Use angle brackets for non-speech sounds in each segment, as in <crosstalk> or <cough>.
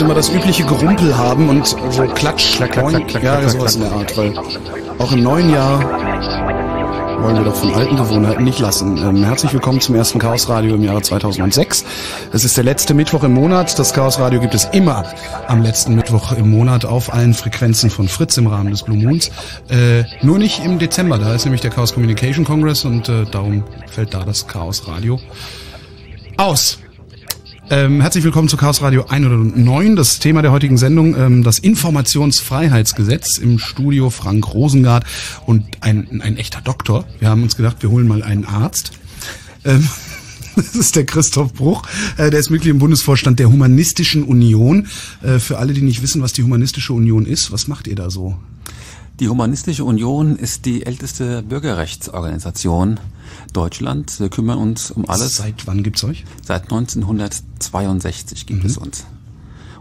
Bitte mal das übliche Gerumpel haben und so Klatsch, klack, klack, klack, klack, ja, sowas in der Art, weil auch im neuen Jahr wollen wir doch von alten Gewohnheiten nicht lassen. Ähm, herzlich willkommen zum ersten Chaos Radio im Jahre 2006. Es ist der letzte Mittwoch im Monat. Das Chaos Radio gibt es immer am letzten Mittwoch im Monat auf allen Frequenzen von Fritz im Rahmen des Blue Moons. Äh, nur nicht im Dezember, da ist nämlich der Chaos Communication Congress und äh, darum fällt da das Chaos Radio aus. Ähm, herzlich willkommen zu Chaos Radio 109. Das Thema der heutigen Sendung, ähm, das Informationsfreiheitsgesetz im Studio Frank Rosengart und ein, ein echter Doktor. Wir haben uns gedacht, wir holen mal einen Arzt. Ähm, <laughs> das ist der Christoph Bruch. Äh, der ist Mitglied im Bundesvorstand der Humanistischen Union. Äh, für alle, die nicht wissen, was die Humanistische Union ist, was macht ihr da so? Die Humanistische Union ist die älteste Bürgerrechtsorganisation Deutschlands. Wir kümmern uns um alles. Seit wann gibt's euch? Seit 1962 gibt mhm. es uns.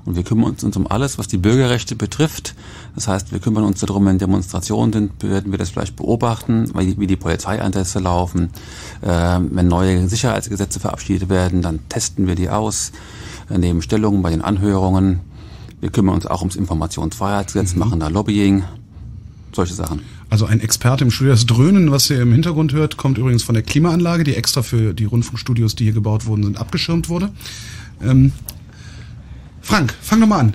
Und wir kümmern uns um alles, was die Bürgerrechte betrifft. Das heißt, wir kümmern uns darum, wenn Demonstrationen sind, werden wir das vielleicht beobachten, wie die Polizeieinsätze laufen. Äh, wenn neue Sicherheitsgesetze verabschiedet werden, dann testen wir die aus, äh, nehmen Stellung bei den Anhörungen. Wir kümmern uns auch ums Informationsfreiheitsgesetz, mhm. machen da Lobbying, solche Sachen. Also ein Experte im Studio. Das Dröhnen, was ihr im Hintergrund hört, kommt übrigens von der Klimaanlage, die extra für die Rundfunkstudios, die hier gebaut wurden, sind, abgeschirmt wurde. Ähm, Frank, fang doch mal an.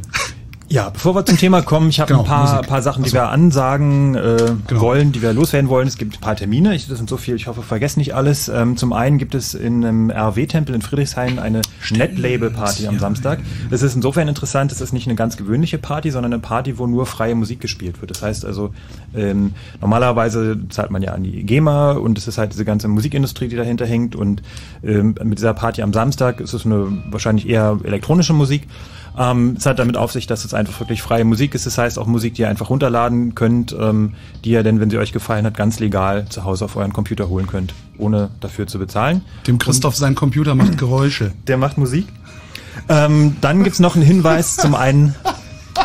Ja, bevor wir zum Thema kommen, ich habe genau, ein paar, paar Sachen, die so. wir ansagen äh, genau. wollen, die wir loswerden wollen. Es gibt ein paar Termine, ich, das sind so viel, ich hoffe, vergesse nicht alles. Ähm, zum einen gibt es in einem RW-Tempel in Friedrichshain eine Net-Label-Party am Samstag. Das ist insofern interessant, es ist nicht eine ganz gewöhnliche Party, sondern eine Party, wo nur freie Musik gespielt wird. Das heißt also, ähm, normalerweise zahlt man ja an die GEMA und es ist halt diese ganze Musikindustrie, die dahinter hängt und ähm, mit dieser Party am Samstag ist es eine wahrscheinlich eher elektronische Musik. Ähm, es hat damit auf sich, dass es einfach wirklich freie Musik ist. Das heißt auch Musik, die ihr einfach runterladen könnt, ähm, die ihr denn, wenn sie euch gefallen hat, ganz legal zu Hause auf euren Computer holen könnt, ohne dafür zu bezahlen. Dem Christoph Und sein Computer macht Geräusche. <laughs> Der macht Musik. Ähm, dann gibt's noch einen Hinweis zum einen,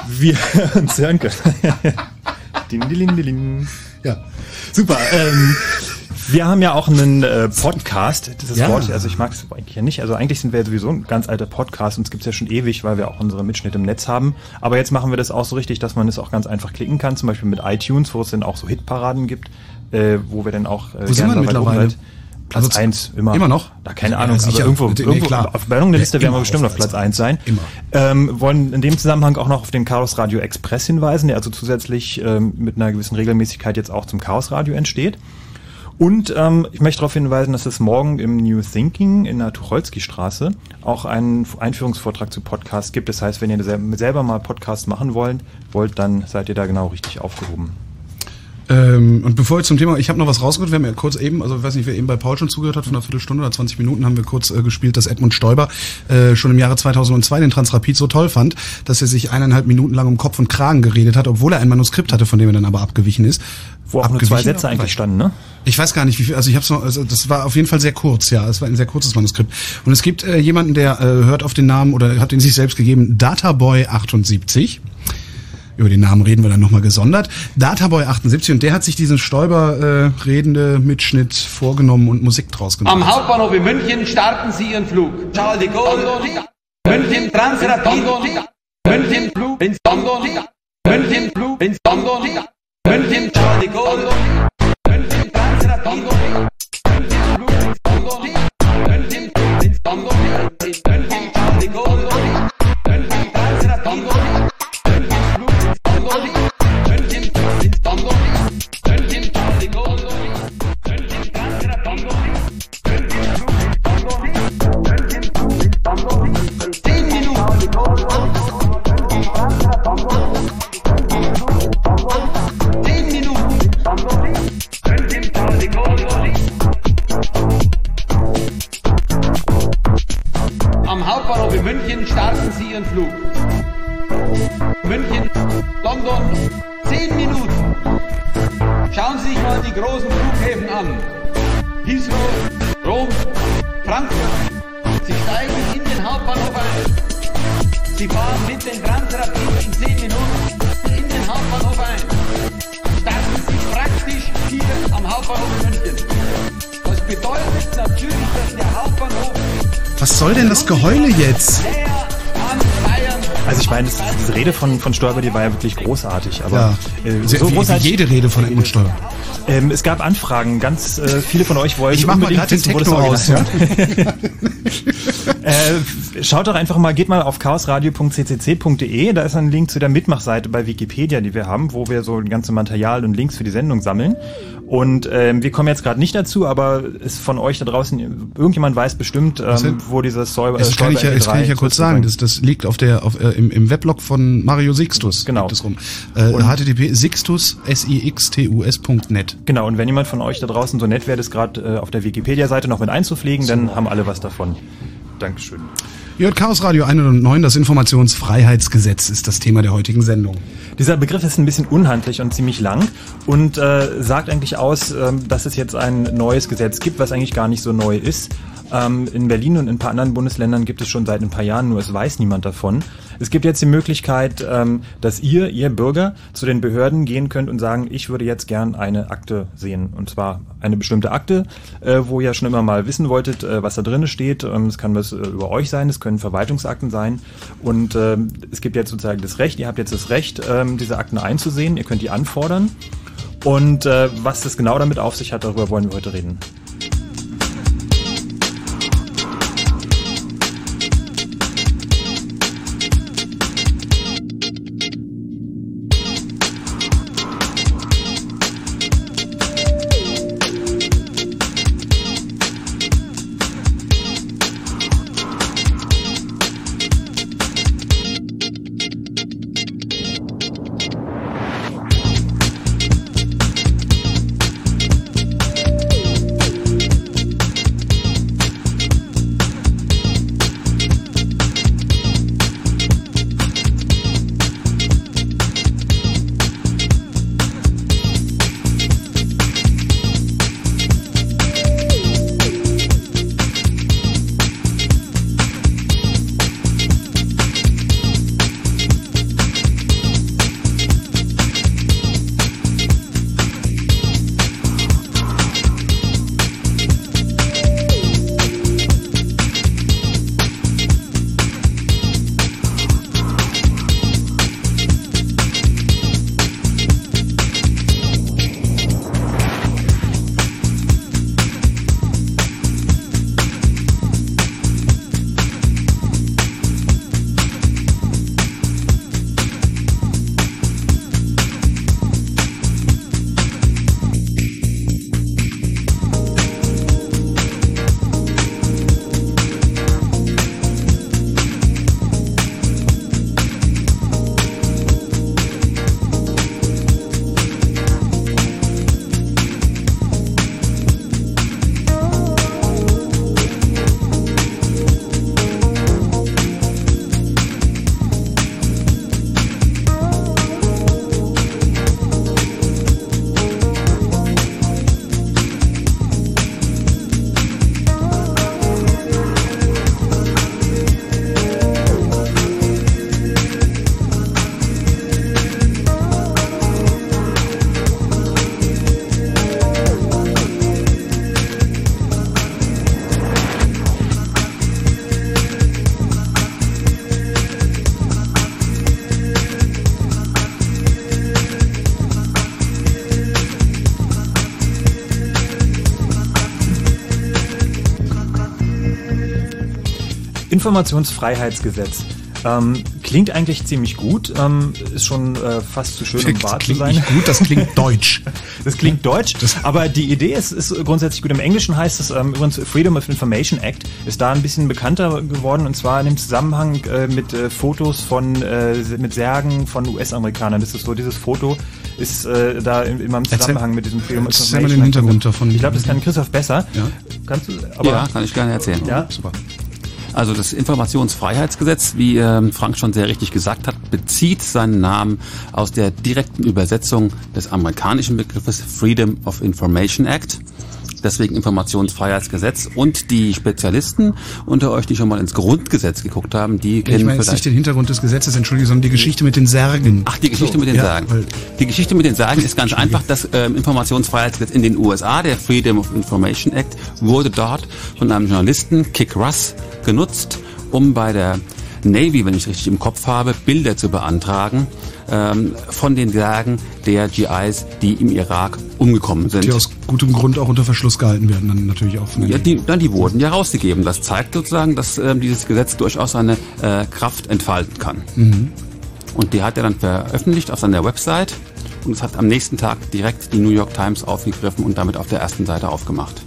wir <laughs> uns hören können. <laughs> ja, super. Ähm, wir haben ja auch einen äh, Podcast, dieses ja. Wort, also ich mag es eigentlich ja nicht. Also eigentlich sind wir sowieso ein ganz alter Podcast und es gibt ja schon ewig, weil wir auch unsere Mitschnitte im Netz haben. Aber jetzt machen wir das auch so richtig, dass man es auch ganz einfach klicken kann, zum Beispiel mit iTunes, wo es dann auch so Hitparaden gibt, äh, wo wir dann auch äh, wo sind wir mittlerweile? Halt Platz also eins immer. Immer noch? Da keine Ahnung, ja, aber irgendwo, nee, irgendwo klar. auf irgendeiner Liste werden wir bestimmt auf Platz eins sein. Immer. Ähm, wollen in dem Zusammenhang auch noch auf den Chaos Radio Express hinweisen, der also zusätzlich ähm, mit einer gewissen Regelmäßigkeit jetzt auch zum Chaos Radio entsteht. Und ähm, ich möchte darauf hinweisen, dass es morgen im New Thinking in der Tucholsky-Straße auch einen Einführungsvortrag zu Podcasts gibt. Das heißt, wenn ihr selber mal Podcasts machen wollt, wollt, dann seid ihr da genau richtig aufgehoben. Ähm, und bevor wir zum Thema, ich habe noch was rausgehört, wir haben ja kurz eben, also ich weiß nicht, wer eben bei Paul schon zugehört hat, von einer Viertelstunde oder 20 Minuten haben wir kurz äh, gespielt, dass Edmund Stoiber äh, schon im Jahre 2002 den Transrapid so toll fand, dass er sich eineinhalb Minuten lang um Kopf und Kragen geredet hat, obwohl er ein Manuskript hatte, von dem er dann aber abgewichen ist. Wo auch nur zwei Sätze eigentlich standen, ne? Ich weiß gar nicht, wie viel. Also ich habe noch. Also das war auf jeden Fall sehr kurz. Ja, es war ein sehr kurzes Manuskript. Und es gibt äh, jemanden, der äh, hört auf den Namen oder hat ihn sich selbst gegeben, Databoy 78 über den Namen reden wir dann nochmal gesondert. Databoy 78 und der hat sich diesen Stoiber äh, redende Mitschnitt vorgenommen und Musik draus gemacht. Am Hauptbahnhof in München starten Sie Ihren Flug. Charles de Gaulle, München Transrapid, München Flug ins London, München Flug ins London. München, Charlie Gold. München, Transrapid. München, Flug ins London. München, ins London. München, Am Hauptbahnhof in München starten Sie Ihren Flug. München, London, 10 Minuten. Schauen Sie sich mal die großen Flughäfen an. Heathrow, Rom, Frankfurt. Sie steigen Sie fahren mit den Transrapid in 10 Minuten in den Hauptbahnhof ein. Starten Sie praktisch hier am Hauptbahnhof München. Das bedeutet natürlich, dass der Hauptbahnhof was soll denn das Geheule jetzt? Also ich meine, diese Rede von, von Stoiber, die war ja wirklich großartig. Aber ja. äh, so wie, großartig, wie jede Rede von Edmund Stoiber. Ähm, es gab Anfragen, ganz äh, viele von euch wollten ich mach mal gerade den Techno aus. Ja? <laughs> <laughs> äh, schaut doch einfach mal, geht mal auf chaosradio.ccc.de, da ist ein Link zu der Mitmachseite bei Wikipedia, die wir haben, wo wir so ganze Material und Links für die Sendung sammeln. Und ähm, wir kommen jetzt gerade nicht dazu, aber ist von euch da draußen, irgendjemand weiß bestimmt, ähm, wo dieses Säuber Das kann ich ja, das kann ich ja kurz sagen. Das, das liegt auf der, auf, äh, im, im Weblog von Mario Sixtus. Genau. Das rum. Äh, http sixtus, S-I-X-T-U-S.net. Genau, und wenn jemand von euch da draußen so nett wäre, das gerade äh, auf der Wikipedia-Seite noch mit einzupflegen, so. dann haben alle was davon. Dankeschön. Ihr Chaos Radio 109, das Informationsfreiheitsgesetz ist das Thema der heutigen Sendung. Dieser Begriff ist ein bisschen unhandlich und ziemlich lang und äh, sagt eigentlich aus, äh, dass es jetzt ein neues Gesetz gibt, was eigentlich gar nicht so neu ist. Ähm, in Berlin und in ein paar anderen Bundesländern gibt es schon seit ein paar Jahren, nur es weiß niemand davon. Es gibt jetzt die Möglichkeit, ähm, dass ihr, ihr Bürger, zu den Behörden gehen könnt und sagen, ich würde jetzt gern eine Akte sehen. Und zwar eine bestimmte Akte, äh, wo ihr schon immer mal wissen wolltet, äh, was da drin steht. Ähm, es kann was äh, über euch sein, es können Verwaltungsakten sein. Und ähm, es gibt jetzt sozusagen das Recht, ihr habt jetzt das Recht, ähm, diese Akten einzusehen. Ihr könnt die anfordern. Und äh, was das genau damit auf sich hat, darüber wollen wir heute reden. Informationsfreiheitsgesetz. Ähm, klingt eigentlich ziemlich gut, ähm, ist schon äh, fast zu schön, um wahr zu sein. Nicht gut, das klingt deutsch. <laughs> das klingt deutsch, das aber die Idee ist, ist grundsätzlich gut. Im Englischen heißt es ähm, übrigens Freedom of Information Act, ist da ein bisschen bekannter geworden und zwar in dem Zusammenhang äh, mit äh, Fotos von äh, mit Särgen von US-Amerikanern. Das ist so, dieses Foto ist äh, da immer im Zusammenhang Erzähl, mit diesem Freedom of Information Act. den Hintergrund davon. Ich glaube, das kann Christoph besser. Ja. Kannst du? Aber ja, kann ich gerne erzählen. Ja, super. Also das Informationsfreiheitsgesetz, wie äh, Frank schon sehr richtig gesagt hat, bezieht seinen Namen aus der direkten Übersetzung des amerikanischen Begriffes Freedom of Information Act deswegen Informationsfreiheitsgesetz. Und die Spezialisten unter euch, die schon mal ins Grundgesetz geguckt haben, die kennen ich meine jetzt nicht den Hintergrund des Gesetzes, entschuldige, sondern die Geschichte mit den Särgen. Ach, die Geschichte so, mit den ja, Särgen. Die Geschichte mit den Särgen ist ganz einfach. Das äh, Informationsfreiheitsgesetz in den USA, der Freedom of Information Act, wurde dort von einem Journalisten, Kick Russ, genutzt, um bei der Navy, wenn ich richtig im Kopf habe, Bilder zu beantragen ähm, von den Särgen der GIs, die im Irak umgekommen sind. Die aus gutem Grund auch unter Verschluss gehalten werden, dann natürlich auch von den Ja, die, dann die wurden ja rausgegeben. Das zeigt sozusagen, dass äh, dieses Gesetz durchaus seine äh, Kraft entfalten kann. Mhm. Und die hat er dann veröffentlicht auf seiner Website und es hat am nächsten Tag direkt die New York Times aufgegriffen und damit auf der ersten Seite aufgemacht.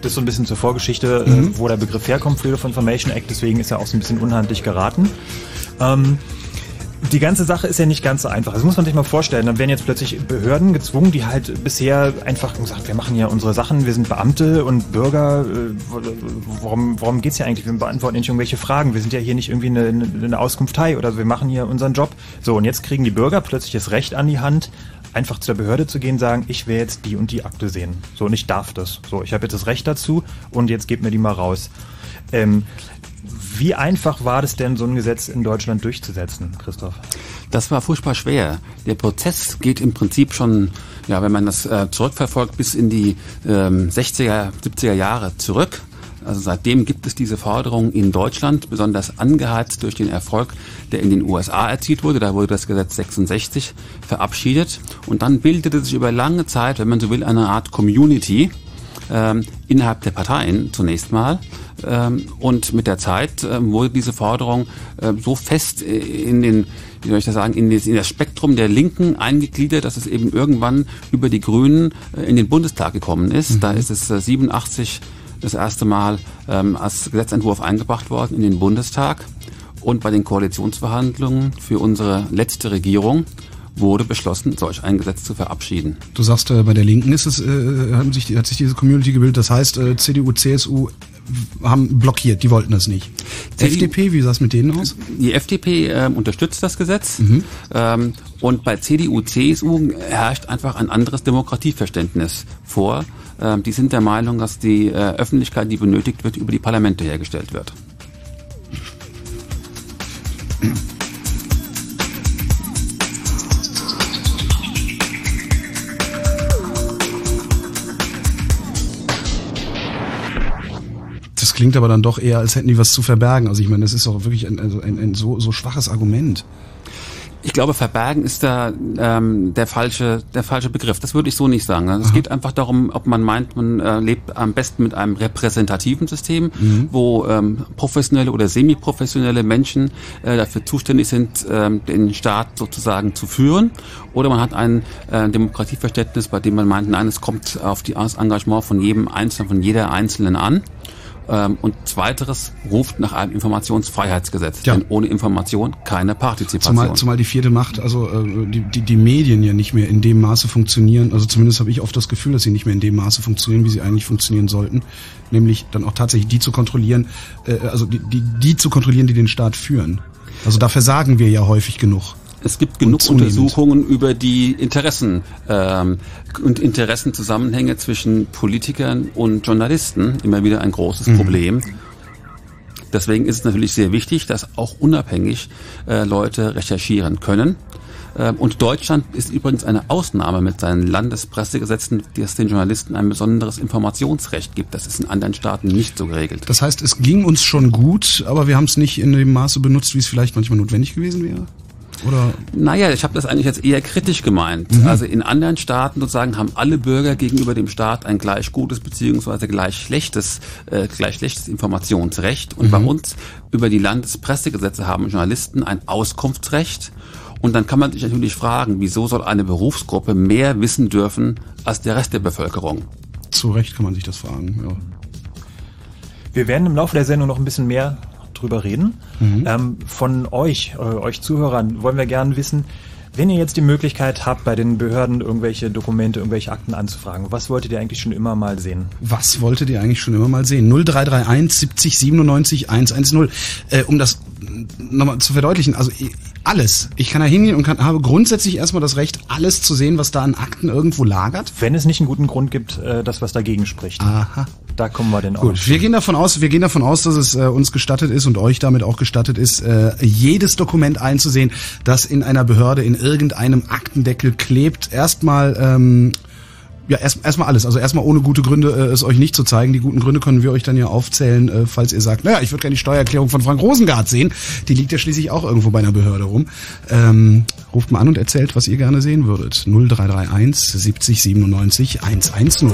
Das ist so ein bisschen zur Vorgeschichte, äh, mhm. wo der Begriff herkommt, Freedom of Information Act, deswegen ist er auch so ein bisschen unhandlich geraten. Ähm, die ganze Sache ist ja nicht ganz so einfach. Das muss man sich mal vorstellen. Dann werden jetzt plötzlich Behörden gezwungen, die halt bisher einfach gesagt, wir machen ja unsere Sachen, wir sind Beamte und Bürger. Äh, warum, warum geht's hier eigentlich? Wir beantworten nicht irgendwelche Fragen. Wir sind ja hier nicht irgendwie eine, eine Auskunftei oder wir machen hier unseren Job. So, und jetzt kriegen die Bürger plötzlich das Recht an die Hand, einfach zu der Behörde zu gehen, sagen, ich will jetzt die und die Akte sehen. So, und ich darf das. So, ich habe jetzt das Recht dazu und jetzt gebt mir die mal raus. Ähm, wie einfach war es denn, so ein Gesetz in Deutschland durchzusetzen, Christoph? Das war furchtbar schwer. Der Prozess geht im Prinzip schon, ja, wenn man das äh, zurückverfolgt, bis in die ähm, 60er, 70er Jahre zurück. Also seitdem gibt es diese Forderung in Deutschland, besonders angeheizt durch den Erfolg, der in den USA erzielt wurde. Da wurde das Gesetz 66 verabschiedet. Und dann bildete sich über lange Zeit, wenn man so will, eine Art Community ähm, innerhalb der Parteien zunächst mal. Ähm, und mit der Zeit ähm, wurde diese Forderung äh, so fest in den wie soll ich das sagen, in das, in das Spektrum der Linken eingegliedert, dass es eben irgendwann über die Grünen äh, in den Bundestag gekommen ist. Mhm. Da ist es 87 äh, das erste Mal ähm, als Gesetzentwurf eingebracht worden in den Bundestag. Und bei den Koalitionsverhandlungen für unsere letzte Regierung wurde beschlossen, solch ein Gesetz zu verabschieden. Du sagst, äh, bei der Linken ist es, äh, hat, sich, hat sich diese Community gebildet. Das heißt, äh, CDU, CSU haben blockiert, die wollten das nicht. Die FDP, wie sah es mit denen aus? Die FDP äh, unterstützt das Gesetz mhm. ähm, und bei CDU, CSU herrscht einfach ein anderes Demokratieverständnis vor. Ähm, die sind der Meinung, dass die äh, Öffentlichkeit, die benötigt wird, über die Parlamente hergestellt wird. Das klingt aber dann doch eher, als hätten die was zu verbergen. Also ich meine, das ist doch wirklich ein, also ein, ein so, so schwaches Argument. Ich glaube, verbergen ist da ähm, der falsche der falsche Begriff. Das würde ich so nicht sagen. Also es geht einfach darum, ob man meint, man äh, lebt am besten mit einem repräsentativen System, mhm. wo ähm, professionelle oder semi-professionelle Menschen äh, dafür zuständig sind, ähm, den Staat sozusagen zu führen, oder man hat ein äh, Demokratieverständnis, bei dem man meint, nein, es kommt auf die, das Engagement von jedem Einzelnen, von jeder Einzelnen an. Ähm, und zweiteres ruft nach einem Informationsfreiheitsgesetz. Ja. Denn ohne Information keine Partizipation. Zumal, zumal die vierte Macht, also äh, die, die, die Medien ja nicht mehr in dem Maße funktionieren. Also zumindest habe ich oft das Gefühl, dass sie nicht mehr in dem Maße funktionieren, wie sie eigentlich funktionieren sollten. Nämlich dann auch tatsächlich die zu kontrollieren, äh, also die, die, die zu kontrollieren, die den Staat führen. Also da versagen wir ja häufig genug. Es gibt genug Untersuchungen über die Interessen ähm, und Interessenzusammenhänge zwischen Politikern und Journalisten. Immer wieder ein großes mhm. Problem. Deswegen ist es natürlich sehr wichtig, dass auch unabhängig äh, Leute recherchieren können. Ähm, und Deutschland ist übrigens eine Ausnahme mit seinen Landespressegesetzen, die es den Journalisten ein besonderes Informationsrecht gibt. Das ist in anderen Staaten nicht so geregelt. Das heißt, es ging uns schon gut, aber wir haben es nicht in dem Maße benutzt, wie es vielleicht manchmal notwendig gewesen wäre? Oder? Naja, ich habe das eigentlich jetzt eher kritisch gemeint. Mhm. Also in anderen Staaten sozusagen haben alle Bürger gegenüber dem Staat ein gleich gutes beziehungsweise gleich schlechtes, äh, gleich schlechtes Informationsrecht. Und mhm. bei uns über die Landespressegesetze haben Journalisten ein Auskunftsrecht. Und dann kann man sich natürlich fragen, wieso soll eine Berufsgruppe mehr wissen dürfen als der Rest der Bevölkerung? Zu Recht kann man sich das fragen, ja. Wir werden im Laufe der Sendung noch ein bisschen mehr drüber reden. Mhm. Ähm, von euch, äh, euch Zuhörern, wollen wir gerne wissen, wenn ihr jetzt die Möglichkeit habt, bei den Behörden irgendwelche Dokumente, irgendwelche Akten anzufragen, was wolltet ihr eigentlich schon immer mal sehen? Was wolltet ihr eigentlich schon immer mal sehen? 0331 70 97 110. Äh, um das nochmal zu verdeutlichen, also alles. Ich kann da hingehen und kann, habe grundsätzlich erstmal das Recht, alles zu sehen, was da an Akten irgendwo lagert. Wenn es nicht einen guten Grund gibt, äh, das was dagegen spricht. Aha. Da kommen wir denn auch. Gut, wir gehen davon aus, wir gehen davon aus, dass es äh, uns gestattet ist und euch damit auch gestattet ist, äh, jedes Dokument einzusehen, das in einer Behörde in irgendeinem Aktendeckel klebt. Erstmal ähm, ja, erst erstmal alles. Also erstmal ohne gute Gründe äh, es euch nicht zu zeigen. Die guten Gründe können wir euch dann ja aufzählen, äh, falls ihr sagt, naja, ich würde gerne die Steuererklärung von Frank Rosengart sehen. Die liegt ja schließlich auch irgendwo bei einer Behörde rum. Ähm, ruft mal an und erzählt, was ihr gerne sehen würdet. 0331 70 97 110.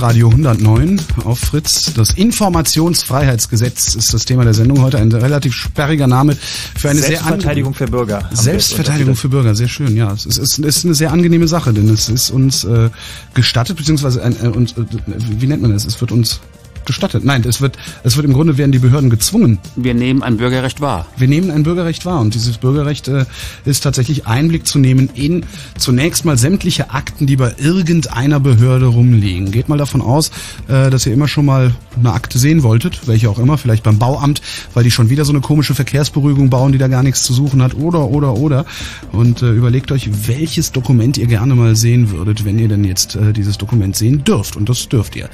Radio 109 auf Fritz. Das Informationsfreiheitsgesetz ist das Thema der Sendung heute. Ein relativ sperriger Name für eine Selbstverteidigung sehr für Bürger. Selbstverteidigung für Bürger, sehr schön. Ja, es ist, es ist eine sehr angenehme Sache, denn es ist uns äh, gestattet beziehungsweise ein, äh, uns, äh, wie nennt man es? Es wird uns gestattet. Nein, es wird, es wird im Grunde werden die Behörden gezwungen. Wir nehmen ein Bürgerrecht wahr. Wir nehmen ein Bürgerrecht wahr und dieses Bürgerrecht äh, ist tatsächlich Einblick zu nehmen in zunächst mal sämtliche Akten, die bei irgendeiner Behörde rumliegen. Geht mal davon aus, äh, dass ihr immer schon mal eine Akte sehen wolltet, welche auch immer, vielleicht beim Bauamt, weil die schon wieder so eine komische Verkehrsberuhigung bauen, die da gar nichts zu suchen hat, oder, oder, oder. Und äh, überlegt euch, welches Dokument ihr gerne mal sehen würdet, wenn ihr denn jetzt äh, dieses Dokument sehen dürft. Und das dürft ihr.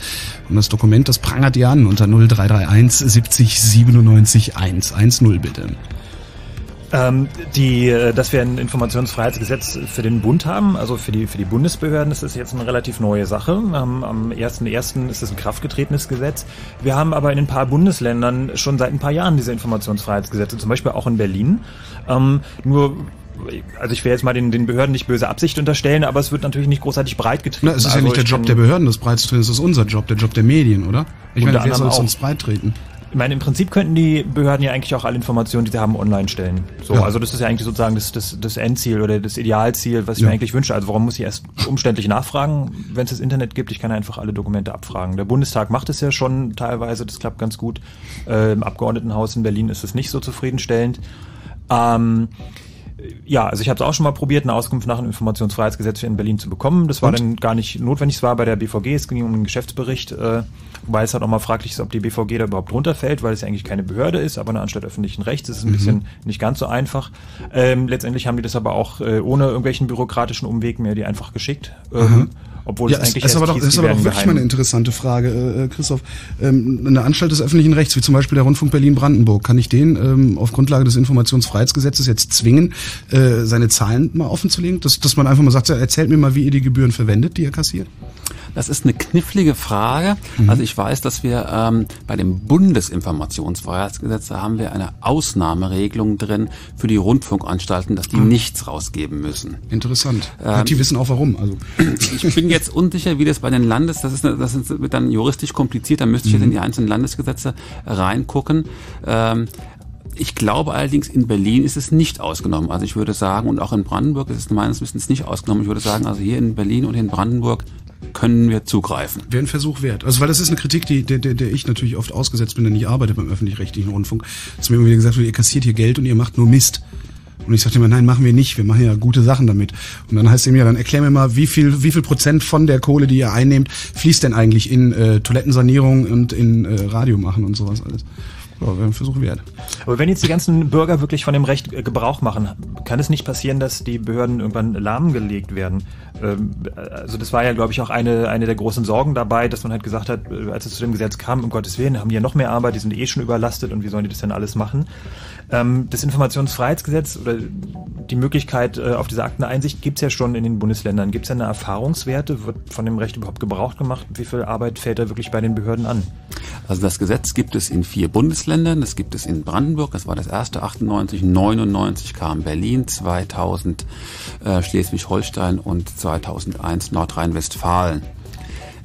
Und das Dokument, das prangert ihr an unter 0331 70 97 110 bitte. Ähm, die, äh, dass wir ein Informationsfreiheitsgesetz für den Bund haben, also für die, für die Bundesbehörden, das ist jetzt eine relativ neue Sache. Ähm, am 1.1. ist es ein kraftgetretenes Gesetz. Wir haben aber in ein paar Bundesländern schon seit ein paar Jahren diese Informationsfreiheitsgesetze, zum Beispiel auch in Berlin. Ähm, nur also ich will jetzt mal den, den Behörden nicht böse Absicht unterstellen, aber es wird natürlich nicht großartig breit getreten. Na, es ist also ja nicht der Job der Behörden, das breit zu treten, es ist unser Job, der Job der Medien, oder? Ich meine, wer soll es uns breit treten? meine, im Prinzip könnten die Behörden ja eigentlich auch alle Informationen, die sie haben, online stellen. So, ja. also das ist ja eigentlich sozusagen das, das, das Endziel oder das Idealziel, was ich ja. mir eigentlich wünsche. Also warum muss ich erst umständlich nachfragen, wenn es das Internet gibt? Ich kann einfach alle Dokumente abfragen. Der Bundestag macht es ja schon teilweise, das klappt ganz gut. Äh, Im Abgeordnetenhaus in Berlin ist es nicht so zufriedenstellend. Ähm, ja, also ich habe es auch schon mal probiert, eine Auskunft nach dem Informationsfreiheitsgesetz in Berlin zu bekommen. Das war Und? dann gar nicht notwendig. Es war bei der BVG, es ging um einen Geschäftsbericht, äh, wobei es halt auch mal fraglich ist, ob die BVG da überhaupt runterfällt, weil es ja eigentlich keine Behörde ist, aber eine Anstalt öffentlichen Rechts. Das ist ein mhm. bisschen nicht ganz so einfach. Ähm, letztendlich haben die das aber auch äh, ohne irgendwelchen bürokratischen Umweg mir die einfach geschickt. Ähm, obwohl ja, es eigentlich ist aber doch, ist aber doch wirklich mal eine interessante Frage, äh, äh, Christoph. Ähm, eine Anstalt des öffentlichen Rechts, wie zum Beispiel der Rundfunk Berlin-Brandenburg, kann ich den ähm, auf Grundlage des Informationsfreiheitsgesetzes jetzt zwingen, äh, seine Zahlen mal offenzulegen? Dass, dass man einfach mal sagt, erzählt mir mal, wie ihr die Gebühren verwendet, die ihr kassiert? Das ist eine knifflige Frage. Mhm. Also ich weiß, dass wir ähm, bei dem Bundesinformationsfreiheitsgesetz da haben wir eine Ausnahmeregelung drin für die Rundfunkanstalten, dass die mhm. nichts rausgeben müssen. Interessant. Ähm, die wissen auch warum. Also ich bin jetzt unsicher, wie das bei den Landes, das ist, das wird dann juristisch kompliziert. Da müsste ich mhm. jetzt in die einzelnen Landesgesetze reingucken. Ähm, ich glaube allerdings, in Berlin ist es nicht ausgenommen. Also ich würde sagen, und auch in Brandenburg ist es meines Wissens nicht ausgenommen. Ich würde sagen, also hier in Berlin und in Brandenburg können wir zugreifen. Wäre ein Versuch wert. Also weil das ist eine Kritik, die, der, der, der ich natürlich oft ausgesetzt bin, denn ich arbeite beim öffentlich-rechtlichen Rundfunk. Dass mir immer wieder gesagt wird, ihr kassiert hier Geld und ihr macht nur Mist. Und ich sagte immer, nein, machen wir nicht. Wir machen ja gute Sachen damit. Und dann heißt es mir, dann erklär mir mal, wie viel, wie viel Prozent von der Kohle, die ihr einnehmt, fließt denn eigentlich in äh, Toilettensanierung und in äh, Radio machen und sowas alles. Ja, wäre ein Versuch wert. Aber wenn jetzt die ganzen Bürger wirklich von dem Recht äh, Gebrauch machen, kann es nicht passieren, dass die Behörden irgendwann lahmgelegt werden? Ähm, also das war ja, glaube ich, auch eine, eine der großen Sorgen dabei, dass man halt gesagt hat, äh, als es zu dem Gesetz kam, um Gottes Willen, haben die ja noch mehr Arbeit, die sind eh schon überlastet und wie sollen die das denn alles machen? Ähm, das Informationsfreiheitsgesetz oder die Möglichkeit äh, auf diese Akteneinsicht gibt es ja schon in den Bundesländern. Gibt es ja eine Erfahrungswerte? Wird von dem Recht überhaupt Gebrauch gemacht? Wie viel Arbeit fällt da wirklich bei den Behörden an? Also das Gesetz gibt es in vier Bundesländern. Das gibt es in Brandenburg, das war das erste 98, 99 kam Berlin, 2000 äh, Schleswig-Holstein und 2001 Nordrhein-Westfalen.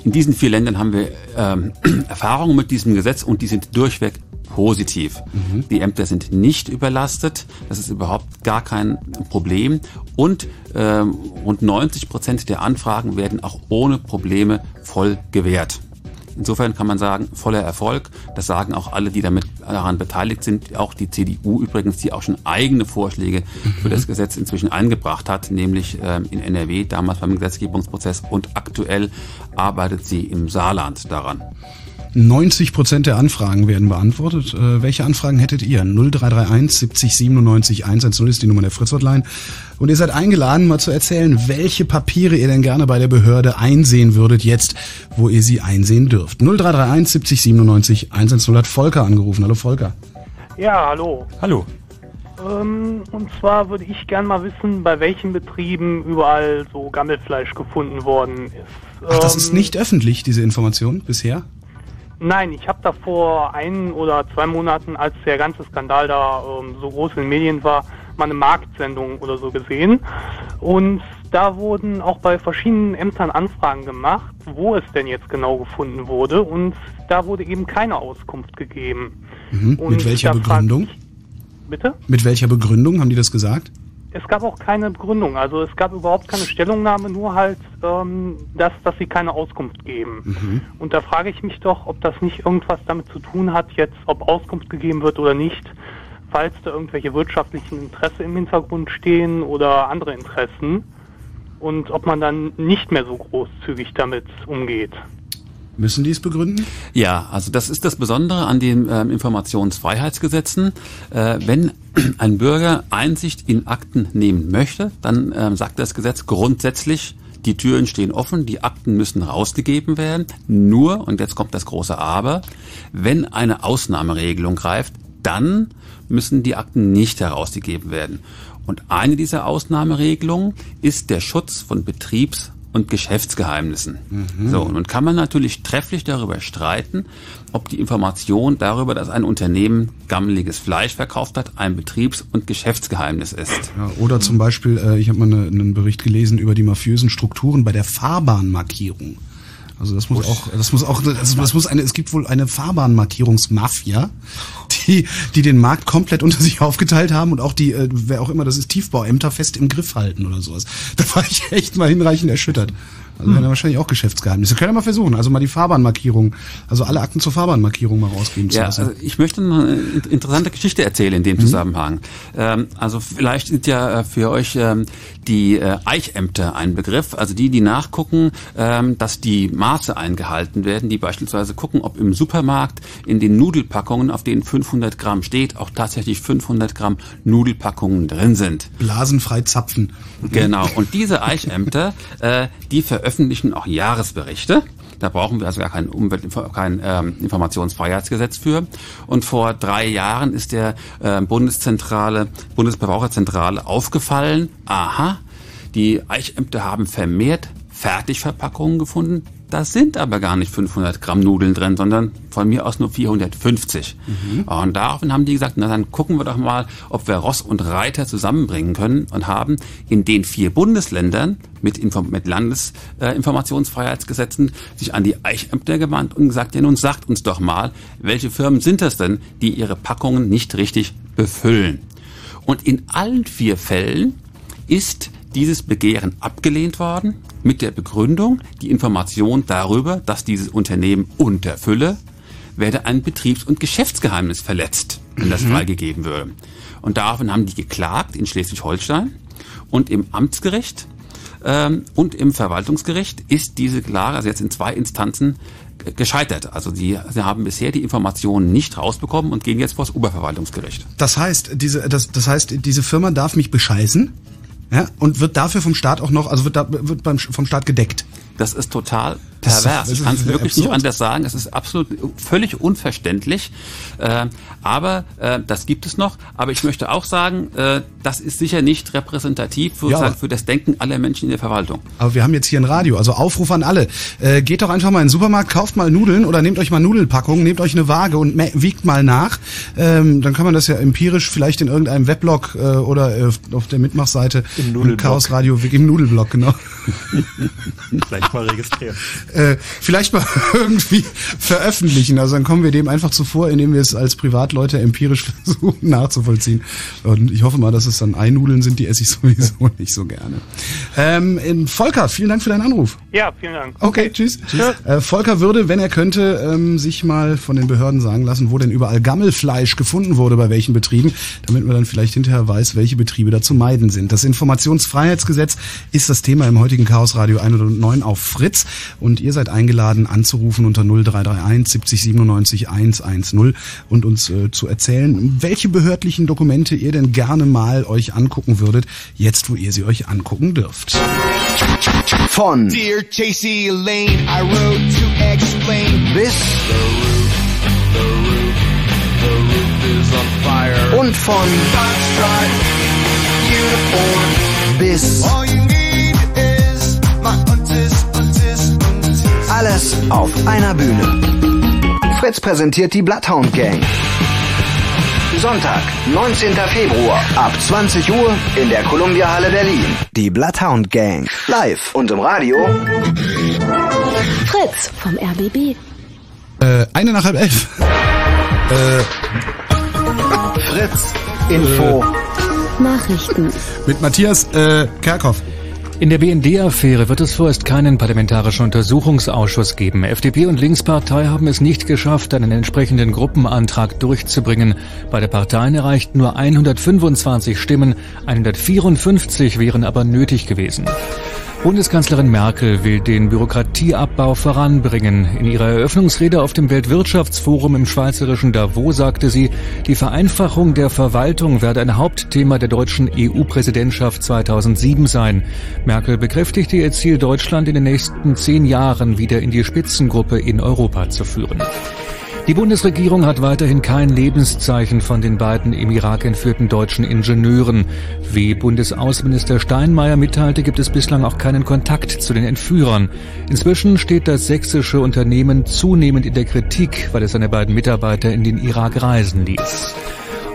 In diesen vier Ländern haben wir ähm, <clears throat> Erfahrungen mit diesem Gesetz und die sind durchweg positiv. Mhm. Die Ämter sind nicht überlastet, das ist überhaupt gar kein Problem und ähm, rund 90 Prozent der Anfragen werden auch ohne Probleme voll gewährt. Insofern kann man sagen, voller Erfolg. Das sagen auch alle, die damit daran beteiligt sind. Auch die CDU übrigens, die auch schon eigene Vorschläge mhm. für das Gesetz inzwischen eingebracht hat, nämlich ähm, in NRW, damals beim Gesetzgebungsprozess und aktuell arbeitet sie im Saarland daran. 90 Prozent der Anfragen werden beantwortet. Äh, welche Anfragen hättet ihr? 0331 70 97 110 ist die Nummer der Fritz-Hotline. Und ihr seid eingeladen, mal zu erzählen, welche Papiere ihr denn gerne bei der Behörde einsehen würdet, jetzt, wo ihr sie einsehen dürft. 0331 70 97 110 hat Volker angerufen. Hallo Volker. Ja, hallo. Hallo. Ähm, und zwar würde ich gerne mal wissen, bei welchen Betrieben überall so Gammelfleisch gefunden worden ist. Ach, das ist ähm, nicht öffentlich, diese Information bisher? Nein, ich habe da vor ein oder zwei Monaten, als der ganze Skandal da ähm, so groß in den Medien war, mal eine Marktsendung oder so gesehen. Und da wurden auch bei verschiedenen Ämtern Anfragen gemacht, wo es denn jetzt genau gefunden wurde. Und da wurde eben keine Auskunft gegeben. Mhm. Mit welcher Begründung? Ich, bitte? Mit welcher Begründung haben die das gesagt? Es gab auch keine Begründung. Also es gab überhaupt keine Stellungnahme, nur halt, ähm, dass, dass sie keine Auskunft geben. Mhm. Und da frage ich mich doch, ob das nicht irgendwas damit zu tun hat, jetzt, ob Auskunft gegeben wird oder nicht, falls da irgendwelche wirtschaftlichen Interesse im Hintergrund stehen oder andere Interessen. Und ob man dann nicht mehr so großzügig damit umgeht. Müssen die es begründen? Ja, also das ist das Besondere an den ähm, Informationsfreiheitsgesetzen. Äh, wenn <clears throat> ein Bürger Einsicht in Akten nehmen möchte, dann ähm, sagt das Gesetz grundsätzlich, die Türen stehen offen, die Akten müssen rausgegeben werden. Nur, und jetzt kommt das große Aber, wenn eine Ausnahmeregelung greift, dann müssen die Akten nicht herausgegeben werden. Und eine dieser Ausnahmeregelungen ist der Schutz von Betriebs- und Geschäftsgeheimnissen. Mhm. So, nun kann man natürlich trefflich darüber streiten, ob die Information darüber, dass ein Unternehmen gammeliges Fleisch verkauft hat, ein Betriebs- und Geschäftsgeheimnis ist. Ja, oder zum Beispiel, äh, ich habe mal eine, einen Bericht gelesen über die mafiösen Strukturen bei der Fahrbahnmarkierung. Also das muss auch, das muss auch, das, das muss eine, es gibt wohl eine Fahrbahnmarkierungsmafia, die, die den Markt komplett unter sich aufgeteilt haben und auch die, äh, wer auch immer das ist, Tiefbauämter fest im Griff halten oder sowas. Da war ich echt mal hinreichend erschüttert. Also hm. wahrscheinlich auch Geschäftsgeheimnisse. Können wir mal versuchen, also mal die Fahrbahnmarkierung, also alle Akten zur Fahrbahnmarkierung mal rausgeben ja, zu lassen. Also ich möchte eine interessante Geschichte erzählen in dem mhm. Zusammenhang. Ähm, also vielleicht sind ja äh, für euch ähm, die äh, Eichämter ein Begriff, also die, die nachgucken, ähm, dass die Maße eingehalten werden, die beispielsweise gucken, ob im Supermarkt in den Nudelpackungen, auf denen 500 Gramm steht, auch tatsächlich 500 Gramm Nudelpackungen drin sind. Blasenfrei zapfen. Genau. Und diese Eichämter, äh, die veröffentlichen auch Jahresberichte. Da brauchen wir also gar kein Umwelt, kein ähm, Informationsfreiheitsgesetz für. Und vor drei Jahren ist der äh, Bundeszentrale, Bundesverbraucherzentrale aufgefallen, aha, die Eichämter haben vermehrt Fertigverpackungen gefunden, da sind aber gar nicht 500 Gramm Nudeln drin, sondern von mir aus nur 450. Mhm. Und daraufhin haben die gesagt, na dann gucken wir doch mal, ob wir Ross und Reiter zusammenbringen können und haben in den vier Bundesländern mit, Inform mit Landesinformationsfreiheitsgesetzen äh, sich an die Eichämter gewandt und gesagt, ja nun sagt uns doch mal, welche Firmen sind das denn, die ihre Packungen nicht richtig befüllen. Und in allen vier Fällen ist dieses Begehren abgelehnt worden mit der Begründung, die Information darüber, dass dieses Unternehmen unterfülle, werde ein Betriebs- und Geschäftsgeheimnis verletzt, wenn das mhm. freigegeben würde. Und daraufhin haben die geklagt in Schleswig-Holstein und im Amtsgericht ähm, und im Verwaltungsgericht ist diese Klage, also jetzt in zwei Instanzen, gescheitert. Also sie, sie haben bisher die Informationen nicht rausbekommen und gehen jetzt vor das Oberverwaltungsgericht. Das heißt, diese, das, das heißt, diese Firma darf mich bescheißen? Ja, und wird dafür vom Staat auch noch, also wird, da, wird beim, vom Staat gedeckt. Das ist total pervers. ich kann es wirklich absurd. nicht anders sagen. Es ist absolut völlig unverständlich. Äh, aber äh, das gibt es noch. Aber ich möchte auch sagen, äh, das ist sicher nicht repräsentativ für, ja, für das Denken aller Menschen in der Verwaltung. Aber wir haben jetzt hier ein Radio, also Aufruf an alle. Äh, geht doch einfach mal in den Supermarkt, kauft mal Nudeln oder nehmt euch mal Nudelpackungen, nehmt euch eine Waage und wiegt mal nach. Ähm, dann kann man das ja empirisch vielleicht in irgendeinem Weblog äh, oder äh, auf der Mitmachseite im, im Chaos Radio im Nudelblog, genau. <laughs> <laughs> vielleicht mal registrieren. <laughs> Äh, vielleicht mal <laughs> irgendwie veröffentlichen. Also dann kommen wir dem einfach zuvor, indem wir es als Privatleute empirisch <laughs> versuchen nachzuvollziehen. Und ich hoffe mal, dass es dann Einudeln sind, die esse ich sowieso nicht so gerne. Ähm, Volker, vielen Dank für deinen Anruf. Ja, vielen Dank. Okay, tschüss. tschüss. Äh, Volker würde, wenn er könnte, ähm, sich mal von den Behörden sagen lassen, wo denn überall Gammelfleisch gefunden wurde, bei welchen Betrieben, damit man dann vielleicht hinterher weiß, welche Betriebe da zu meiden sind. Das Informationsfreiheitsgesetz ist das Thema im heutigen Chaos Radio 109 auf Fritz und ihr seid eingeladen anzurufen unter 0331 70 97 110 und uns äh, zu erzählen, welche behördlichen Dokumente ihr denn gerne mal euch angucken würdet, jetzt wo ihr sie euch angucken dürft. Von Dear JC Lane, I wrote to explain bis the roof, the roof, the roof is on fire. Und von Uniform bis alles auf einer Bühne. Fritz präsentiert die Bloodhound Gang. Sonntag, 19. Februar ab 20 Uhr in der Columbia Halle Berlin. Die Bloodhound Gang. Live und im Radio. Fritz vom RBB. Äh, eine nach halb elf. Äh, Fritz Info. Äh, Nachrichten. Mit Matthias äh, Kerkhoff. In der BND-Affäre wird es vorerst keinen parlamentarischen Untersuchungsausschuss geben. FDP und Linkspartei haben es nicht geschafft, einen entsprechenden Gruppenantrag durchzubringen. Beide Parteien erreichten nur 125 Stimmen, 154 wären aber nötig gewesen. Bundeskanzlerin Merkel will den Bürokratieabbau voranbringen. In ihrer Eröffnungsrede auf dem Weltwirtschaftsforum im schweizerischen Davos sagte sie, die Vereinfachung der Verwaltung werde ein Hauptthema der deutschen EU-Präsidentschaft 2007 sein. Merkel bekräftigte ihr Ziel, Deutschland in den nächsten zehn Jahren wieder in die Spitzengruppe in Europa zu führen. Die Bundesregierung hat weiterhin kein Lebenszeichen von den beiden im Irak entführten deutschen Ingenieuren. Wie Bundesaußenminister Steinmeier mitteilte, gibt es bislang auch keinen Kontakt zu den Entführern. Inzwischen steht das sächsische Unternehmen zunehmend in der Kritik, weil es seine beiden Mitarbeiter in den Irak reisen ließ.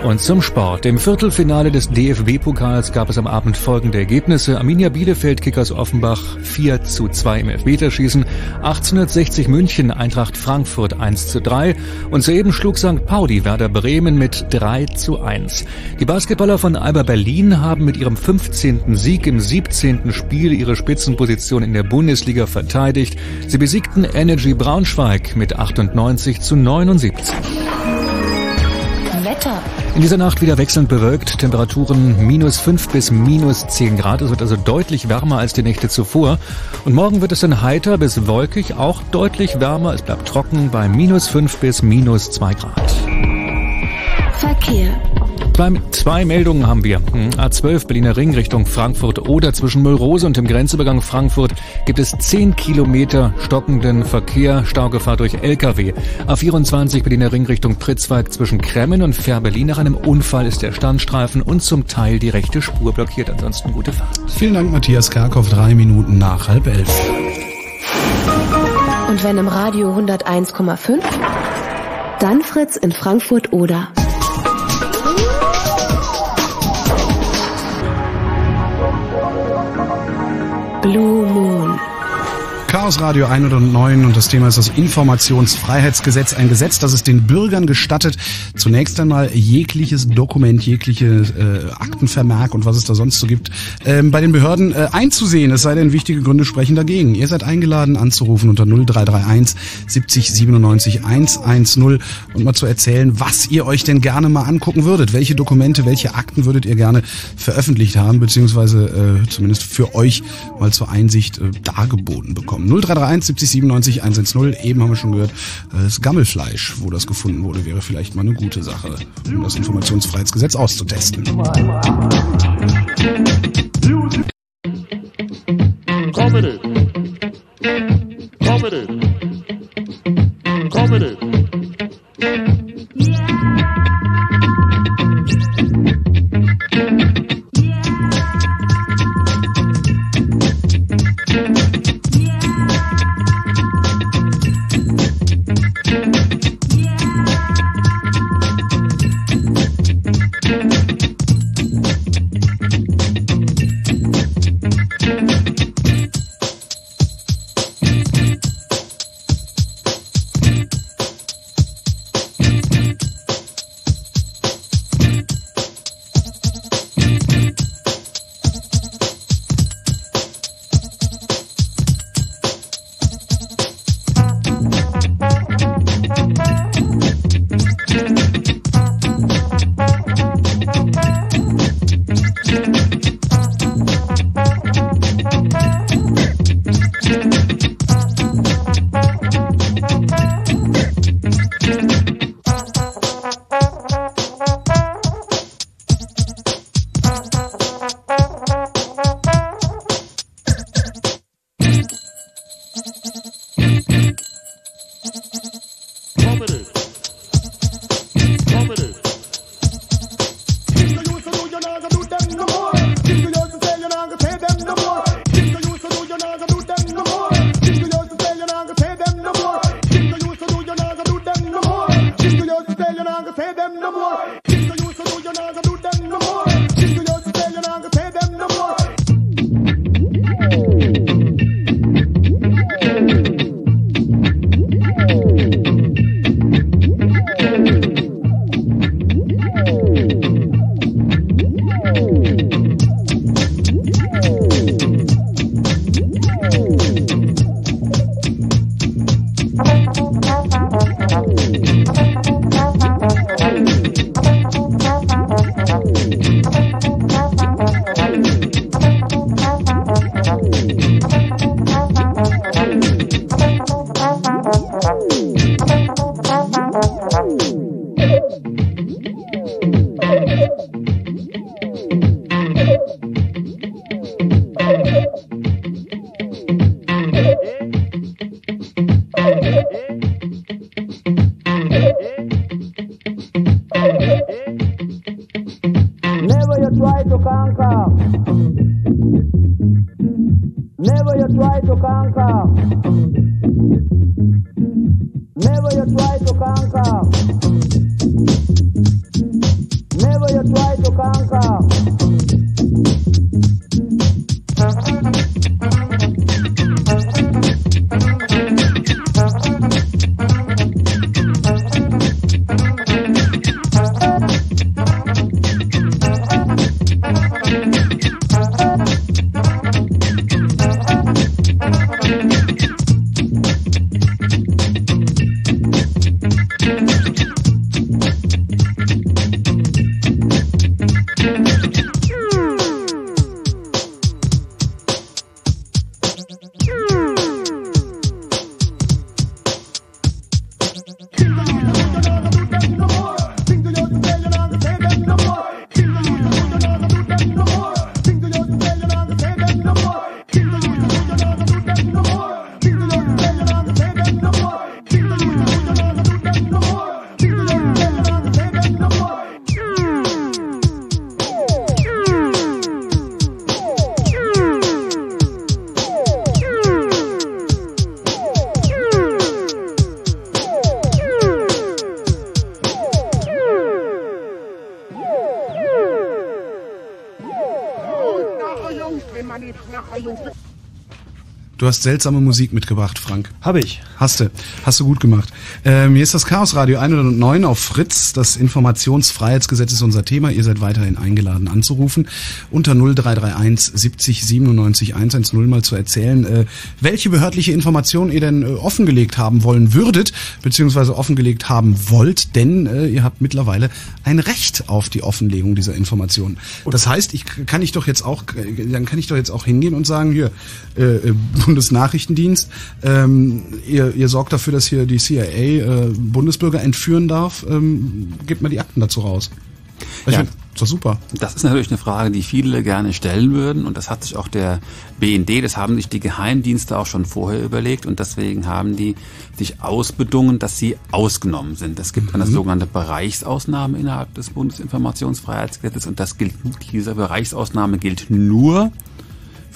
Und zum Sport. Im Viertelfinale des DFB-Pokals gab es am Abend folgende Ergebnisse. Arminia Bielefeld, Kickers Offenbach 4 zu 2 im Elfmeterschießen. 1860 München, Eintracht Frankfurt 1 zu 3. Und soeben schlug St. Pauli Werder Bremen mit 3 zu 1. Die Basketballer von Alba Berlin haben mit ihrem 15. Sieg im 17. Spiel ihre Spitzenposition in der Bundesliga verteidigt. Sie besiegten Energy Braunschweig mit 98 zu 79. Wetter. In dieser Nacht wieder wechselnd bewölkt, Temperaturen minus 5 bis minus 10 Grad. Es wird also deutlich wärmer als die Nächte zuvor. Und morgen wird es dann heiter bis wolkig, auch deutlich wärmer. Es bleibt trocken bei minus 5 bis minus 2 Grad. Verkehr. Zwei, zwei Meldungen haben wir. Hm, A12 Berliner Ring Richtung Frankfurt oder zwischen Müllrose und dem Grenzübergang Frankfurt gibt es 10 Kilometer stockenden Verkehr, Staugefahr durch Lkw. A24 Berliner Ring Richtung Pritzwalk zwischen Kremmen und Fährberlin. Nach einem Unfall ist der Standstreifen und zum Teil die rechte Spur blockiert. Ansonsten gute Fahrt. Vielen Dank, Matthias Karkow. Drei Minuten nach halb elf. Und wenn im Radio 101,5, dann Fritz in Frankfurt oder. Blue Moon. Chaos Radio 109 und das Thema ist das Informationsfreiheitsgesetz. Ein Gesetz, das es den Bürgern gestattet, zunächst einmal jegliches Dokument, jegliche äh, Aktenvermerk und was es da sonst so gibt, ähm, bei den Behörden äh, einzusehen. Es sei denn, wichtige Gründe sprechen dagegen. Ihr seid eingeladen anzurufen unter 0331 70 97 110 und mal zu erzählen, was ihr euch denn gerne mal angucken würdet. Welche Dokumente, welche Akten würdet ihr gerne veröffentlicht haben, beziehungsweise äh, zumindest für euch mal zur Einsicht äh, dargeboten bekommen. 0331 70 97 110. Eben haben wir schon gehört, äh, das Gammelfleisch, wo das gefunden wurde, wäre vielleicht mal eine gute Sache, um das Informationsfreiheitsgesetz auszutesten. Du hast seltsame Musik mitgebracht, Frank. Habe ich. Hast du. Hast du gut gemacht. Ähm, hier ist das Chaos Radio 109 auf Fritz. Das Informationsfreiheitsgesetz ist unser Thema. Ihr seid weiterhin eingeladen anzurufen. Unter 0331 70 97 110 mal zu erzählen, äh, welche behördliche Informationen ihr denn äh, offengelegt haben wollen würdet, beziehungsweise offengelegt haben wollt, denn äh, ihr habt mittlerweile ein Recht auf die Offenlegung dieser Informationen. Das heißt, ich kann ich doch jetzt auch, dann kann ich doch jetzt auch hingehen und sagen, hier, äh, äh Bundesnachrichtendienst. Ähm, ihr, ihr sorgt dafür, dass hier die CIA äh, Bundesbürger entführen darf. Ähm, gebt mal die Akten dazu raus. Ich ja. Find, das ist super. Das ist natürlich eine Frage, die viele gerne stellen würden und das hat sich auch der BND, das haben sich die Geheimdienste auch schon vorher überlegt und deswegen haben die sich ausbedungen, dass sie ausgenommen sind. Es gibt mhm. eine sogenannte Bereichsausnahme innerhalb des Bundesinformationsfreiheitsgesetzes und das gilt, diese Bereichsausnahme gilt nur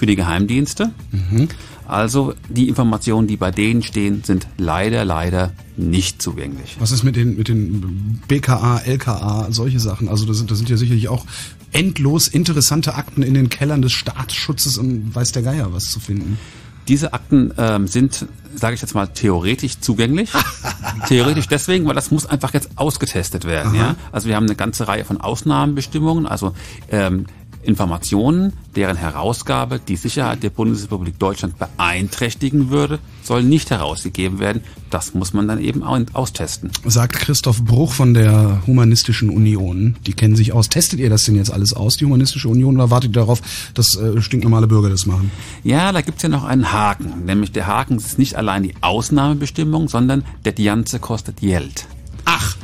für die Geheimdienste. Mhm. Also die Informationen, die bei denen stehen, sind leider, leider nicht zugänglich. Was ist mit den, mit den BKA, LKA, solche Sachen? Also da sind, da sind ja sicherlich auch endlos interessante Akten in den Kellern des Staatsschutzes und weiß der Geier was zu finden. Diese Akten ähm, sind, sage ich jetzt mal, theoretisch zugänglich. <laughs> theoretisch deswegen, weil das muss einfach jetzt ausgetestet werden. Ja? Also wir haben eine ganze Reihe von Ausnahmenbestimmungen. Also ähm, Informationen, deren Herausgabe die Sicherheit der Bundesrepublik Deutschland beeinträchtigen würde, soll nicht herausgegeben werden. Das muss man dann eben austesten. Sagt Christoph Bruch von der Humanistischen Union. Die kennen sich aus. Testet ihr das denn jetzt alles aus, die Humanistische Union, oder wartet ihr darauf, dass äh, stinknormale Bürger das machen? Ja, da gibt's ja noch einen Haken. Nämlich der Haken ist nicht allein die Ausnahmebestimmung, sondern der Dianze kostet Geld. Ach!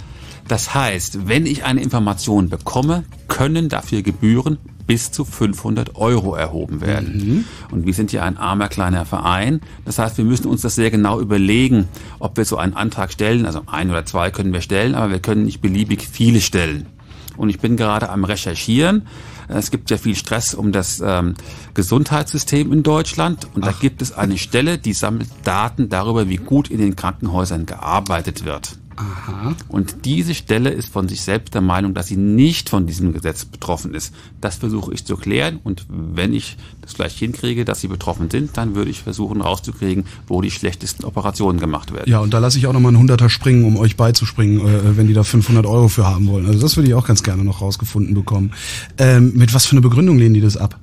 Das heißt, wenn ich eine Information bekomme, können dafür Gebühren bis zu 500 Euro erhoben werden. Mhm. Und wir sind ja ein armer kleiner Verein. Das heißt, wir müssen uns das sehr genau überlegen, ob wir so einen Antrag stellen. Also ein oder zwei können wir stellen, aber wir können nicht beliebig viele stellen. Und ich bin gerade am Recherchieren. Es gibt ja viel Stress um das ähm, Gesundheitssystem in Deutschland und Ach. da gibt es eine Stelle, die sammelt Daten darüber, wie gut in den Krankenhäusern gearbeitet wird. Aha. Und diese Stelle ist von sich selbst der Meinung, dass sie nicht von diesem Gesetz betroffen ist. Das versuche ich zu klären und wenn ich das gleich hinkriege, dass sie betroffen sind, dann würde ich versuchen rauszukriegen, wo die schlechtesten Operationen gemacht werden. Ja, und da lasse ich auch nochmal einen Hunderter springen, um euch beizuspringen, äh, wenn die da 500 Euro für haben wollen. Also das würde ich auch ganz gerne noch rausgefunden bekommen. Ähm, mit was für eine Begründung lehnen die das ab?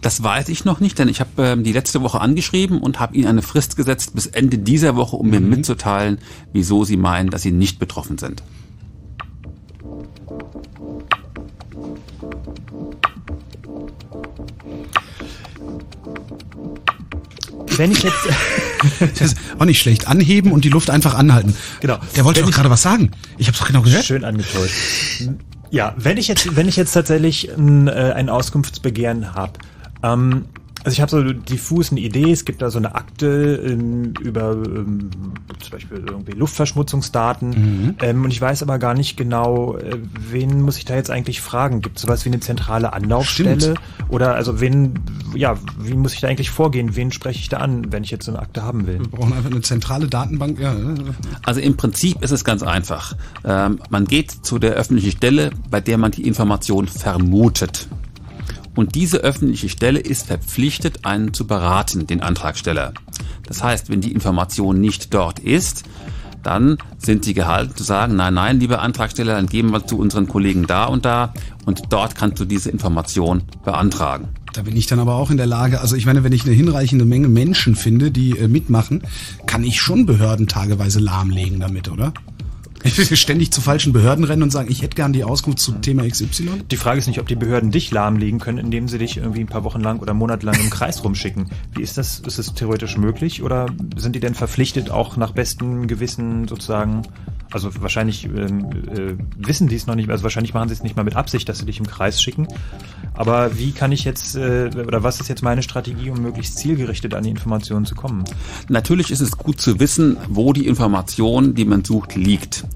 Das weiß ich noch nicht, denn ich habe ähm, die letzte Woche angeschrieben und habe ihnen eine Frist gesetzt bis Ende dieser Woche, um mhm. mir mitzuteilen, wieso sie meinen, dass sie nicht betroffen sind. Wenn ich jetzt <laughs> das ist auch nicht schlecht. Anheben und die Luft einfach anhalten. Genau. Der wollte doch gerade was sagen. Ich habe doch genau gehört. Schön angetäuscht. Ja, wenn ich jetzt, wenn ich jetzt tatsächlich ein, äh, ein Auskunftsbegehren habe, ähm, Also ich habe so diffus eine Idee, es gibt da so eine Akte ähm, über ähm, zum Beispiel irgendwie Luftverschmutzungsdaten mhm. ähm, und ich weiß aber gar nicht genau, äh, wen muss ich da jetzt eigentlich fragen? Gibt es sowas wie eine zentrale Anlaufstelle? Stimmt. Oder also wen, ja, wie muss ich da eigentlich vorgehen? Wen spreche ich da an, wenn ich jetzt so eine Akte haben will? Wir brauchen einfach eine zentrale Datenbank. Ja. Also im Prinzip ist es ganz einfach. Ähm, man geht zu der öffentlichen Stelle, bei der man die Information vermutet. Und diese öffentliche Stelle ist verpflichtet, einen zu beraten, den Antragsteller. Das heißt, wenn die Information nicht dort ist, dann sind sie gehalten zu sagen, nein, nein, lieber Antragsteller, dann geben wir zu unseren Kollegen da und da und dort kannst du diese Information beantragen. Da bin ich dann aber auch in der Lage, also ich meine, wenn ich eine hinreichende Menge Menschen finde, die äh, mitmachen, kann ich schon Behörden tageweise lahmlegen damit, oder? Ständig zu falschen Behörden rennen und sagen, ich hätte gern die Auskunft zum Thema XY? Die Frage ist nicht, ob die Behörden dich lahmlegen können, indem sie dich irgendwie ein paar Wochen lang oder monatelang im Kreis rumschicken. Wie ist das? Ist es theoretisch möglich oder sind die denn verpflichtet, auch nach bestem Gewissen sozusagen also wahrscheinlich ähm, äh, wissen die es noch nicht, also wahrscheinlich machen sie es nicht mal mit Absicht, dass sie dich im Kreis schicken. Aber wie kann ich jetzt, äh, oder was ist jetzt meine Strategie, um möglichst zielgerichtet an die Informationen zu kommen? Natürlich ist es gut zu wissen, wo die Information, die man sucht, liegt.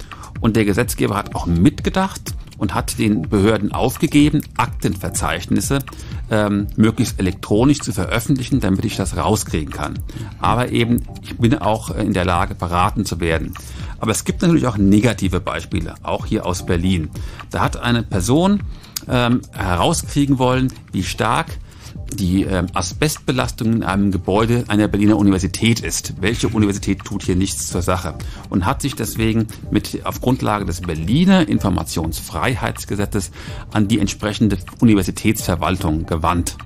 Und der Gesetzgeber hat auch mitgedacht und hat den Behörden aufgegeben, Aktenverzeichnisse ähm, möglichst elektronisch zu veröffentlichen, damit ich das rauskriegen kann. Aber eben, ich bin auch in der Lage, beraten zu werden. Aber es gibt natürlich auch negative Beispiele, auch hier aus Berlin. Da hat eine Person ähm, herauskriegen wollen, wie stark die ähm, Asbestbelastung in einem Gebäude einer Berliner Universität ist. Welche Universität tut hier nichts zur Sache? Und hat sich deswegen mit auf Grundlage des Berliner Informationsfreiheitsgesetzes an die entsprechende Universitätsverwaltung gewandt.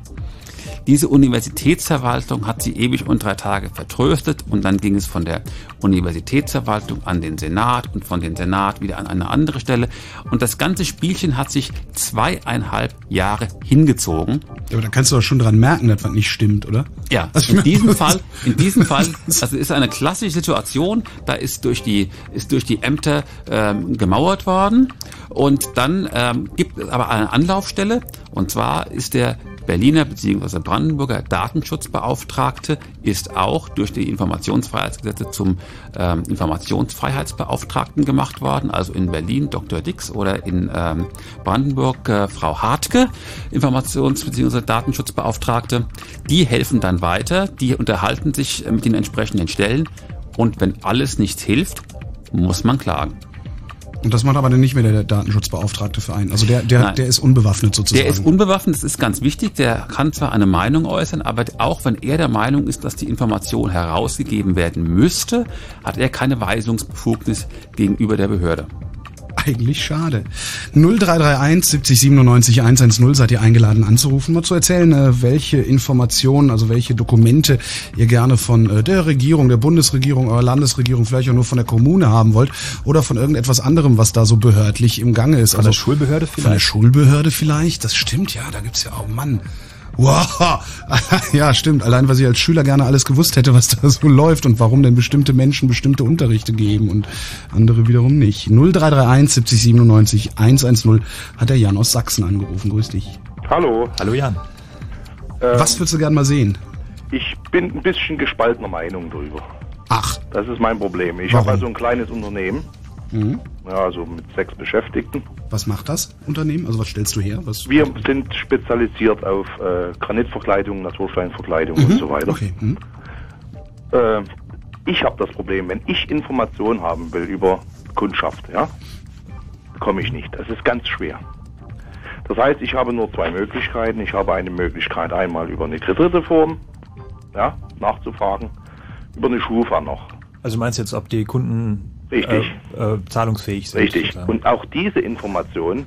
Diese Universitätsverwaltung hat sie ewig und drei Tage vertröstet und dann ging es von der Universitätsverwaltung an den Senat und von den Senat wieder an eine andere Stelle. Und das ganze Spielchen hat sich zweieinhalb Jahre hingezogen. Ja, aber da kannst du doch schon dran merken, dass was nicht stimmt, oder? Ja, in diesem Fall, in diesem <laughs> Fall, also ist eine klassische Situation, da ist durch die, ist durch die Ämter ähm, gemauert worden und dann ähm, gibt es aber eine Anlaufstelle und zwar ist der Berliner bzw. Brandenburger Datenschutzbeauftragte ist auch durch die Informationsfreiheitsgesetze zum ähm, Informationsfreiheitsbeauftragten gemacht worden. Also in Berlin Dr. Dix oder in ähm, Brandenburg äh, Frau Hartke, Informations- bzw. Datenschutzbeauftragte. Die helfen dann weiter, die unterhalten sich mit den entsprechenden Stellen und wenn alles nichts hilft, muss man klagen. Und das macht aber dann nicht mehr der Datenschutzbeauftragte für einen. Also der, der, der ist unbewaffnet sozusagen. Der ist unbewaffnet, das ist ganz wichtig. Der kann zwar eine Meinung äußern, aber auch wenn er der Meinung ist, dass die Information herausgegeben werden müsste, hat er keine Weisungsbefugnis gegenüber der Behörde eigentlich schade. 0331 70 97 110 seid ihr eingeladen anzurufen, mal zu erzählen, äh, welche Informationen, also welche Dokumente ihr gerne von äh, der Regierung, der Bundesregierung, eurer Landesregierung, vielleicht auch nur von der Kommune haben wollt oder von irgendetwas anderem, was da so behördlich im Gange ist. Von also der Schulbehörde vielleicht? Von der Schulbehörde vielleicht, das stimmt ja, da gibt's ja auch, Mann. Wow. <laughs> Ja, stimmt. Allein, was ich als Schüler gerne alles gewusst hätte, was da so läuft und warum denn bestimmte Menschen bestimmte Unterrichte geben und andere wiederum nicht. 0331 70 97 110 hat der Jan aus Sachsen angerufen. Grüß dich. Hallo. Hallo Jan. Ähm, was würdest du gerne mal sehen? Ich bin ein bisschen gespaltener Meinung drüber. Ach. Das ist mein Problem. Ich habe also ein kleines Unternehmen. Mhm. Ja, also mit sechs Beschäftigten. Was macht das Unternehmen? Also was stellst du her? Was Wir sind spezialisiert auf äh, Granitverkleidung, Natursteinverkleidung mhm. und so weiter. Okay. Mhm. Äh, ich habe das Problem, wenn ich Informationen haben will über Kundschaft, ja, komme ich nicht. Das ist ganz schwer. Das heißt, ich habe nur zwei Möglichkeiten. Ich habe eine Möglichkeit einmal über eine dritte Form, ja, nachzufragen, über eine Schufa noch. Also meinst du jetzt, ob die Kunden Richtig. Äh, äh, zahlungsfähig sind. Richtig. Sozusagen. Und auch diese Informationen,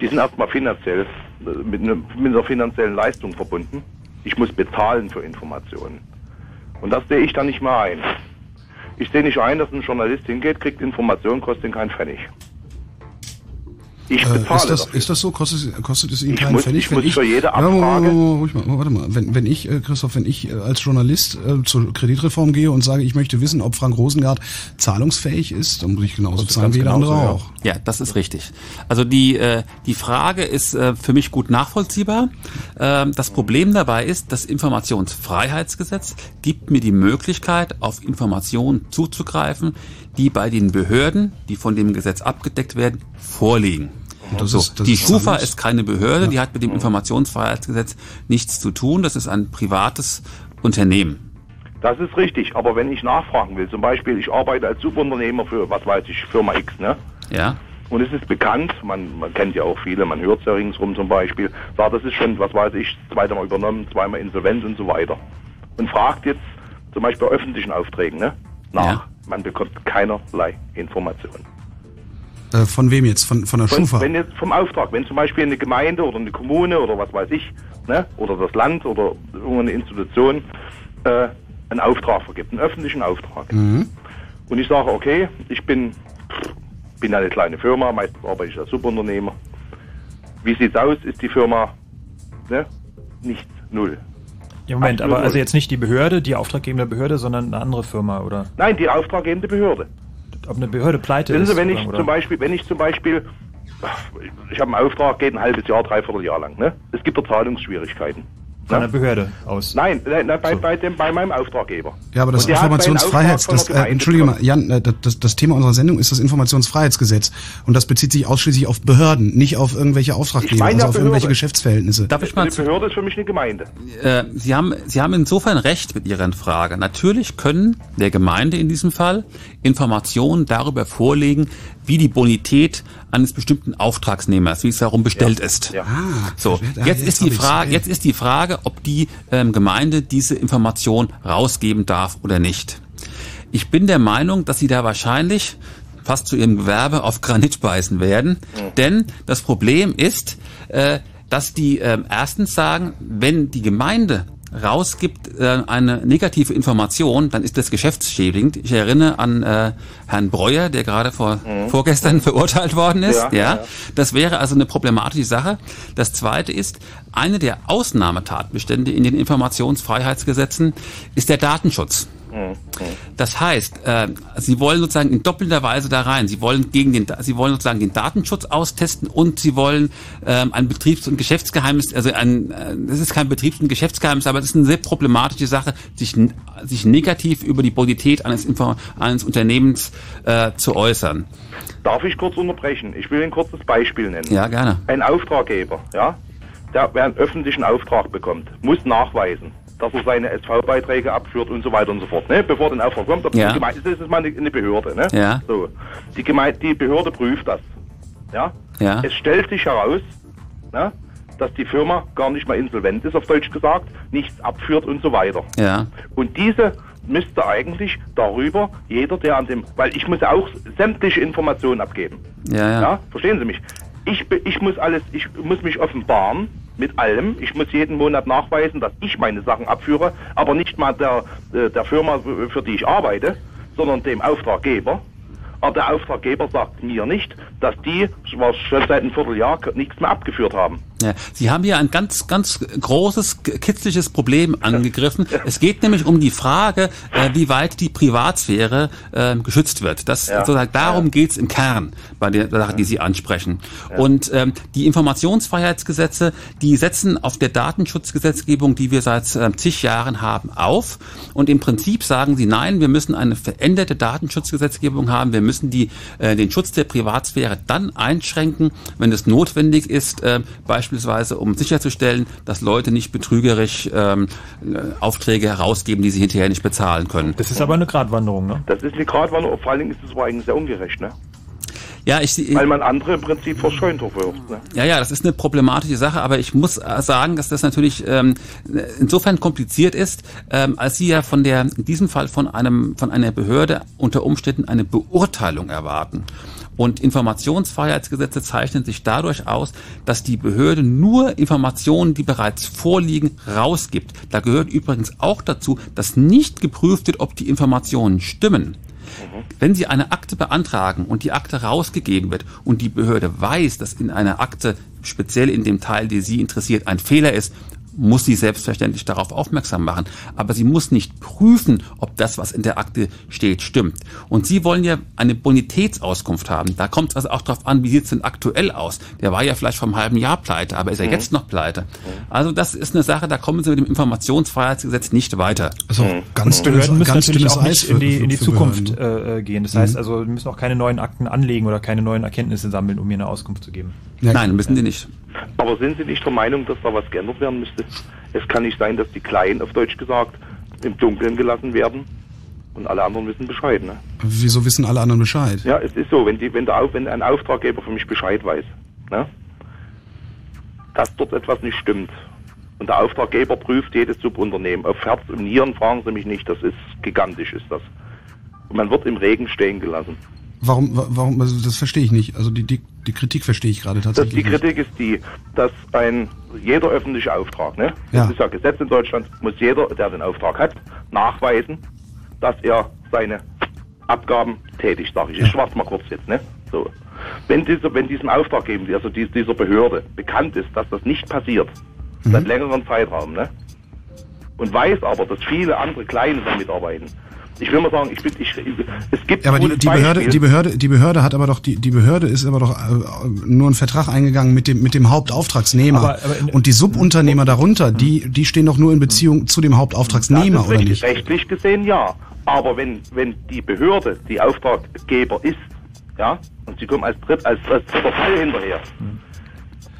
die sind erstmal finanziell, äh, mit, ne, mit einer finanziellen Leistung verbunden. Ich muss bezahlen für Informationen. Und das sehe ich dann nicht mehr ein. Ich sehe nicht ein, dass ein Journalist hingeht, kriegt Informationen, kostet ihn keinen Pfennig. Ich bezahle äh, ist das, dafür. Ist das so? Kostet, kostet es Ihnen Ich keinen muss- Pfennig? ich muss für jede Abfrage- Ja, ruhig mal, warte mal. Wenn, wenn ich, äh, Christoph, wenn ich äh, als Journalist äh, zur Kreditreform gehe und sage, ich möchte wissen, ob Frank Rosengart zahlungsfähig ist, dann muss ich genauso zahlen wie jeder andere ja. auch. Ja, das ist richtig. Also die, äh, die Frage ist äh, für mich gut nachvollziehbar. Ähm, das Problem dabei ist, das Informationsfreiheitsgesetz gibt mir die Möglichkeit, auf Informationen zuzugreifen, die bei den Behörden, die von dem Gesetz abgedeckt werden, vorliegen. das so, ist- das die ist Schufa ist keine Behörde, die hat mit dem Informationsfreiheitsgesetz nichts zu tun. Das ist ein privates Unternehmen. Das ist richtig, aber wenn ich nachfragen will, zum Beispiel, ich arbeite als Subunternehmer für, was weiß ich, Firma X, ne? Ja, Und es ist bekannt, man, man kennt ja auch viele, man hört es ja ringsrum zum Beispiel, sagt, das ist schon, was weiß ich, zweimal übernommen, zweimal insolvent und so weiter. Und fragt jetzt zum Beispiel bei öffentlichen Aufträgen ne, nach. Ja. Man bekommt keinerlei Informationen. Äh, von wem jetzt? Von, von der Von, Schufa? wenn jetzt vom Auftrag, wenn zum Beispiel eine Gemeinde oder eine Kommune oder was weiß ich, ne, oder das Land oder irgendeine Institution äh, einen Auftrag vergibt, einen öffentlichen Auftrag. Mhm. Und ich sage, okay, ich bin, bin eine kleine Firma, meistens arbeite ich als Subunternehmer. Wie sieht's aus? Ist die Firma ne, nichts, null. Ja, Moment, aber also jetzt nicht die Behörde, die auftraggebende Behörde, sondern eine andere Firma oder Nein, die auftraggebende Behörde. ob eine Behörde pleite Wissen ist. Sie, wenn ich oder- zum Beispiel, wenn ich zum Beispiel, ich habe einen Auftrag, geht ein halbes Jahr, dreiviertel Jahr lang, ne? Es gibt da Zahlungsschwierigkeiten. Von einer Behörde aus. Nein, nein, nein bei, bei, dem, bei meinem Auftraggeber. Ja, aber das der Informationsfreiheits, das, der äh, mal. Jan, äh, das- das, das Thema unserer Sendung ist das Informationsfreiheitsgesetz und das bezieht sich ausschließlich auf Behörden, nicht auf irgendwelche Auftraggeber, also ja auf Behörde. irgendwelche Geschäftsverhältnisse. darf ich mal Eine Behörde ist für mich eine Gemeinde. Äh, Sie haben, Sie haben insofern recht mit Ihrer Frage. Natürlich können der Gemeinde in diesem Fall Informationen darüber vorlegen, wie die Bonität eines bestimmten Auftragsnehmers, wie es darum bestellt ist. Ja. So, Ah, jetzt jetzt ist die Frage, jetzt ist die Frage, ob die ähm, Gemeinde diese Information rausgeben darf oder nicht. Ich bin der Meinung, dass sie da wahrscheinlich fast zu ihrem Gewerbe auf Granit beißen werden, denn das Problem ist, äh, dass die ähm, erstens sagen, wenn die Gemeinde rausgibt äh, eine negative Information, dann ist das geschäftsschädigend. Ich erinnere an äh, Herrn Breuer, der gerade vor vorgestern <laughs> verurteilt worden ist. Ja, Ja, ja. das wäre also eine problematische Sache. Das zweite ist, eine der Ausnahmetatbestände in den Informationsfreiheitsgesetzen ist der Datenschutz. Das heißt, äh, Sie wollen sozusagen in doppelter Weise da rein. Sie wollen gegen den, Sie wollen sozusagen den Datenschutz austesten und Sie wollen ähm, ein Betriebs- und Geschäftsgeheimnis, also ein, äh, das ist kein Betriebs- und Geschäftsgeheimnis, aber das ist eine sehr problematische Sache, sich, sich negativ über die Bonität eines, Info eines Unternehmens äh, zu äußern. Darf ich kurz unterbrechen? Ich will ein kurzes Beispiel nennen. Ja, gerne. Ein Auftraggeber, ja, der wer einen öffentlichen Auftrag bekommt, muss nachweisen, dass er seine SV-Beiträge abführt und so weiter und so fort. Ne? Bevor der Auftrag kommt, ob Ja. die Gemeinde, das ist mal eine, eine Behörde. Ne? Ja. So. Die, Gemeinde, die Behörde prüft das. Ja? Ja. Es stellt sich heraus, ne, dass die Firma gar nicht mal insolvent ist, auf Deutsch gesagt, nichts abführt und so weiter. Ja. Und diese müsste eigentlich darüber jeder, der an dem, weil ich muss ja auch sämtliche Informationen abgeben. Ja, ja. Ja, verstehen Sie mich? Ich, be- ich muss alles, ich muss mich offenbaren mit allem. Ich muss jeden Monat nachweisen, dass ich meine Sachen abführe, aber nicht mal der, äh, der Firma, für die ich arbeite, sondern dem Auftraggeber. Aber der Auftraggeber sagt mir nicht, dass die was schon seit einem Vierteljahr nichts mehr abgeführt haben. Ja, Sie haben hier ein ganz, ganz großes, kitzliches Problem angegriffen. Es geht nämlich um die Frage, äh, wie weit die Privatsphäre äh, geschützt wird. Das, Ja. sozusagen, darum geht's im Kern bei der Sache, die Sie ansprechen. Und ähm, die Informationsfreiheitsgesetze, die setzen auf der Datenschutzgesetzgebung, die wir seit äh, zig Jahren haben, auf. Und im Prinzip sagen sie, nein, wir müssen eine veränderte Datenschutzgesetzgebung haben. Wir müssen die, äh, den Schutz der Privatsphäre dann einschränken, wenn es notwendig ist, äh, beispielsweise um sicherzustellen, dass Leute nicht betrügerisch ähm, äh, Aufträge herausgeben, die sie hinterher nicht bezahlen können. Das ist aber eine Gratwanderung, ne? Das ist eine Gratwanderung, vor allen Dingen ist es aber eigentlich sehr ungerecht, ne? Ja, ich, Weil man andere im Prinzip verscheunt wirft. Ne? Ja, ja, das ist eine problematische Sache, aber ich muss äh, sagen, dass das natürlich ähm, insofern kompliziert ist, ähm, als Sie ja von der, in diesem Fall von einem, von einer Behörde unter Umständen eine Beurteilung erwarten. Und Informationsfreiheitsgesetze zeichnen sich dadurch aus, dass die Behörde nur Informationen, die bereits vorliegen, rausgibt. Da gehört übrigens auch dazu, dass nicht geprüft wird, ob die Informationen stimmen. Wenn Sie eine Akte beantragen und die Akte rausgegeben wird und die Behörde weiß, dass in einer Akte speziell in dem Teil, der Sie interessiert, ein Fehler ist, muss sie selbstverständlich darauf aufmerksam machen. Aber sie muss nicht prüfen, ob das, was in der Akte steht, stimmt. Und Sie wollen ja eine Bonitätsauskunft haben. Da kommt es also auch darauf an, wie sieht es denn aktuell aus? Der war ja vielleicht vom halben Jahr pleite, aber ist er mhm. jetzt noch pleite? Also das ist eine Sache, da kommen Sie mit dem Informationsfreiheitsgesetz nicht weiter. Also mhm. ganz dünnes, Behörden müssen ganz natürlich auch nicht in die, in die Zukunft äh, gehen. Das mhm. heißt also, wir müssen auch keine neuen Akten anlegen oder keine neuen Erkenntnisse sammeln, um mir eine Auskunft zu geben. Ja, Nein, müssen die nicht. Aber sind Sie nicht der Meinung, dass da was geändert werden müsste? Es kann nicht sein, dass die Kleinen, auf Deutsch gesagt, im Dunkeln gelassen werden und alle anderen wissen Bescheid. Ne? Wieso wissen alle anderen Bescheid? Ja, es ist so, wenn, die, wenn, der, wenn ein Auftraggeber für mich Bescheid weiß, ne, dass dort etwas nicht stimmt. Und der Auftraggeber prüft jedes Subunternehmen. Auf Herz und Nieren fragen Sie mich nicht, das ist gigantisch, ist das. Und man wird im Regen stehen gelassen. Warum, warum, also das verstehe ich nicht. Also die, die, die Kritik verstehe ich gerade tatsächlich. Die Kritik ist die, dass ein jeder öffentliche Auftrag, ne? Das ja. ist ja Gesetz in Deutschland, muss jeder, der den Auftrag hat, nachweisen, dass er seine Abgaben tätigt, sage ich. Ich schwarz mal kurz jetzt, ne? So. Wenn, dieser, wenn diesem Auftraggeber, also dieser Behörde, bekannt ist, dass das nicht passiert, mhm. seit längerem Zeitraum, ne? Und weiß aber, dass viele andere Kleine damit arbeiten, ich will mal sagen, ich bin, ich, es gibt ja, aber die, die Behörde, die Behörde, die Behörde hat aber doch, die, die Behörde ist aber doch äh, nur einen Vertrag eingegangen mit dem, mit dem Hauptauftragsnehmer. Aber, aber in, und die Subunternehmer darunter, die, die stehen doch nur in Beziehung zu dem Hauptauftragsnehmer, oder richtig. nicht? Rechtlich gesehen ja. Aber wenn, wenn die Behörde die Auftraggeber ist, ja, und sie kommen als Dritt, als, als dritter Teil hinterher, hm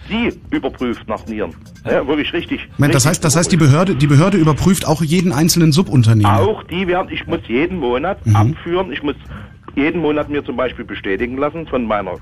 sie überprüft nach Nieren. Ja, wirklich richtig. Moment, das heißt, das heißt, die Behörde, die Behörde überprüft auch jeden einzelnen Subunternehmer. Auch die werden, ich muss jeden Monat mhm. abführen, ich muss jeden Monat mir zum Beispiel bestätigen lassen von meiner,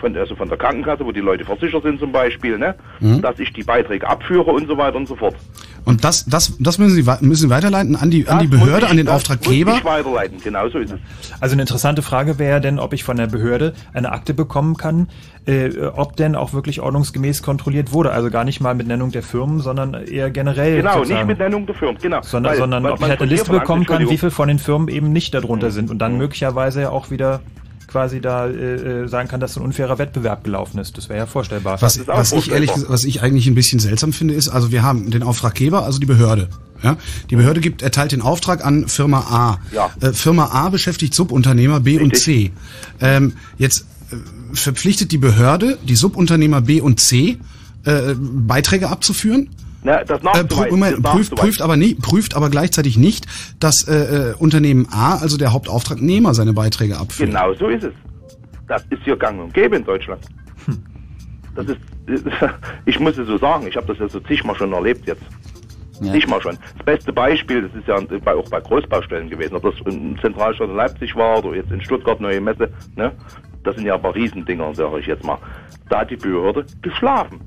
von, also von der Krankenkasse, wo die Leute versichert sind zum Beispiel, ne, mhm. dass ich die Beiträge abführe und so weiter und so fort. Und das, das, das müssen Sie, müssen weiterleiten an die, an die Behörde, ich, an den das Auftraggeber? Muss ich weiterleiten, genau so ist es. Also eine interessante Frage wäre denn, ob ich von der Behörde eine Akte bekommen kann, äh, ob denn auch wirklich ordnungsgemäß kontrolliert wurde. Also gar nicht mal mit Nennung der Firmen, sondern eher generell. Genau, sozusagen. nicht mit Nennung der Firmen, genau. Sondern, weil, sondern weil ob ich halt eine Liste bekommen kann, wie viel von den Firmen eben nicht darunter mhm. sind und dann mhm. möglicherweise auch wieder quasi da äh, äh, sagen kann, dass ein unfairer Wettbewerb gelaufen ist. Das wäre ja vorstellbar. Was, was ich ehrlich was ich eigentlich ein bisschen seltsam finde, ist, also wir haben den Auftraggeber, also die Behörde. Ja? Die Behörde gibt, erteilt den Auftrag an Firma A. Ja. Äh, Firma A beschäftigt Subunternehmer B Richtig. und C. Ähm, jetzt verpflichtet die Behörde die Subunternehmer B und C äh, Beiträge abzuführen. Na, das äh, prü Moment, prüft, prüft, aber nie, prüft aber gleichzeitig nicht, dass äh, äh, Unternehmen A, also der Hauptauftragnehmer, seine Beiträge abführt. Genau so ist es. Das ist hier gang und gäbe in Deutschland. Hm. Das ist, <laughs> ich muss es so sagen, ich habe das ja so zigmal schon erlebt jetzt. Ja. Nicht mal schon. Das beste Beispiel, das ist ja auch bei Großbaustellen gewesen, ob das in Zentralstadt in Leipzig war oder jetzt in Stuttgart neue Messe, ne? Das sind ja paar Riesendinger, sage ich jetzt mal. Da hat die Behörde geschlafen.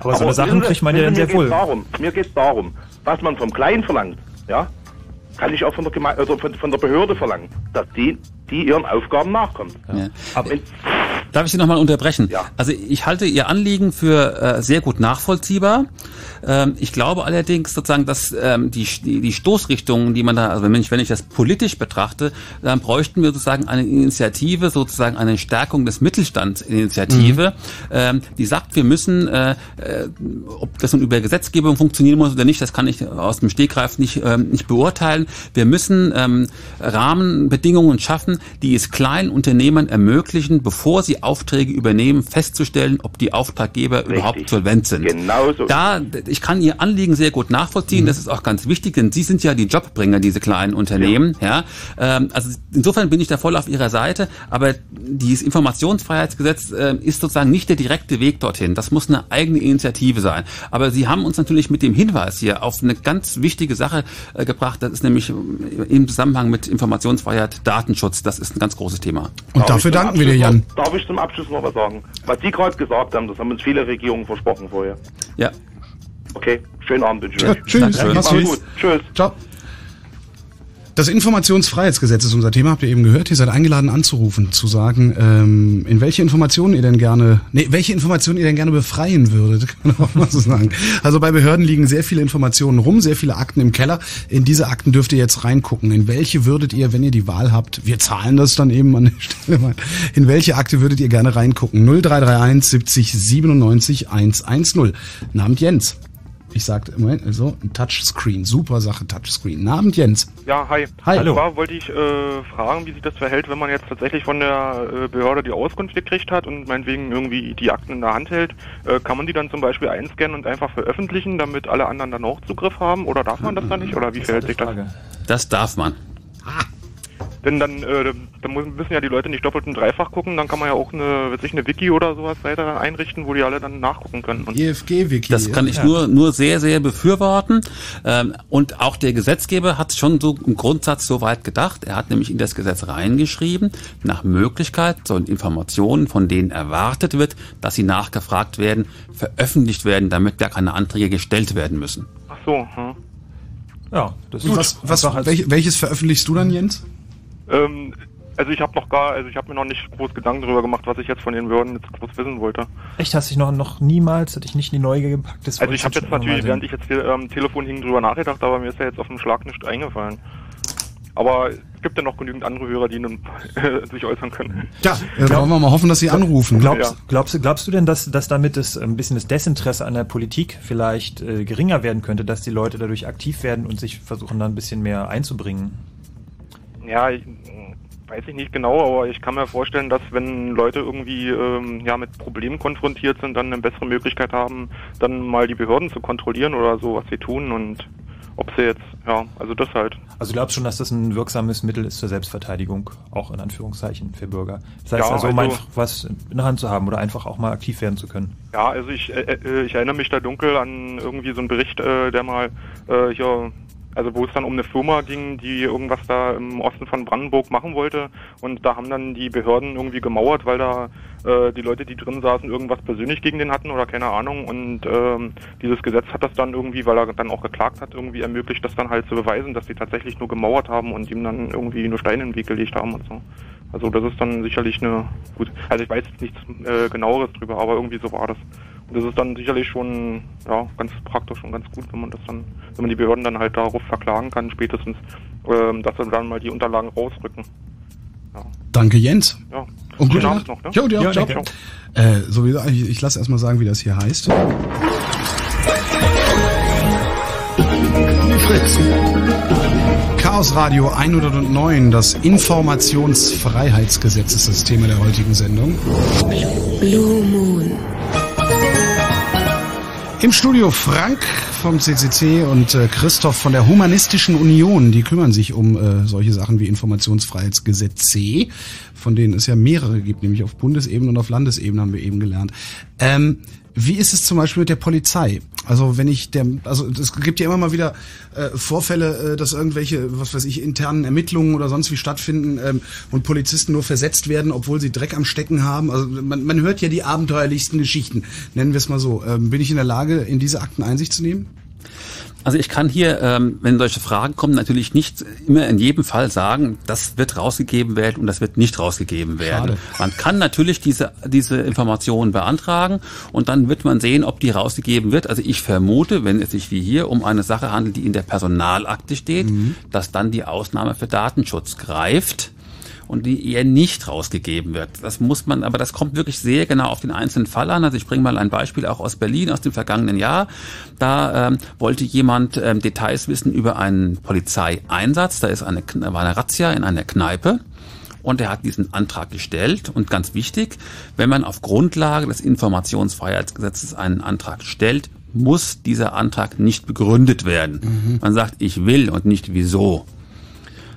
Aber, so eine Sachen kriegt man ja dann sehr wohl. Darum, mir geht es darum, was man vom Kleinen verlangt, ja, kann ich auch von der, Geme oder von, von der Behörde verlangen, dass die, die ihren Aufgaben nachkommt. Ja. Aber Darf ich Sie nochmal unterbrechen? Ja. Also ich halte Ihr Anliegen für äh, sehr gut nachvollziehbar. Ähm, ich glaube allerdings sozusagen, dass ähm, die, die, die Stoßrichtungen, die man da, also wenn ich, wenn ich das politisch betrachte, dann bräuchten wir sozusagen eine Initiative, sozusagen eine Stärkung des Mittelstandsinitiative, mhm. ähm, die sagt, wir müssen, äh, äh, ob das nun über Gesetzgebung funktionieren muss oder nicht, das kann ich aus dem Stegreif nicht, ähm, nicht beurteilen. Wir müssen ähm, Rahmenbedingungen schaffen, die es kleinen Unternehmern ermöglichen, bevor sie Aufträge übernehmen, festzustellen, ob die Auftraggeber Richtig. überhaupt solvent sind. Genau so. Da ich kann Ihr Anliegen sehr gut nachvollziehen. Mhm. Das ist auch ganz wichtig, denn Sie sind ja die Jobbringer, diese kleinen Unternehmen. Ja. ja? Ähm, also insofern bin ich da voll auf Ihrer Seite. Aber dieses Informationsfreiheitsgesetz äh, ist sozusagen nicht der direkte Weg dorthin. Das muss eine eigene Initiative sein. Aber Sie haben uns natürlich mit dem Hinweis hier auf eine ganz wichtige Sache äh, gebracht. Das ist nämlich im Zusammenhang mit Informationsfreiheit, Datenschutz. Das ist ein ganz großes Thema. Und darf dafür danken wir dir, Jan. Darf ich zum Abschluss noch was sagen? Was Sie gerade gesagt haben, das haben uns viele Regierungen versprochen vorher. Ja. Okay, schönen Abend wünsche ja, Tschüss. Danke, tschüss. Gut. Tschüss. Ciao. Das Informationsfreiheitsgesetz ist unser Thema, habt ihr eben gehört. Ihr seid eingeladen anzurufen, zu sagen, ähm, in welche Informationen ihr denn gerne, nee, welche Informationen ihr denn gerne befreien würdet, <laughs> kann man auch mal so sagen. Also bei Behörden liegen sehr viele Informationen rum, sehr viele Akten im Keller. In diese Akten dürft ihr jetzt reingucken. In welche würdet ihr, wenn ihr die Wahl habt, wir zahlen das dann eben an der <laughs> Stelle mal, in welche Akte würdet ihr gerne reingucken? 0331 70 97 110. Namens Jens. Ich sagte, Moment, also ein Touchscreen, super Sache, Touchscreen. Abend, Jens. Ja, hi. Hi. Hallo. Zwar wollte ich äh, fragen, wie sich das verhält, wenn man jetzt tatsächlich von der äh, Behörde die Auskunft gekriegt hat und meinetwegen irgendwie die Akten in der Hand hält. Äh, kann man die dann zum Beispiel einscannen und einfach veröffentlichen, damit alle anderen dann auch Zugriff haben? Oder darf man das dann nicht? Oder wie verhält sich das? Das darf man. Ah. Denn dann, äh, dann müssen ja die Leute nicht doppelt und dreifach gucken, dann kann man ja auch eine, weiß ich, eine Wiki oder sowas weiter einrichten, wo die alle dann nachgucken können. IFG-Wiki. Das kann ich ja. nur, nur sehr, sehr befürworten. Ähm, und auch der Gesetzgeber hat schon so im Grundsatz so weit gedacht. Er hat nämlich in das Gesetz reingeschrieben, nach Möglichkeit sollen Informationen, von denen erwartet wird, dass sie nachgefragt werden, veröffentlicht werden, damit gar keine Anträge gestellt werden müssen. Ach so, hm. Ja, das ist was, was, welch, welches veröffentlichst du dann, Jens? Ähm, also ich habe noch gar, also ich habe mir noch nicht groß Gedanken darüber gemacht, was ich jetzt von den Behörden jetzt groß wissen wollte. Echt, hast du dich noch, noch niemals, hatte ich nicht in die Neugier gepackt? Das also ich habe jetzt natürlich, während ich jetzt hier am ähm, Telefon hing, drüber nachgedacht, aber mir ist ja jetzt auf dem Schlag nicht eingefallen. Aber es gibt ja noch genügend andere Hörer, die nun, <laughs> sich äußern können. Ja, äh, wollen wir mal hoffen, dass sie anrufen. Glaubst, ja. glaubst, du, glaubst du denn, dass, dass damit das, ein bisschen das Desinteresse an der Politik vielleicht äh, geringer werden könnte, dass die Leute dadurch aktiv werden und sich versuchen, da ein bisschen mehr einzubringen? Ja, ich, weiß ich nicht genau, aber ich kann mir vorstellen, dass wenn Leute irgendwie ähm, ja mit Problemen konfrontiert sind, dann eine bessere Möglichkeit haben, dann mal die Behörden zu kontrollieren oder so, was sie tun und ob sie jetzt, ja, also das halt. Also du glaubst schon, dass das ein wirksames Mittel ist zur Selbstverteidigung, auch in Anführungszeichen für Bürger. Das heißt ja, also, um also, einfach was in der Hand zu haben oder einfach auch mal aktiv werden zu können. Ja, also ich, äh, äh ich erinnere mich da dunkel an irgendwie so einen Bericht, äh, der mal äh, hier also wo es dann um eine Firma ging, die irgendwas da im Osten von Brandenburg machen wollte. Und da haben dann die Behörden irgendwie gemauert, weil da äh, die Leute, die drin saßen, irgendwas persönlich gegen den hatten oder keine Ahnung und ähm, dieses Gesetz hat das dann irgendwie, weil er dann auch geklagt hat, irgendwie ermöglicht, das dann halt zu beweisen, dass die tatsächlich nur gemauert haben und ihm dann irgendwie nur Steine in den Weg gelegt haben und so. Also das ist dann sicherlich eine gut, also ich weiß nichts äh, genaueres drüber, aber irgendwie so war das das ist dann sicherlich schon ja, ganz praktisch und ganz gut, wenn man das dann, wenn man die Behörden dann halt darauf verklagen kann, spätestens, ähm, dass sie dann mal die Unterlagen rausrücken. Ja. Danke Jens. Ja. Und guten Abend noch, ne? Jo, ja, ciao. ciao. Äh, sowieso, ich, ich lasse erstmal sagen, wie das hier heißt. Fritz. Chaos Radio 109, das Informationsfreiheitsgesetz ist das Thema der heutigen Sendung. Blue Moon. Im Studio Frank vom CCC und äh, Christoph von der Humanistischen Union. Die kümmern sich um äh, solche Sachen wie Informationsfreiheitsgesetz C, von denen es ja mehrere gibt, nämlich auf Bundesebene und auf Landesebene haben wir eben gelernt. Ähm, wie ist es zum Beispiel mit der Polizei? Also wenn ich der, also es gibt ja immer mal wieder äh, Vorfälle, äh, dass irgendwelche, was weiß ich, internen Ermittlungen oder sonst wie stattfinden ähm, und Polizisten nur versetzt werden, obwohl sie Dreck am Stecken haben. Also man, man hört ja die abenteuerlichsten Geschichten, nennen wir es mal so. Ähm, bin ich in der Lage, in diese Akten Einsicht zu nehmen? Also ich kann hier, ähm, wenn solche Fragen kommen, natürlich nicht immer in jedem Fall sagen, das wird rausgegeben werden und das wird nicht rausgegeben werden. Schade. Man kann natürlich diese, diese Informationen beantragen und dann wird man sehen, ob die rausgegeben wird. Also ich vermute, wenn es sich wie hier um eine Sache handelt, die in der Personalakte steht, mhm. dass dann die Ausnahme für Datenschutz greift und die eher nicht rausgegeben wird. Das muss man, aber das kommt wirklich sehr genau auf den einzelnen Fall an. Also ich bringe mal ein Beispiel auch aus Berlin aus dem vergangenen Jahr. Da ähm, wollte jemand ähm, Details wissen über einen Polizeieinsatz. Da ist eine, war eine Razzia in einer Kneipe. Und er hat diesen Antrag gestellt. Und ganz wichtig, wenn man auf Grundlage des Informationsfreiheitsgesetzes einen Antrag stellt, muss dieser Antrag nicht begründet werden. Mhm. Man sagt, ich will und nicht wieso.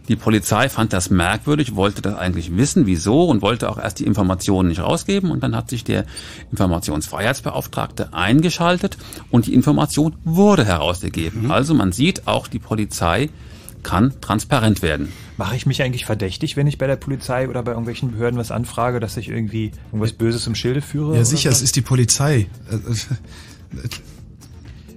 Die Polizei fand das merkwürdig, wollte das eigentlich wissen, wieso und wollte auch erst die Informationen nicht rausgeben. Und dann hat sich der Informationsfreiheitsbeauftragte eingeschaltet und die Information wurde herausgegeben. Mhm. Also man sieht, auch die Polizei kann transparent werden. Mache ich mich eigentlich verdächtig, wenn ich bei der Polizei oder bei irgendwelchen Behörden was anfrage, dass ich irgendwie irgendwas Böses im Schilde führe? Ja, sicher, es ist die Polizei.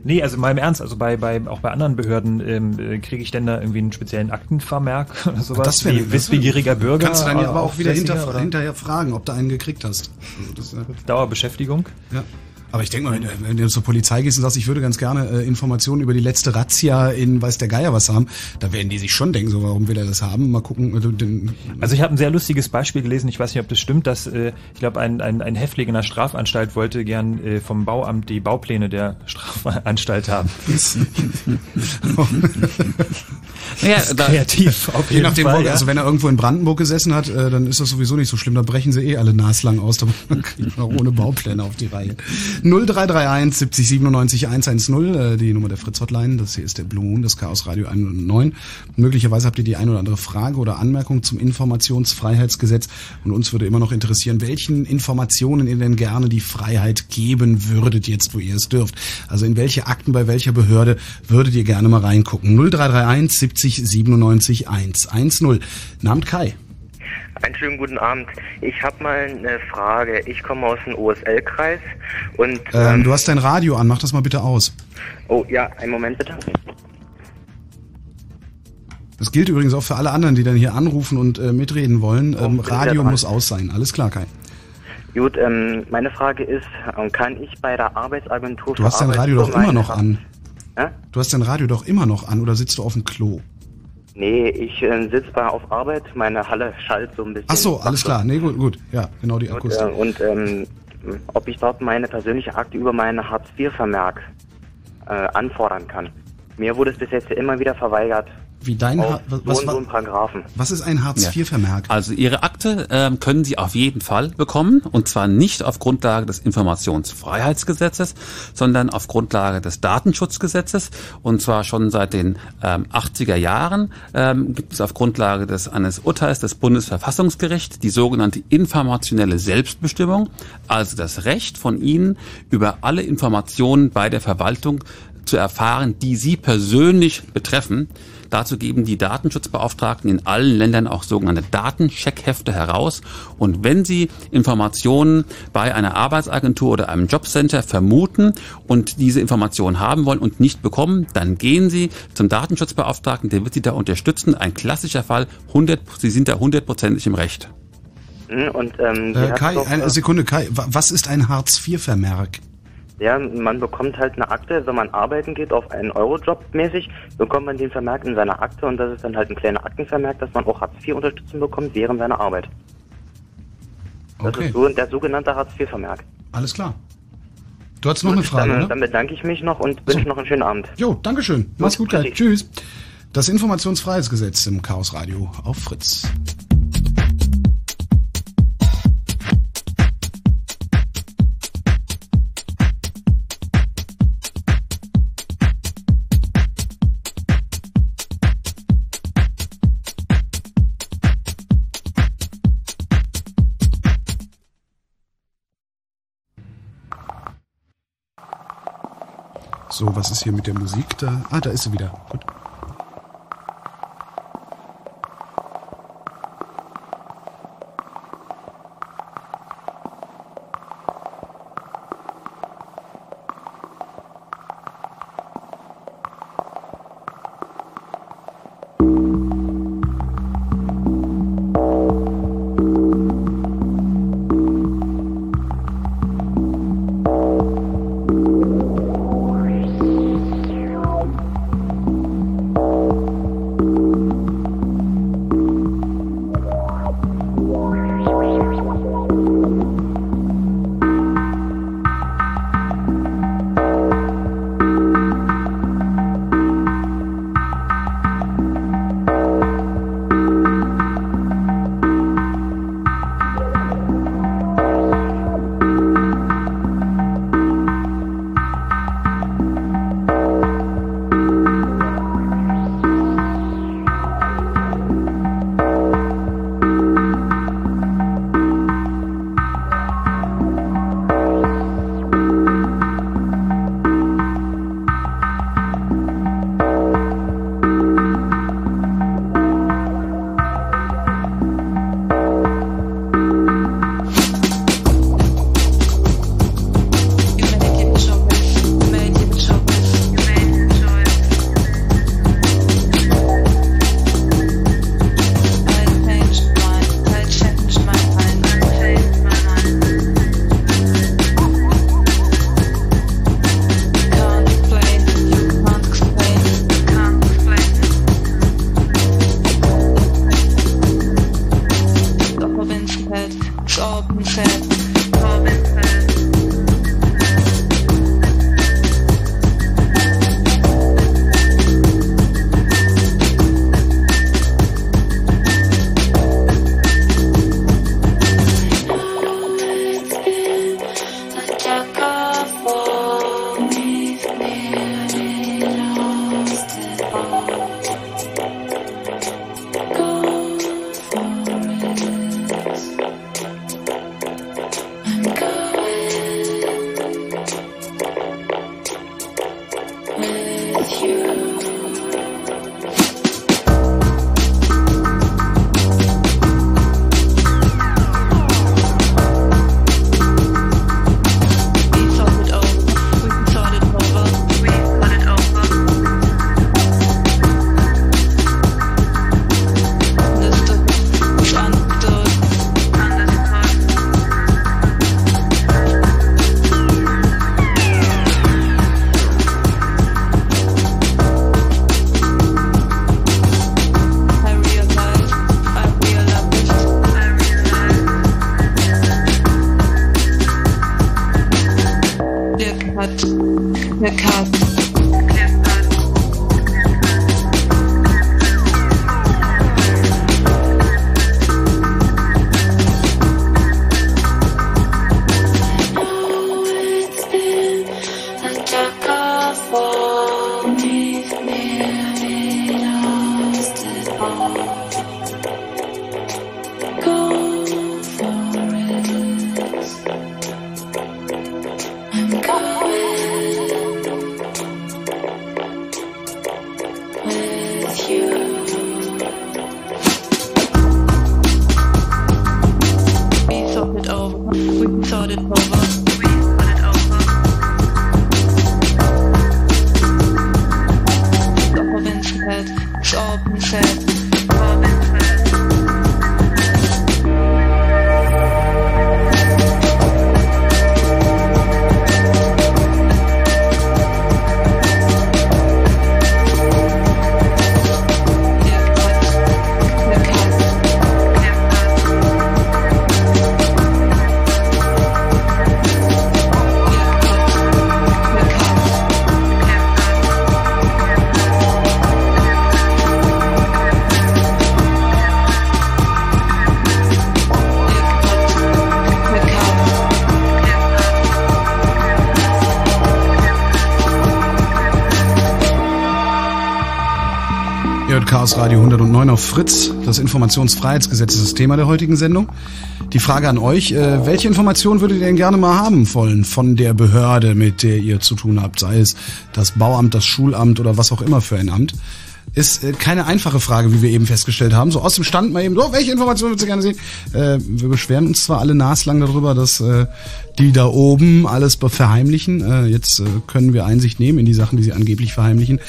Nee, also mal im Ernst, also bei, bei auch bei anderen Behörden ähm, äh, kriege ich denn da irgendwie einen speziellen Aktenvermerk <laughs> oder sowas? Das wäre wie wissbegieriger Bürger. Kannst du dann ja aber auch wieder hinterher fragen, ob du einen gekriegt hast. Also das, äh, Dauerbeschäftigung. ja. Aber ich denke mal, wenn du zur Polizei gehst und sagst, ich würde ganz gerne äh, Informationen über die letzte Razzia in weiß der Geier was haben, da werden die sich schon denken, so warum will er das haben? Mal gucken. Also, den, Also ich habe ein sehr lustiges Beispiel gelesen, ich weiß nicht, ob das stimmt, dass äh, ich glaube, ein, ein, ein Häftling in einer Strafanstalt wollte gern äh, vom Bauamt die Baupläne der Strafanstalt haben. <laughs> Ja, da, Kreativ, auf Je nachdem, Fall. wo, ja. also wenn er irgendwo in Brandenburg gesessen hat, äh, dann ist das sowieso nicht so schlimm. Da brechen sie eh alle naslang aus. Da <laughs> kriegt man auch ohne Baupläne auf die Reihe. 0331 70 97 110, äh, die Nummer der Fritz Hotline. Das hier ist der Blue Moon, das Chaos Radio 109. Möglicherweise habt ihr die ein oder andere Frage oder Anmerkung zum Informationsfreiheitsgesetz. Und uns würde immer noch interessieren, welchen Informationen ihr denn gerne die Freiheit geben würdet, jetzt wo ihr es dürft. Also in welche Akten bei welcher Behörde würdet ihr gerne mal reingucken? 0331 70 97 110. Namt Kai. Einen schönen guten Abend. Ich habe mal eine Frage. Ich komme aus dem OSL-Kreis und Ähm, du hast dein Radio an, mach das mal bitte aus. oh ja, einen Moment bitte. Das gilt übrigens auch für alle anderen, die dann hier anrufen und äh, mitreden wollen. Ähm, Radio muss aus sein. Alles klar, Kai. Gut, ähm, meine Frage ist, ähm, kann ich bei der Arbeitsagentur Du hast dein Radio doch immer noch an. Hä? Du hast dein Radio doch immer noch an oder sitzt du auf dem Klo? Nee, ich äh, sitze bei auf Arbeit, meine Halle schallt so ein bisschen. Ach so, alles klar. Nee, gut, gut. Ja, genau die Und, Akustik. äh, und ähm, ob ich dort meine persönliche Akte über meine Hartz-IV-Vermerk äh, anfordern kann. Mir wurde es bis jetzt immer wieder verweigert. Wie dein Auf Ha- was, so was, und so einen Paragraphen. was ist ein Hartz-IV-Vermerk? Also Ihre Akte ähm, können Sie auf jeden Fall bekommen und zwar nicht auf Grundlage des Informationsfreiheitsgesetzes, sondern auf Grundlage des Datenschutzgesetzes und zwar schon seit den ähm, 80er Jahren ähm, gibt es auf Grundlage des eines Urteils des Bundesverfassungsgerichts die sogenannte informationelle Selbstbestimmung, also das Recht von Ihnen über alle Informationen bei der Verwaltung zu erfahren, die Sie persönlich betreffen. Dazu geben die Datenschutzbeauftragten in allen Ländern auch sogenannte Datencheckhefte heraus. Und wenn Sie Informationen bei einer Arbeitsagentur oder einem Jobcenter vermuten und diese Informationen haben wollen und nicht bekommen, dann gehen Sie zum Datenschutzbeauftragten, der wird Sie da unterstützen. Ein klassischer Fall, 100, Sie sind da hundertprozentig im Recht. Hm, Und ähm, Äh, Kai, doch, eine äh, Sekunde, Kai. wa- Was ist ein Hartz-IV-Vermerk? Ja, man bekommt halt eine Akte, wenn man arbeiten geht, auf einen Eurojob mäßig, bekommt man den Vermerk in seiner Akte und das ist dann halt ein kleiner Aktenvermerk, dass man auch Hartz-IV-Unterstützung bekommt während seiner Arbeit. Das Okay, ist so der sogenannte Hartz-IV-Vermerk. alles klar. Du hast noch eine Frage, dann, ne? dann bedanke ich mich noch und wünsche noch einen schönen Abend. Jo, Dankeschön. Mach's gut. Tschüss. Das Informationsfreiheitsgesetz im Chaos Radio auf Fritz. So, was ist hier mit der Musik da? Ah, da ist sie wieder. Gut. Chaos Radio 109 auf Fritz. Das Informationsfreiheitsgesetz ist das Thema der heutigen Sendung. Die Frage an euch, äh, welche Informationen würdet ihr denn gerne mal haben wollen von der Behörde, mit der ihr zu tun habt? Sei es das Bauamt, das Schulamt oder was auch immer für ein Amt. Ist äh, keine einfache Frage, wie wir eben festgestellt haben. So aus dem Stand mal eben, so, welche Informationen würdet ihr gerne sehen? Äh, wir beschweren uns zwar alle naslang darüber, dass äh, die da oben alles verheimlichen. Äh, jetzt äh, können wir Einsicht nehmen in die Sachen, die sie angeblich verheimlichen.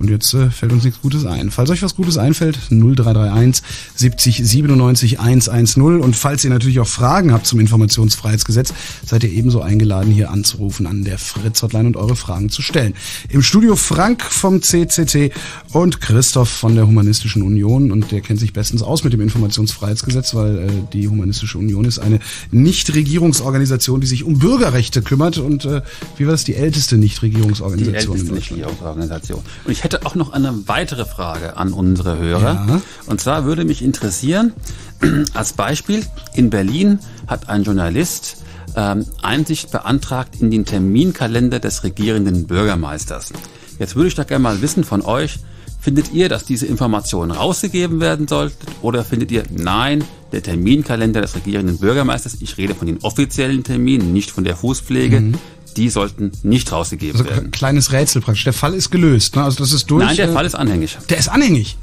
Und jetzt äh, fällt uns nichts Gutes ein. Falls euch was Gutes einfällt, 0331 70 97 110. Und falls ihr natürlich auch Fragen habt zum Informationsfreiheitsgesetz, seid ihr ebenso eingeladen, hier anzurufen an der Fritz-Hotline und eure Fragen zu stellen. Im Studio Frank vom CCC und Christoph von der Humanistischen Union. Und der kennt sich bestens aus mit dem Informationsfreiheitsgesetz, weil äh, die Humanistische Union ist eine Nichtregierungsorganisation, die sich um Bürgerrechte kümmert. Und äh, wie war das, die älteste Nichtregierungsorganisation die älteste in Deutschland? Nichtregierungsorganisation. Und ich hätte auch noch eine weitere Frage an unsere Hörer. Ja. Und zwar würde mich interessieren, <clears throat> als Beispiel, in Berlin hat ein Journalist ähm, Einsicht beantragt in den Terminkalender des regierenden Bürgermeisters. Jetzt würde ich da gerne mal wissen von euch, findet ihr, dass diese Informationen rausgegeben werden sollten oder findet ihr, nein, der Terminkalender des regierenden Bürgermeisters, ich rede von den offiziellen Terminen, nicht von der Fußpflege, mhm die sollten nicht rausgegeben also, werden. Kleines Rätsel praktisch. Der Fall ist gelöst. Ne? Also das ist durch. Nein, der äh, Fall ist anhängig. Der ist anhängig.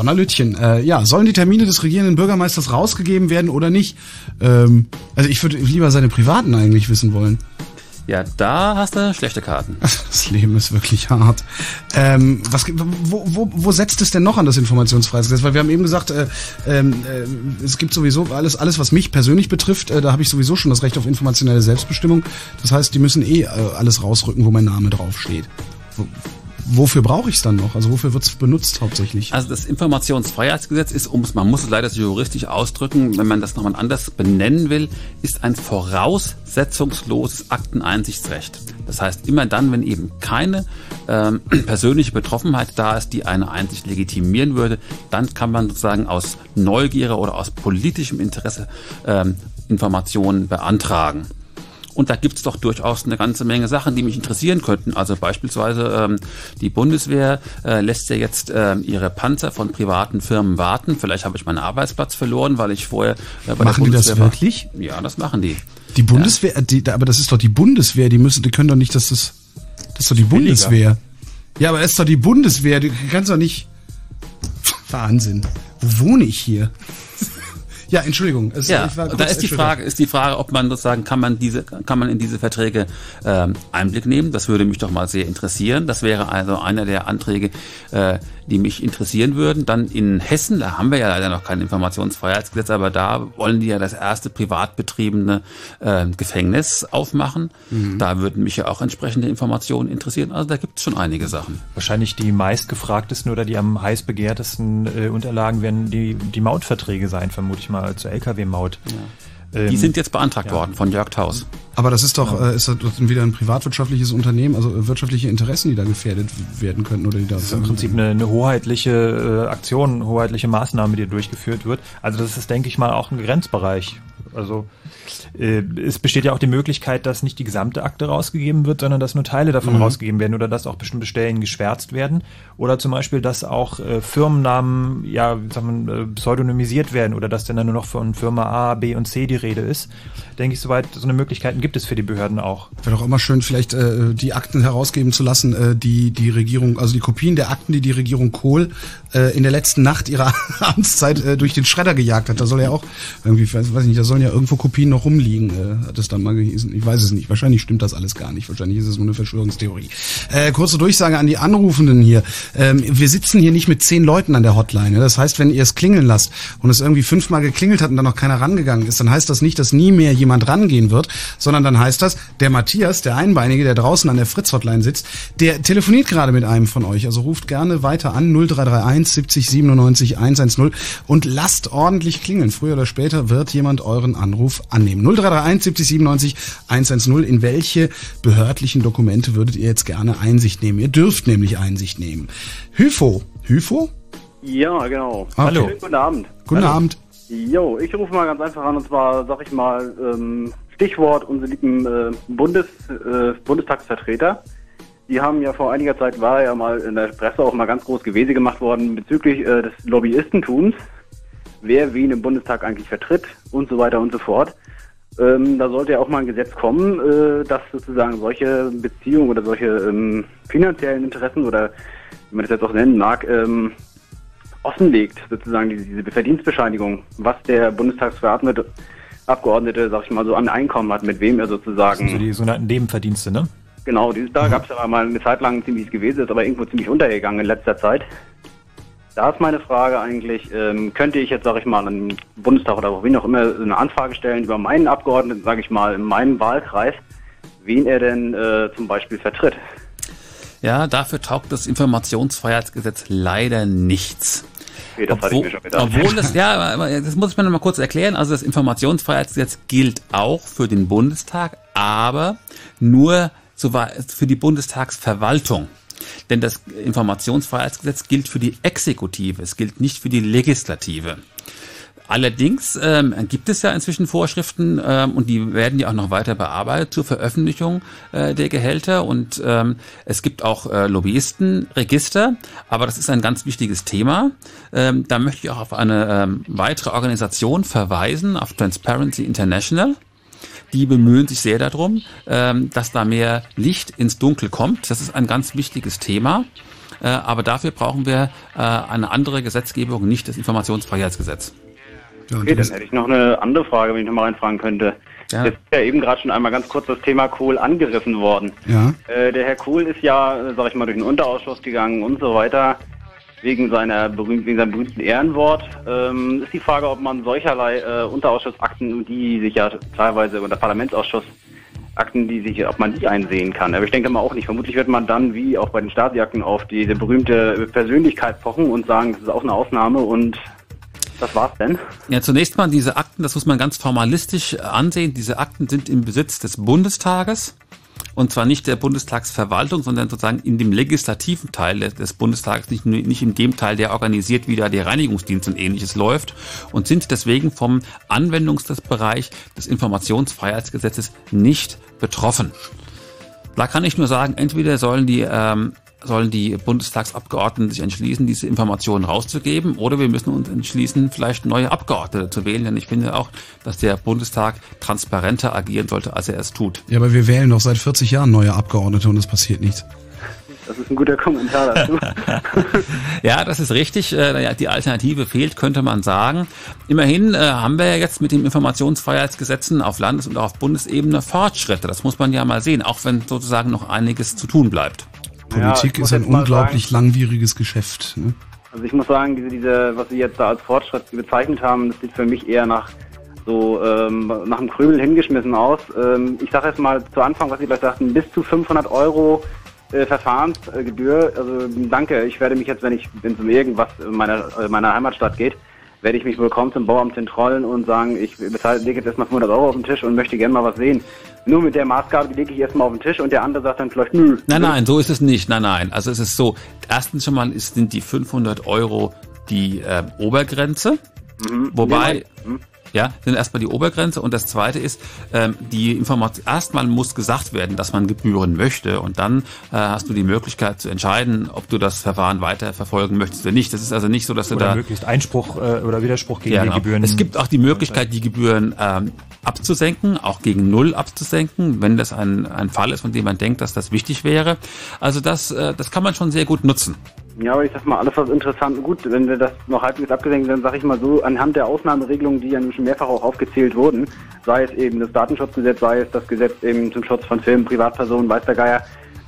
Donnerlütchen. Äh, ja, sollen die Termine des regierenden Bürgermeisters rausgegeben werden oder nicht? Ähm, also ich würde lieber seine privaten eigentlich wissen wollen. Ja, da hast du schlechte Karten. <laughs> Das Leben ist wirklich hart. Ähm, was, wo, wo, wo setzt es denn noch an das Informationsfreiheitsgesetz? Weil wir haben eben gesagt, äh, äh, es gibt sowieso alles, alles was mich persönlich betrifft, äh, da habe ich sowieso schon das Recht auf informationelle Selbstbestimmung. Das heißt, die müssen eh äh, alles rausrücken, wo mein Name draufsteht. Wo, wofür brauche ich es dann noch? Also wofür wird es benutzt hauptsächlich? Also das Informationsfreiheitsgesetz ist, um man muss es leider juristisch ausdrücken, wenn man das nochmal anders benennen will, ist ein voraussetzungsloses Akteneinsichtsrecht. Das heißt, immer dann, wenn eben keine ähm, <clears throat> persönliche Betroffenheit da ist, die eine Einsicht legitimieren würde, dann kann man sozusagen aus Neugier oder aus politischem Interesse ähm, Informationen beantragen. Und da gibt's doch durchaus eine ganze Menge Sachen, die mich interessieren könnten. Also beispielsweise ähm, die Bundeswehr äh, lässt ja jetzt äh, ihre Panzer von privaten Firmen warten. Vielleicht habe ich meinen Arbeitsplatz verloren, weil ich vorher äh, bei machen der Bundeswehr die das wirklich? War. Ja, das machen die. Die Bundeswehr, ja. die, aber das ist doch die Bundeswehr. Die müssen, die können doch nicht, dass das, das ist doch die Bundeswehr. Ja, aber es ist doch die Bundeswehr. Du kannst doch nicht. Wahnsinn. Wo wohne ich hier? Ja, Entschuldigung. Es, ja, da ist die Frage, ist die Frage, ob man sozusagen kann man diese, kann man in diese Verträge ähm, Einblick nehmen. Das würde mich doch mal sehr interessieren. Das wäre also einer der Anträge, äh, die mich interessieren würden. Dann in Hessen, da haben wir ja leider noch kein Informationsfreiheitsgesetz, aber da wollen die ja das erste privat betriebene äh, Gefängnis aufmachen. Mhm. Da würden mich ja auch entsprechende Informationen interessieren. Also da gibt es schon einige Sachen. Wahrscheinlich die meistgefragtesten oder die am heiß begehrtesten äh, Unterlagen werden die, die Mautverträge sein, vermute ich mal zur Lkw-Maut. Ja. Ähm, die sind jetzt beantragt ja. worden von Jörg Taus. Aber das ist doch, ja. äh, ist das wieder ein privatwirtschaftliches Unternehmen, also äh, wirtschaftliche Interessen, die da gefährdet werden könnten oder die da. Das ist im Prinzip eine, eine hoheitliche äh, Aktion, hoheitliche Maßnahme, die durchgeführt wird. Also das ist, denke ich mal, auch ein Grenzbereich. Also äh, es besteht ja auch die Möglichkeit, dass nicht die gesamte Akte rausgegeben wird, sondern dass nur Teile davon mhm. rausgegeben werden oder dass auch bestimmte Stellen geschwärzt werden oder zum Beispiel, dass auch äh, Firmennamen ja sagen wir, äh, pseudonymisiert werden oder dass dann nur noch von Firma A, B und C die Rede ist. Denke ich, soweit so eine Möglichkeit gibt es für die Behörden auch. Wäre doch immer schön, vielleicht äh, die Akten herausgeben zu lassen, äh, die die Regierung, also die Kopien der Akten, die die Regierung Kohl äh, in der letzten Nacht ihrer <laughs> Amtszeit äh, durch den Schredder gejagt hat. Da soll ja auch irgendwie, weiß, weiß nicht, da sollen ja irgendwo Kopien noch rumliegen, äh, hat es dann mal gehießen. Ich weiß es nicht. Wahrscheinlich stimmt das alles gar nicht. Wahrscheinlich ist es nur eine Verschwörungstheorie. Äh, kurze Durchsage an die Anrufenden hier. Ähm, wir sitzen hier nicht mit zehn Leuten an der Hotline. Das heißt, wenn ihr es klingeln lasst und es irgendwie fünfmal geklingelt hat und dann noch keiner rangegangen ist, dann heißt das nicht, dass nie mehr jemand rangehen wird, sondern dann heißt das, der Matthias, der Einbeinige, der draußen an der Fritz-Hotline sitzt, der telefoniert gerade mit einem von euch. Also ruft gerne weiter an 0331 70 97 110 und lasst ordentlich klingeln. Früher oder später wird jemand euren Anruf annehmen. 0331 70 97 110. In welche behördlichen Dokumente würdet ihr jetzt gerne Einsicht nehmen? Ihr dürft nämlich Einsicht nehmen. Hyfo. Hyfo? Ja, genau. Okay. Hallo. Schönen guten Abend. Guten Hallo. Abend. Jo, ich rufe mal ganz einfach an und zwar, sag ich mal, ähm, Stichwort unsere lieben äh, Bundes, äh, Bundestagsvertreter. Die haben ja vor einiger Zeit, war ja mal in der Presse auch mal ganz groß Gewese gemacht worden bezüglich äh, des Lobbyistentums, wer wen im Bundestag eigentlich vertritt und so weiter und so fort. Ähm, da sollte ja auch mal ein Gesetz kommen, äh, dass sozusagen solche Beziehungen oder solche ähm, finanziellen Interessen oder wie man das jetzt auch nennen mag, ähm, offenlegt, sozusagen diese, Verdienstbescheinigung, was der Bundestagsverordnete Abgeordnete, sag ich mal, so an Einkommen hat, mit wem er sozusagen. Also die sogenannten Nebenverdienste, ne? Genau, dieses, da mhm. gab es ja mal eine Zeit lang ziemlich gewesen, ist aber irgendwo ziemlich untergegangen in letzter Zeit. Da ist meine Frage eigentlich, ähm, könnte ich jetzt, sage ich mal, im Bundestag oder wen auch immer eine Anfrage stellen über meinen Abgeordneten, sage ich mal, in meinem Wahlkreis, wen er denn äh, zum Beispiel vertritt? Ja, dafür taugt das Informationsfreiheitsgesetz leider nichts. Okay, das obwohl, ich mir schon Obwohl das, <laughs> ja, das muss ich mir noch mal kurz erklären. Also das Informationsfreiheitsgesetz gilt auch für den Bundestag, aber nur für die Bundestagsverwaltung. Denn das Informationsfreiheitsgesetz gilt für die Exekutive, es gilt nicht für die Legislative. Allerdings ähm, gibt es ja inzwischen Vorschriften ähm, und die werden ja auch noch weiter bearbeitet zur Veröffentlichung äh, der Gehälter und ähm, es gibt auch äh, Lobbyistenregister, aber das ist ein ganz wichtiges Thema. Ähm, da möchte ich auch auf eine ähm, weitere Organisation verweisen, auf Transparency International die bemühen sich sehr darum, ähm, dass da mehr Licht ins Dunkel kommt. Das ist ein ganz wichtiges Thema. Äh, aber dafür brauchen wir äh, eine andere Gesetzgebung, nicht das Informationsfreiheitsgesetz. Okay, dann hätte ich noch eine andere Frage, wenn ich noch mal reinfragen könnte. Ja. Jetzt ist ja eben gerade schon einmal ganz kurz das Thema Kohl angerissen worden. Ja. Äh, der Herr Kohl ist ja, sag ich mal, durch den Unterausschuss gegangen und so weiter wegen seiner berühmten, wegen seinem berühmten Ehrenwort. Ähm, ist die Frage, ob man solcherlei äh, Unterausschussakten, die sich ja teilweise oder Parlamentsausschuss Akten, die sich, ob man die einsehen kann. Aber ich denke mal auch nicht. Vermutlich wird man dann, wie auch bei den Stasi-Akten, auf diese berühmte Persönlichkeit pochen und sagen, das ist auch eine Ausnahme und das war's denn. Ja, zunächst mal diese Akten, das muss man ganz formalistisch ansehen. Diese Akten sind im Besitz des Bundestages. und zwar nicht der Bundestagsverwaltung, sondern sozusagen in dem legislativen Teil des Bundestags, nicht, nicht in dem Teil, der organisiert, wie da der Reinigungsdienst und ähnliches läuft und sind deswegen vom Anwendungsbereich des Informationsfreiheitsgesetzes nicht betroffen. Da kann ich nur sagen, entweder sollen die ähm, sollen die Bundestagsabgeordneten sich entschließen, diese Informationen rauszugeben, oder wir müssen uns entschließen, vielleicht neue Abgeordnete zu wählen, denn ich finde auch, dass der Bundestag transparenter agieren sollte, als er es tut. Ja, aber wir wählen doch seit 40 Jahren neue Abgeordnete und es passiert nichts. Das ist ein guter Kommentar dazu. <laughs> ja, das ist richtig. Äh, die Alternative fehlt, könnte man sagen. Immerhin äh, haben wir ja jetzt mit den Informationsfreiheitsgesetzen auf Landes- und auf Bundesebene Fortschritte. Das muss man ja mal sehen, auch wenn sozusagen noch einiges zu tun bleibt. Politik ja, ist ein unglaublich sagen, langwieriges Geschäft. Ne? Also ich muss sagen, diese, diese, was Sie jetzt da als Fortschritt bezeichnet haben, das sieht für mich eher nach so ähm, nach einem Krümel hingeschmissen aus. Ähm, ich sage jetzt mal zu Anfang, was Sie gleich sagten, bis zu 500 Euro äh, Verfahrensgebühr. Also danke, ich werde mich jetzt, wenn ich wenn es um irgendwas in meiner, äh, meiner Heimatstadt geht, werde ich mich wohl kaum zum Bauamt zentrollen und sagen, ich bezahle, lege jetzt erstmal 500 Euro auf den Tisch und möchte gerne mal was sehen. Nur mit der Maßgabe, die lege ich erstmal auf den Tisch und der andere sagt dann vielleicht, nö. Nein, nein, so ist es nicht. Nein, nein. Also es ist so, erstens schon mal ist, sind die 500 Euro die äh, Obergrenze. Mhm. Wobei, nee, ja, sind erstmal die Obergrenze und das zweite ist, ähm, die Information, erstmal muss gesagt werden, dass man Gebühren möchte und dann äh, hast du die Möglichkeit zu entscheiden, ob du das Verfahren weiter verfolgen möchtest oder nicht. Das ist also nicht so, dass du oder da... möglichst Einspruch äh, oder Widerspruch gegen ja, genau. die Gebühren... Es gibt auch die Möglichkeit, die Gebühren ähm, abzusenken, auch gegen Null abzusenken, wenn das ein, ein Fall ist, von dem man denkt, dass das wichtig wäre. Also das, äh, das kann man schon sehr gut nutzen. Ja, aber ich sag mal, alles was interessant, gut, wenn wir das noch halbwegs abgesenkt, dann sage ich mal so, anhand der Ausnahmeregelungen, die ja schon mehrfach auch aufgezählt wurden, sei es eben das Datenschutzgesetz, sei es das Gesetz eben zum Schutz von Filmen, Privatpersonen, weiß der Geier,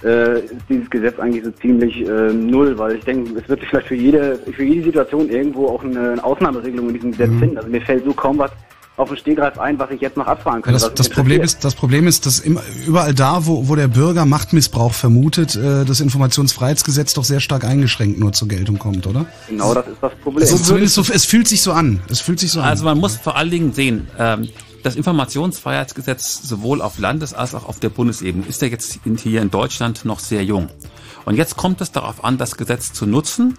äh, ist dieses Gesetz eigentlich so ziemlich äh, null, weil ich denke, es wird sich vielleicht für jede, für jede Situation irgendwo auch eine Ausnahmeregelung in diesem Gesetz mhm. finden. Also mir fällt so kaum was auf den Stehgreif ein, was ich jetzt noch abfahren könnte. Ja, das, das Problem ist, das Problem ist, dass immer, überall da, wo, wo der Bürger Machtmissbrauch vermutet, äh, das Informationsfreiheitsgesetz doch sehr stark eingeschränkt nur zur Geltung kommt, oder? Genau, das ist das Problem. Also zumindest so, es fühlt sich so an. Es fühlt sich so an. Also man muss vor allen Dingen sehen, ähm, das Informationsfreiheitsgesetz sowohl auf Landes- als auch auf der Bundesebene ist ja jetzt hier in Deutschland noch sehr jung. Und jetzt kommt es darauf an, das Gesetz zu nutzen,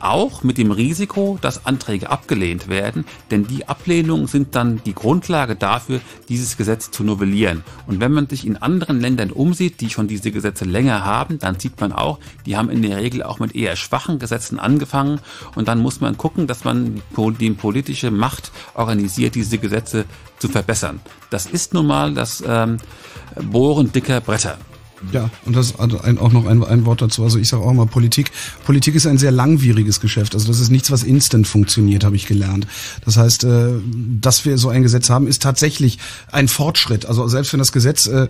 auch mit dem Risiko, dass Anträge abgelehnt werden, denn die Ablehnungen sind dann die Grundlage dafür, dieses Gesetz zu novellieren. Und wenn man sich in anderen Ländern umsieht, die schon diese Gesetze länger haben, dann sieht man auch, die haben in der Regel auch mit eher schwachen Gesetzen angefangen und dann muss man gucken, dass man die politische Macht organisiert, diese Gesetze zu verbessern. Das ist nun mal das ähm, Bohren dicker Bretter. Ja, und das also auch noch ein, ein Wort dazu. Also ich sage auch mal, Politik, Politik ist ein sehr langwieriges Geschäft. Also das ist nichts, was instant funktioniert, habe ich gelernt. Das heißt, äh, dass wir so ein Gesetz haben, ist tatsächlich ein Fortschritt. Also selbst wenn das Gesetz äh,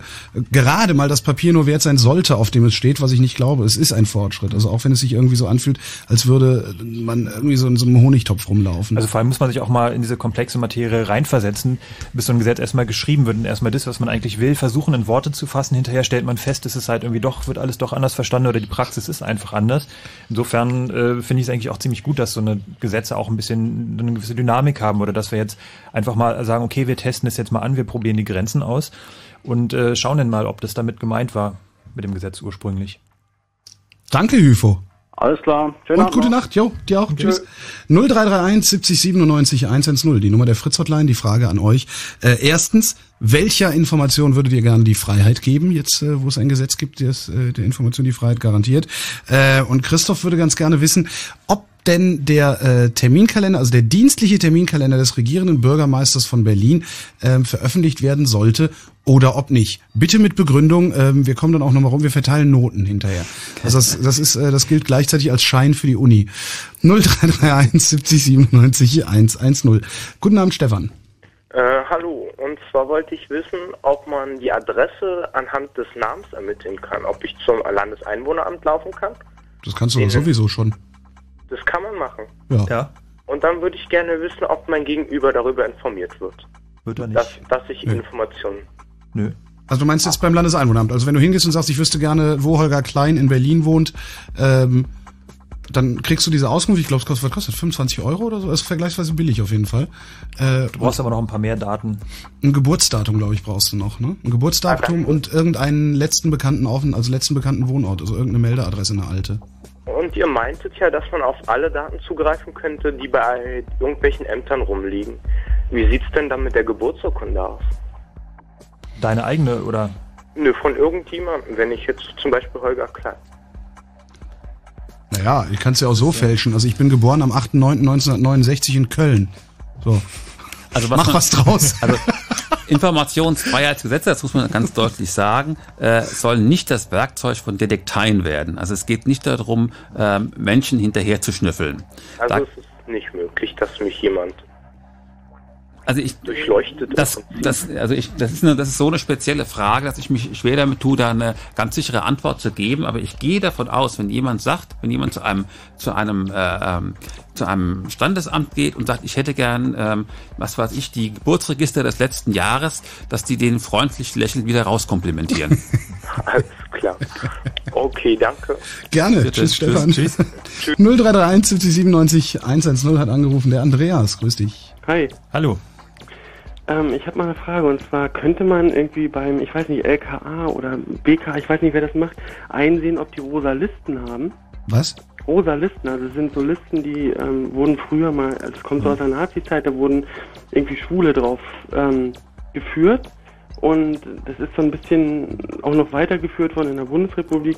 gerade mal das Papier nur wert sein sollte, auf dem es steht, was ich nicht glaube, es ist ein Fortschritt. Also auch wenn es sich irgendwie so anfühlt, als würde man irgendwie so in so einem Honigtopf rumlaufen. Also vor allem muss man sich auch mal in diese komplexe Materie reinversetzen, bis so ein Gesetz erstmal geschrieben wird und erstmal das, was man eigentlich will, versuchen in Worte zu fassen. Hinterher stellt man fest, ist es halt irgendwie doch, wird alles doch anders verstanden oder die Praxis ist einfach anders. Insofern äh, finde ich es eigentlich auch ziemlich gut, dass so eine Gesetze auch ein bisschen eine gewisse Dynamik haben oder dass wir jetzt einfach mal sagen, okay, wir testen es jetzt mal an, wir probieren die Grenzen aus und äh, schauen dann mal, ob das damit gemeint war mit dem Gesetz ursprünglich. Danke, Hüfo. Alles klar. Schönen Und gute Nacht. Jo, dir auch. Tschüss. 0331 70 97 110. Die Nummer der Fritz-Hotline. Die Frage an euch. Äh, erstens, welcher Information würdet ihr gerne die Freiheit geben, jetzt äh, wo es ein Gesetz gibt, das äh, der Information die Freiheit garantiert? Äh, und Christoph würde ganz gerne wissen, ob denn der äh, Terminkalender, also der dienstliche Terminkalender des regierenden Bürgermeisters von Berlin äh, veröffentlicht werden sollte oder ob nicht. Bitte mit Begründung, äh, wir kommen dann auch nochmal rum, wir verteilen Noten hinterher. Also das, das ist, äh, das gilt gleichzeitig als Schein für die Uni. 0331 70 97 110. Guten Abend, Stefan. Äh, hallo, und zwar wollte ich wissen, ob man die Adresse anhand des Namens ermitteln kann, ob ich zum Landeseinwohneramt laufen kann. Das kannst du doch sowieso schon. Das kann man machen. Ja. ja. Und dann würde ich gerne wissen, ob mein Gegenüber darüber informiert wird. Wird er nicht. Dass, dass ich Nö. Informationen. Nö. Also du meinst jetzt beim Landeseinwohneramt. Also wenn du hingehst und sagst, ich wüsste gerne, wo Holger Klein in Berlin wohnt, ähm, dann kriegst du diese Auskunft, ich glaube, es kostet, was kostet 25 Euro oder so, das ist vergleichsweise billig auf jeden Fall. Äh, du brauchst aber noch ein paar mehr Daten. Ein Geburtsdatum, glaube ich, brauchst du noch, ne? Ein Geburtsdatum und irgendeinen letzten bekannten also letzten bekannten Wohnort, also irgendeine Meldeadresse, eine alte. Und ihr meintet ja, dass man auf alle Daten zugreifen könnte, die bei irgendwelchen Ämtern rumliegen. Wie sieht's denn dann mit der Geburtsurkunde aus? Deine eigene oder? Nö, von irgendjemandem, wenn ich jetzt zum Beispiel Holger Klein. Naja, ich kann es ja auch so fälschen. Also ich bin geboren am 8.9.1969 in Köln. So. Also was Mach man, was draus. <laughs> Also Informationsfreiheitsgesetze, das muss man ganz deutlich sagen, äh, sollen nicht das Werkzeug von Detekteien werden. Also es geht nicht darum, äh, Menschen hinterher zu schnüffeln. Also da, es ist nicht möglich, dass mich jemand also ich durchleuchtet. Das, das, also ich, das ist eine, das ist so eine spezielle Frage, dass ich mich schwer damit tue, da eine ganz sichere Antwort zu geben. Aber ich gehe davon aus, wenn jemand sagt, wenn jemand zu einem zu einem äh, ähm, zu einem Standesamt geht und sagt, ich hätte gern, ähm, was weiß ich, die Geburtsregister des letzten Jahres, dass die den freundlich lächelnd wieder rauskomplimentieren. <laughs> Alles klar. Okay, danke. Gerne. Bitte. Tschüss, Stefan. Tschüss. 0331 70 97 110 hat angerufen. Der Andreas, grüß dich. Hi. Hallo. Ähm, ich habe mal eine Frage und zwar könnte man irgendwie beim, ich weiß nicht, LKA oder BK, ich weiß nicht, wer das macht, einsehen, ob die rosa Listen haben? Was? Rosa Listen, also es sind so Listen, die ähm, wurden früher mal, also es kommt so aus der Nazi-Zeit, da wurden irgendwie Schwule drauf ähm, geführt und das ist so ein bisschen auch noch weitergeführt worden in der Bundesrepublik,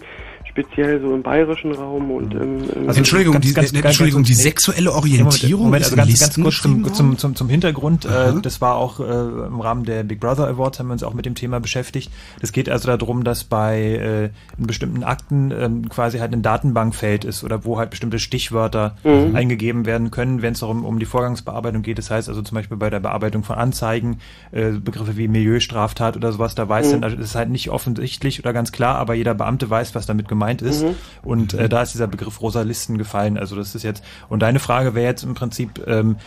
speziell so im bayerischen Raum und im, im Also Entschuldigung, Ganz- die, ganz- äh, ganz- Entschuldigung, die sexuelle Orientierung Moment, ist also ganz, ganz kurz zum, zum, zum, zum Hintergrund. Äh, das war auch äh, im Rahmen der Big Brother Awards haben wir uns auch mit dem Thema beschäftigt. Es geht also darum, dass bei äh, in bestimmten Akten ähm, quasi halt ein Datenbankfeld ist oder wo halt bestimmte Stichwörter Mhm. eingegeben werden können, wenn es darum um die Vorgangsbearbeitung geht. Das heißt also zum Beispiel bei der Bearbeitung von Anzeigen, äh, Begriffe wie Milieustraftat oder sowas, da weiß Mhm. dann, also das ist halt nicht offensichtlich oder ganz klar, aber jeder Beamte weiß, was damit gemeint ist. Mhm. Und äh, da ist dieser Begriff rosa Listen gefallen. Also das ist jetzt, und deine Frage wäre jetzt im Prinzip, ähm,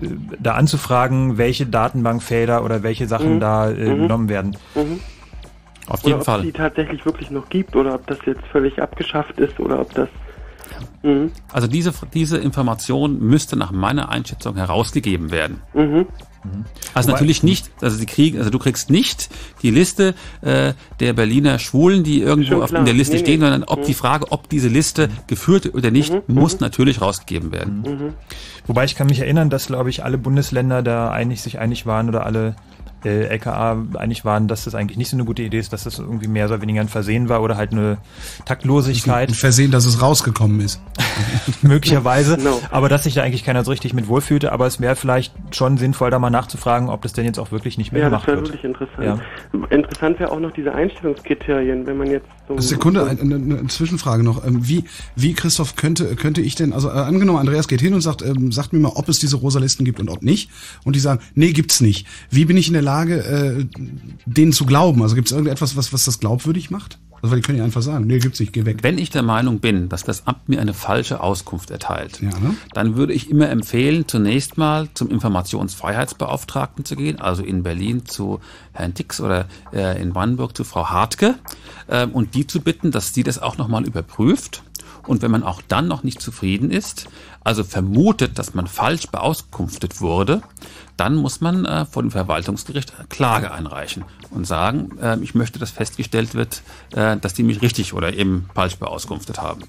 äh, da anzufragen, welche Datenbankfelder oder welche Sachen Mhm. da äh, Mhm. genommen werden. Mhm. Auf oder jeden ob Fall. die tatsächlich wirklich noch gibt oder ob das jetzt völlig abgeschafft ist oder ob das. Mhm. Also diese, diese Information müsste nach meiner Einschätzung herausgegeben werden. Mhm. Also Wobei- natürlich nicht, also sie kriegen, also du kriegst nicht die Liste äh, der Berliner Schwulen, die irgendwo auf, in der Liste Nee, stehen, nee. sondern ob Mhm. die Frage, ob diese Liste geführt wird oder nicht, muss natürlich rausgegeben werden. Mhm. Wobei ich kann mich erinnern, dass, glaube ich, alle Bundesländer da einig sich einig waren oder alle äh, LKA einig waren, dass das eigentlich nicht so eine gute Idee ist, dass das irgendwie mehr oder weniger ein Versehen war oder halt eine Taktlosigkeit. Ein Versehen, dass es rausgekommen ist. <laughs> möglicherweise, Genau. aber dass sich da eigentlich keiner so richtig mit wohlfühlte, aber es wäre vielleicht schon sinnvoll, da mal nachzufragen, ob das denn jetzt auch wirklich nicht mehr Ja, das gemacht wäre wird. wirklich interessant. Interessant wäre auch noch diese Einstellungskriterien, wenn man jetzt so. Sekunde, eine, eine, eine Zwischenfrage noch. Ähm, Wie, wie Christoph könnte, könnte ich denn, also äh, angenommen, Andreas geht hin und sagt, ähm, sagt mir mal, ob es diese rosa Listen gibt und ob nicht. Und die sagen, nee, gibt's nicht. Wie bin ich in der Lage, äh, denen zu glauben? Also gibt es irgendetwas, was, was das glaubwürdig macht? Also weil die können ja einfach sagen, nee, gibt's nicht, geh weg. Wenn ich der Meinung bin, dass das Amt mir eine falsche Auskunft erteilt, Ja, ne? dann würde ich immer empfehlen, zunächst mal zum Informationsfreiheitsbeauftragten zu gehen, also in Berlin zu Herrn Tix oder äh, in Brandenburg zu Frau Hartke ähm, und die zu bitten, dass sie das auch nochmal überprüft. Und wenn man auch dann noch nicht zufrieden ist, also vermutet, dass man falsch beauskunftet wurde, dann muss man äh, vor dem Verwaltungsgericht eine Klage einreichen und sagen, äh, ich möchte, dass festgestellt wird, äh, dass die mich richtig oder eben falsch beauskunftet haben.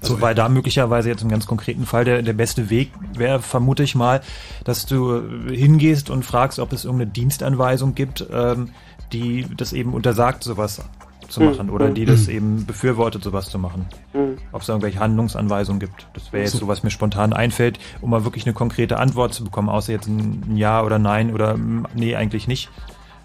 Also weil da möglicherweise jetzt im ganz konkreten Fall der, der beste Weg wäre, vermute ich mal, dass du hingehst und fragst, ob es irgendeine Dienstanweisung gibt, ähm, die das eben untersagt, sowas zu Mhm. machen oder die das eben befürwortet, sowas zu machen. Mhm. Ob es irgendwelche Handlungsanweisungen gibt. Das wäre jetzt So. was mir spontan einfällt, um mal wirklich eine konkrete Antwort zu bekommen, außer jetzt ein, Ja oder Nein oder nee, eigentlich nicht.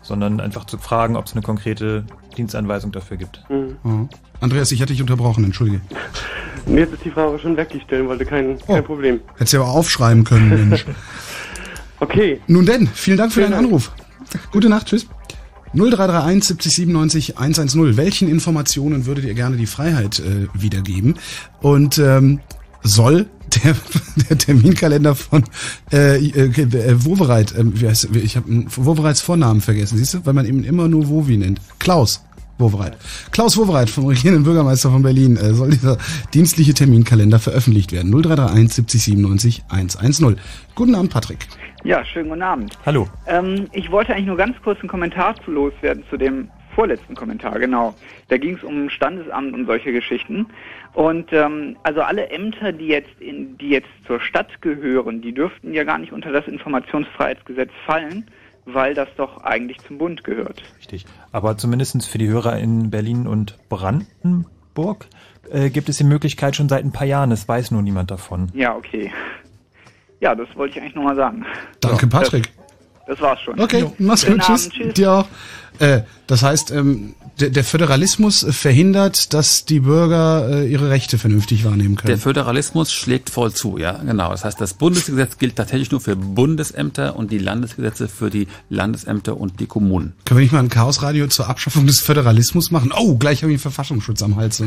Sondern einfach zu fragen, ob es eine konkrete Dienstanweisung dafür gibt. Mhm. Mhm. Andreas, ich hatte dich unterbrochen, entschuldige. <laughs> Jetzt ist die Frage schon weg, die ich stellen wollte, kein, Oh. kein Problem. Hättest du ja auch aufschreiben können, Mensch. <laughs> Okay. Nun denn, vielen Dank für Vielen deinen Dank. Anruf. Gute Nacht, tschüss. 0331 70 97 110. Welchen Informationen würdet ihr gerne die Freiheit äh, wiedergeben? Und ähm, soll der, <laughs> der Terminkalender von äh, äh, äh, Wovereit, äh, wie heißt, ich habe Wovereits Vornamen vergessen, siehst du? Weil man eben immer nur Wovi nennt. Klaus. Wowereit. Klaus Wowereit vom regierenden Bürgermeister von Berlin. Äh, soll dieser dienstliche Terminkalender veröffentlicht werden? 0331 70 97 110. Guten Abend, Patrick. Ja, schönen guten Abend. Hallo. Ähm, ich wollte eigentlich nur ganz kurz einen Kommentar zu loswerden zu dem vorletzten Kommentar, genau. Da ging es um Standesamt und solche Geschichten. Und ähm, also alle Ämter, die jetzt in, die jetzt zur Stadt gehören, die dürften ja gar nicht unter das Informationsfreiheitsgesetz fallen, weil das doch eigentlich zum Bund gehört. Richtig. Aber zumindest für die Hörer in Berlin und Brandenburg äh, gibt es die Möglichkeit schon seit ein paar Jahren. Es weiß nur niemand davon. Ja, okay. Ja, das wollte ich eigentlich nur mal sagen. Danke, Patrick. Das, das war's schon. Okay, mach's gut. Tschüss. Abend, tschüss. Dir auch. Äh, das heißt, ähm, der, der Föderalismus verhindert, dass die Bürger äh, ihre Rechte vernünftig wahrnehmen können. Der Föderalismus schlägt voll zu, ja, genau. Das heißt, das Bundesgesetz gilt tatsächlich nur für Bundesämter und die Landesgesetze für die Landesämter und die Kommunen. Können wir nicht mal ein Chaosradio zur Abschaffung des Föderalismus machen? Oh, gleich habe ich einen Verfassungsschutz am Hals.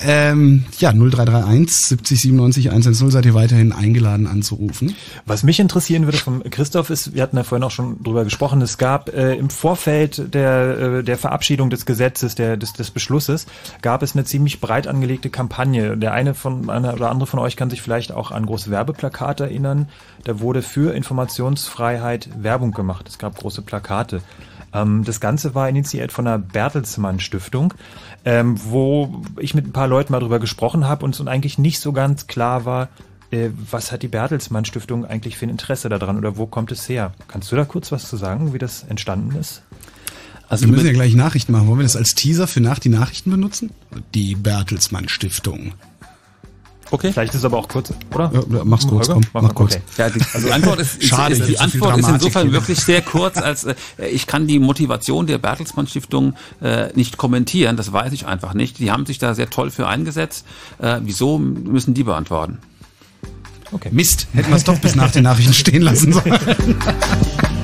Ähm, ja, 0331 70 97 110 seid ihr weiterhin eingeladen anzurufen. Was mich interessieren würde vom Christoph ist, wir hatten ja vorhin auch schon drüber gesprochen, es gab äh, im Vorfeld der, äh, der Verabschiedung des Gesetzes, der, des, des Beschlusses, gab es eine ziemlich breit angelegte Kampagne. Der eine von einer oder andere von euch kann sich vielleicht auch an große Werbeplakate erinnern. Da wurde für Informationsfreiheit Werbung gemacht. Es gab große Plakate. Ähm, das Ganze war initiiert von der Bertelsmann Stiftung, ähm, wo ich mit ein paar Leuten mal drüber gesprochen habe und es eigentlich nicht so ganz klar war, äh, was hat die Bertelsmann Stiftung eigentlich für ein Interesse daran oder wo kommt es her? Kannst du da kurz was zu sagen, wie das entstanden ist? Also wir müssen ja gleich Nachrichten machen. Wollen wir das als Teaser für nach die Nachrichten benutzen? Die Bertelsmann Stiftung. Okay. Vielleicht ist es aber auch kurz, oder? Ja, mach's kurz, Holger? komm, mach kurz. Okay. Ja, die, also die <laughs> Antwort ist, Schade, ist, ist die Antwort ist insofern hier. wirklich sehr kurz, als äh, ich kann die Motivation der Bertelsmann Stiftung äh, nicht kommentieren. Das weiß ich einfach nicht. Die haben sich da sehr toll für eingesetzt. Äh, wieso müssen die beantworten? Okay. Mist, hätten wir es doch bis nach den Nachrichten stehen lassen sollen. <laughs>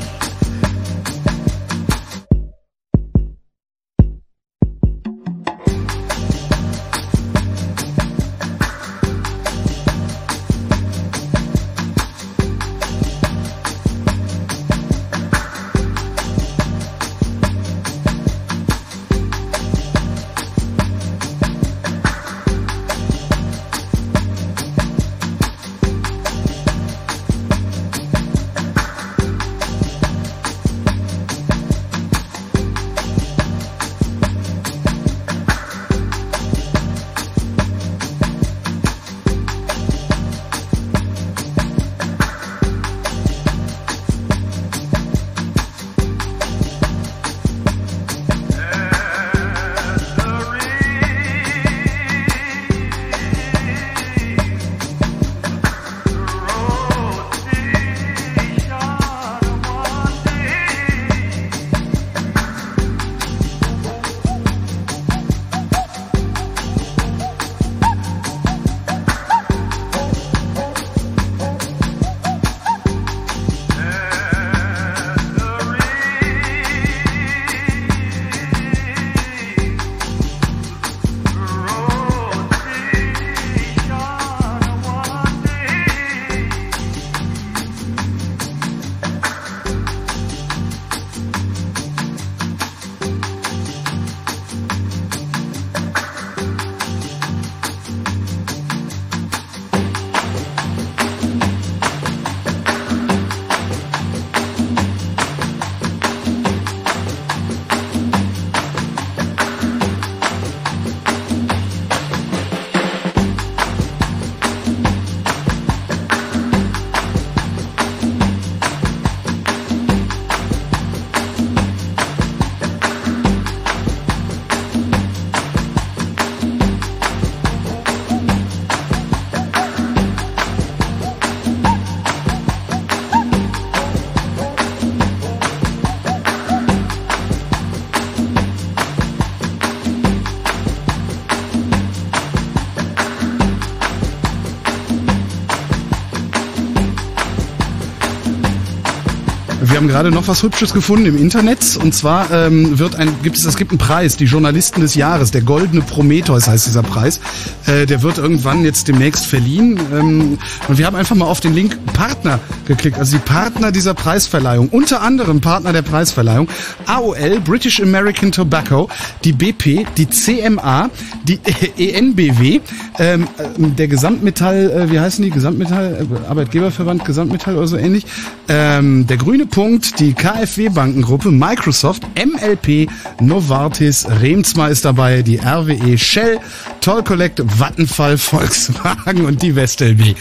wir haben gerade noch was Hübsches gefunden im Internet. Und zwar ähm, wird ein, gibt es, es gibt einen Preis, die Journalisten des Jahres, der Goldene Prometheus heißt dieser Preis. Äh, der wird irgendwann jetzt demnächst verliehen. Ähm, und wir haben einfach mal auf den Link Partner geklickt. Also die Partner dieser Preisverleihung. Unter anderem Partner der Preisverleihung. AOL, British American Tobacco, die BP, die CMA, die <laughs> ENBW, ähm, der Gesamtmetall, äh, wie heißen die? Gesamtmetall, äh, Arbeitgeberverband Gesamtmetall oder so ähnlich. Ähm, der Grüne Punkt, die KfW Bankengruppe, Microsoft, MLP, Novartis, Remsma ist dabei, die RWE, Shell, Toll Collect, Vattenfall, <laughs> Volkswagen und die WestLB.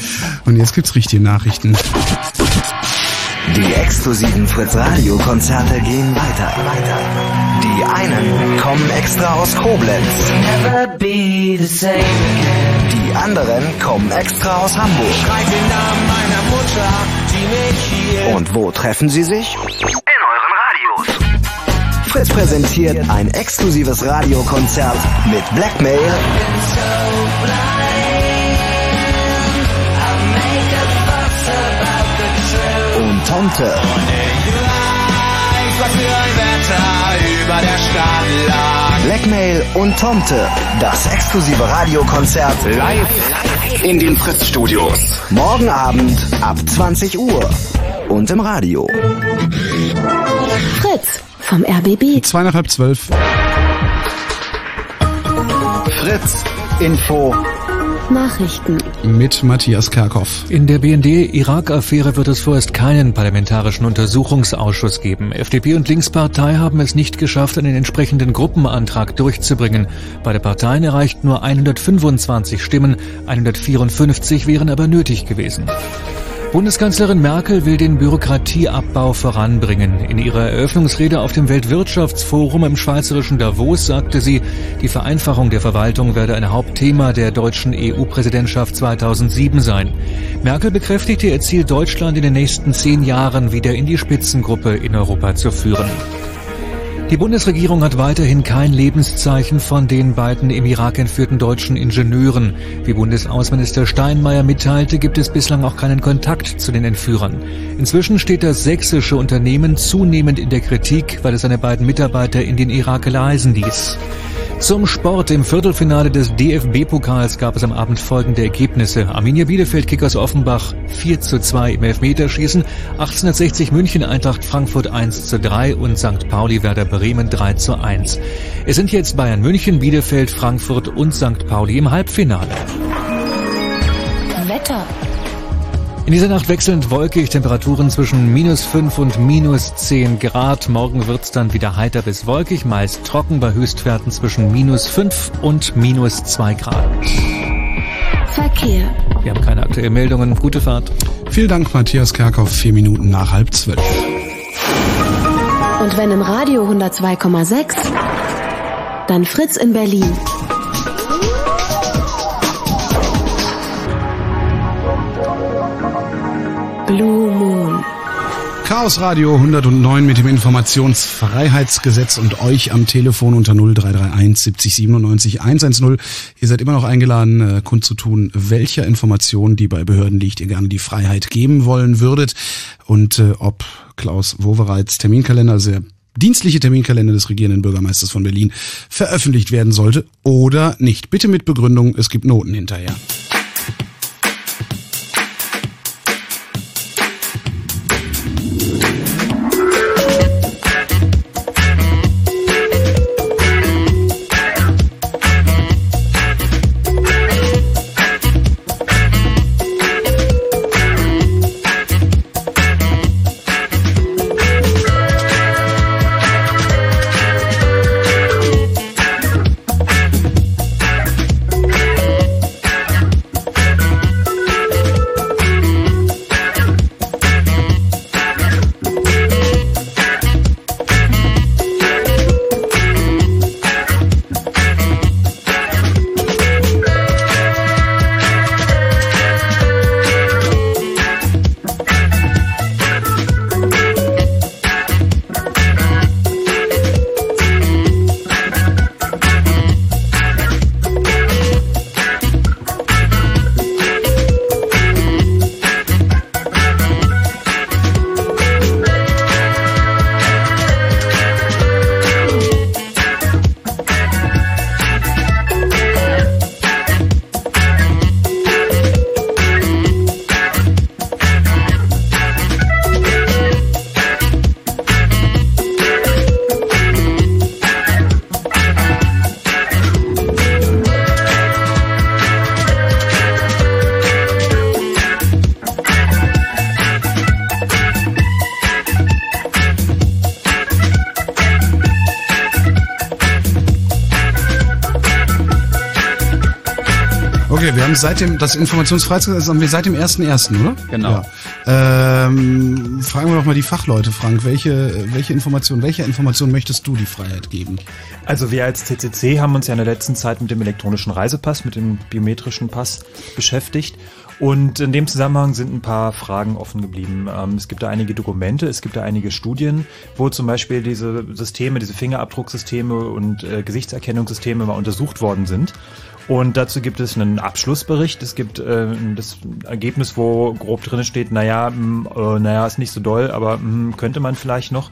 Und jetzt gibt's richtige Nachrichten. Die exklusiven Fritz Radio Konzerte gehen weiter. weiter. Die einen kommen extra aus Koblenz. Die anderen kommen extra aus Hamburg. Und wo treffen sie sich? In euren Radios. Fritz präsentiert ein exklusives Radiokonzert mit Blackmail. Und Tomte. Blackmail und Tomte. Das exklusive Radiokonzert live in den Fritz-Studios. Morgen Abend ab 20 Uhr. Und im Radio. Fritz vom RBB. Zwei nach halb zwölf. Fritz Info. Nachrichten. Mit Matthias Kerkhoff. In der BND-Irak-Affäre wird es vorerst keinen parlamentarischen Untersuchungsausschuss geben. FDP und Linkspartei haben es nicht geschafft, einen entsprechenden Gruppenantrag durchzubringen. Beide Parteien erreichten nur 125 Stimmen, 154 wären aber nötig gewesen. Bundeskanzlerin Merkel will den Bürokratieabbau voranbringen. In ihrer Eröffnungsrede auf dem Weltwirtschaftsforum im schweizerischen Davos sagte sie, die Vereinfachung der Verwaltung werde ein Hauptthema der deutschen EU-Präsidentschaft 2007 sein. Merkel bekräftigte ihr Ziel, Deutschland in den nächsten zehn Jahren wieder in die Spitzengruppe in Europa zu führen. Die Bundesregierung hat weiterhin kein Lebenszeichen von den beiden im Irak entführten deutschen Ingenieuren. Wie Bundesaußenminister Steinmeier mitteilte, gibt es bislang auch keinen Kontakt zu den Entführern. Inzwischen steht das sächsische Unternehmen zunehmend in der Kritik, weil es seine beiden Mitarbeiter in den Irak reisen ließ. Zum Sport im Viertelfinale des DFB-Pokals gab es am Abend folgende Ergebnisse. Arminia Bielefeld Kickers Offenbach 4 zu 2 im Elfmeterschießen, 1860 München Eintracht Frankfurt 1 zu 3 und St. Pauli Werder Bremen 3 zu 1. Es sind jetzt Bayern München, Bielefeld, Frankfurt und St. Pauli im Halbfinale. Wetter. In dieser Nacht wechselnd wolkig, Temperaturen zwischen minus 5 und minus 10 Grad. Morgen wird's dann wieder heiter bis wolkig, meist trocken bei Höchstwerten zwischen minus 5 und minus 2 Grad. Verkehr. Wir haben keine aktuellen Meldungen. Gute Fahrt. Vielen Dank, Matthias Kerkhoff. Vier Minuten nach halb zwölf. Und wenn im Radio 102,6, dann Fritz in Berlin. Blue Moon. Chaos Radio 109 mit dem Informationsfreiheitsgesetz und euch am Telefon unter 0331 70 97 110. Ihr seid immer noch eingeladen, äh, kundzutun, welcher Information, die bei Behörden liegt, ihr gerne die Freiheit geben wollen würdet und äh, ob Klaus Wowereits Terminkalender, also der dienstliche Terminkalender des regierenden Bürgermeisters von Berlin, veröffentlicht werden sollte oder nicht. Bitte mit Begründung, es gibt Noten hinterher. Seit dem, das Informationsfreiheitsgesetz haben wir seit dem 1.1., oder? Genau. Ja. Ähm, fragen wir doch mal die Fachleute, Frank. Welche, welche Information, welche Information möchtest du die Freiheit geben? Also wir als CCC haben uns ja in der letzten Zeit mit dem elektronischen Reisepass, mit dem biometrischen Pass beschäftigt. Und in dem Zusammenhang sind ein paar Fragen offen geblieben. Ähm, es gibt da einige Dokumente, es gibt da einige Studien, wo zum Beispiel diese Systeme, diese Fingerabdrucksysteme und äh, Gesichtserkennungssysteme mal untersucht worden sind. Und dazu gibt es einen Abschlussbericht. Es gibt äh, das Ergebnis, wo grob drin steht, naja, mh, äh, naja, ist nicht so doll, aber mh, könnte man vielleicht noch.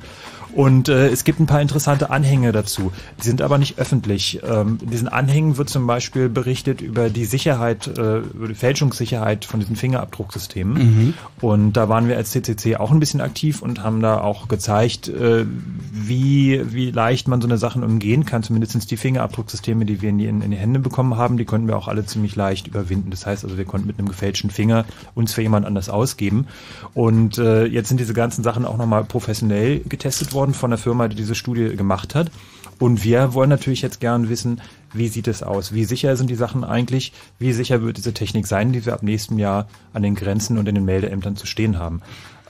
Und äh, es gibt ein paar interessante Anhänge dazu. Die sind aber nicht öffentlich. Ähm, in diesen Anhängen wird zum Beispiel berichtet über die Sicherheit, äh, über die Fälschungssicherheit von diesen Fingerabdrucksystemen. Mhm. Und da waren wir als CCC auch ein bisschen aktiv und haben da auch gezeigt, äh, wie, wie leicht man so eine Sachen umgehen kann. Zumindestens die Fingerabdrucksysteme, die wir in die, in die Hände bekommen haben, die konnten wir auch alle ziemlich leicht überwinden. Das heißt also, wir konnten mit einem gefälschten Finger uns für jemand anders ausgeben. Und äh, jetzt sind diese ganzen Sachen auch nochmal professionell getestet worden worden von der Firma, die diese Studie gemacht hat. Und wir wollen natürlich jetzt gern wissen, wie sieht es aus? Wie sicher sind die Sachen eigentlich? Wie sicher wird diese Technik sein, die wir ab nächstem Jahr an den Grenzen und in den Meldeämtern zu stehen haben?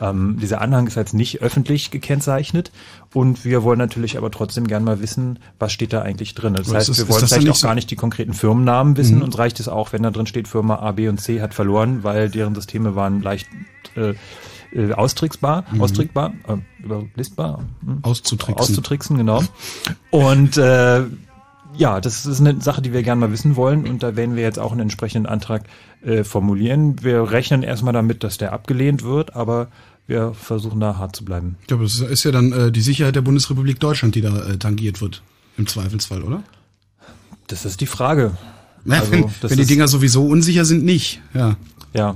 Ähm, dieser Anhang ist jetzt nicht öffentlich gekennzeichnet und wir wollen natürlich aber trotzdem gern mal wissen, was steht da eigentlich drin. Das heißt, das, wir wollen vielleicht auch gar nicht die konkreten Firmennamen wissen. Mhm. Uns reicht es auch, wenn da drin steht, Firma A, B und C hat verloren, weil deren Systeme waren leicht äh, äh, austricksbar, Mhm. austrickbar, äh, überlistbar, hm? Auszutricksen. Auszutricksen, genau. Und äh, ja, das ist eine Sache, die wir gerne mal wissen wollen und da werden wir jetzt auch einen entsprechenden Antrag äh, formulieren. Wir rechnen erstmal damit, dass der abgelehnt wird, aber wir versuchen da hart zu bleiben. Ich glaube, das ist ja dann äh, die Sicherheit der Bundesrepublik Deutschland, die da äh, tangiert wird. Im Zweifelsfall, oder? Das ist die Frage. Ja, Also, <laughs> wenn wenn die Dinger sowieso unsicher sind, nicht. Ja. Ja.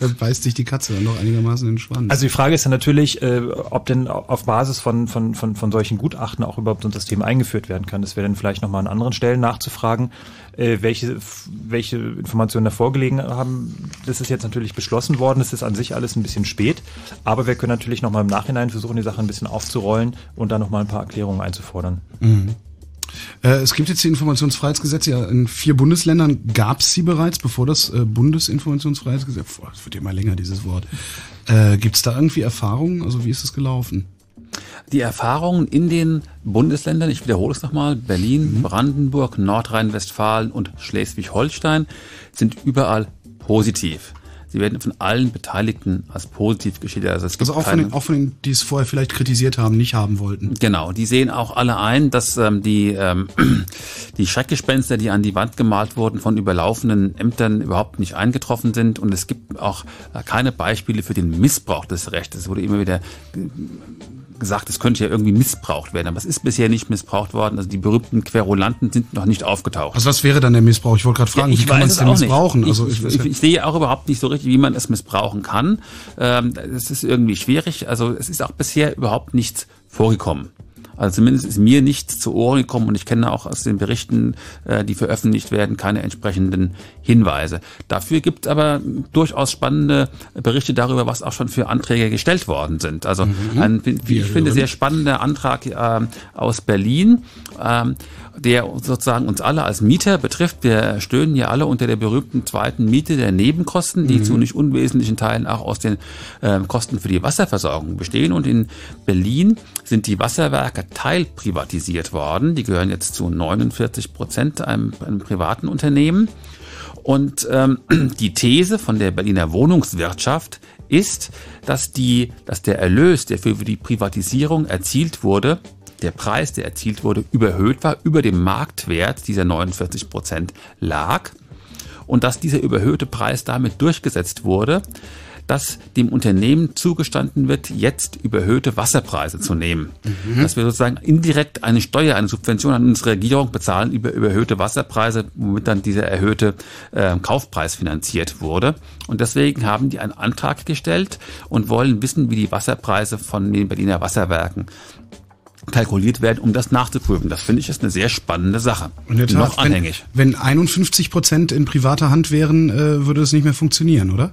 Da <laughs> beißt sich die Katze dann doch einigermaßen in den Schwanz. Also die Frage ist dann natürlich, äh, ob denn auf Basis von, von, von, von solchen Gutachten auch überhaupt so ein System eingeführt werden kann. Das wäre dann vielleicht nochmal an anderen Stellen nachzufragen, äh, welche, welche Informationen da vorgelegen haben. Das ist jetzt natürlich beschlossen worden. Das ist an sich alles ein bisschen spät. Aber wir können natürlich nochmal im Nachhinein versuchen, die Sache ein bisschen aufzurollen und da nochmal ein paar Erklärungen einzufordern. Mhm. Äh, es gibt jetzt die Informationsfreiheitsgesetze ja in vier Bundesländern. Gab es sie bereits, bevor das äh, Bundesinformationsfreiheitsgesetz, boah, das wird immer länger, dieses Wort. Äh, gibt es da irgendwie Erfahrungen? Also wie ist das gelaufen? Die Erfahrungen in den Bundesländern, ich wiederhole es nochmal, Berlin, Brandenburg, Nordrhein-Westfalen und Schleswig-Holstein sind überall positiv. Sie werden von allen Beteiligten als positiv geschildert. Also, Also auch von, keine- den, auch von denen, die es vorher vielleicht kritisiert haben, nicht haben wollten. Genau, die sehen auch alle ein, dass ähm, die, ähm, <clears throat> die Schreckgespenster, die an die Wand gemalt wurden, von überlaufenden Ämtern überhaupt nicht eingetroffen sind. Und es gibt auch äh, keine Beispiele für den Missbrauch des Rechts. Es wurde immer wieder gesagt, es könnte ja irgendwie missbraucht werden. Aber es ist bisher nicht missbraucht worden. Also die berühmten Querulanten sind noch nicht aufgetaucht. Also was wäre dann der Missbrauch? Ich wollte gerade fragen, wie kann man es denn missbrauchen? Also ich, ich, ich, ich sehe auch überhaupt nicht so richtig, wie man es missbrauchen kann. Ähm, Es ist irgendwie schwierig. Also es ist auch bisher überhaupt nichts vorgekommen. Also zumindest ist mir nichts zu Ohren gekommen und ich kenne auch aus den Berichten, äh, die veröffentlicht werden, keine entsprechenden Hinweise. Dafür gibt es aber durchaus spannende Berichte darüber, was auch schon für Anträge gestellt worden sind. Also Mhm. ein, wie ich finde, sehr spannender Antrag ähm, aus Berlin, ähm, der sozusagen uns alle als Mieter betrifft. Wir stöhnen ja alle unter der berühmten zweiten Miete der Nebenkosten, die Mhm. zu nicht unwesentlichen Teilen auch aus den ähm, Kosten für die Wasserversorgung bestehen. Und in Berlin sind die Wasserwerke teilprivatisiert worden. Die gehören jetzt zu 49 Prozent einem, einem privaten Unternehmen. Und ähm, <clears throat> die These von der Berliner Wohnungswirtschaft ist, dass, die, dass der Erlös, der für die Privatisierung erzielt wurde, der Preis, der erzielt wurde, überhöht war, über dem Marktwert dieser 49 Prozent lag und dass dieser überhöhte Preis damit durchgesetzt wurde, dass dem Unternehmen zugestanden wird, jetzt überhöhte Wasserpreise zu nehmen. Mhm. Dass wir sozusagen indirekt eine Steuer, eine Subvention an unsere Regierung bezahlen über überhöhte Wasserpreise, womit dann dieser erhöhte äh, Kaufpreis finanziert wurde. Und deswegen haben die einen Antrag gestellt und wollen wissen, wie die Wasserpreise von den Berliner Wasserwerken kalkuliert werden, um das nachzuprüfen. Das finde ich ist eine sehr spannende Sache. in der Tat, Noch anhängig. Wenn, wenn 51 Prozent in privater Hand wären, äh, würde es nicht mehr funktionieren, oder?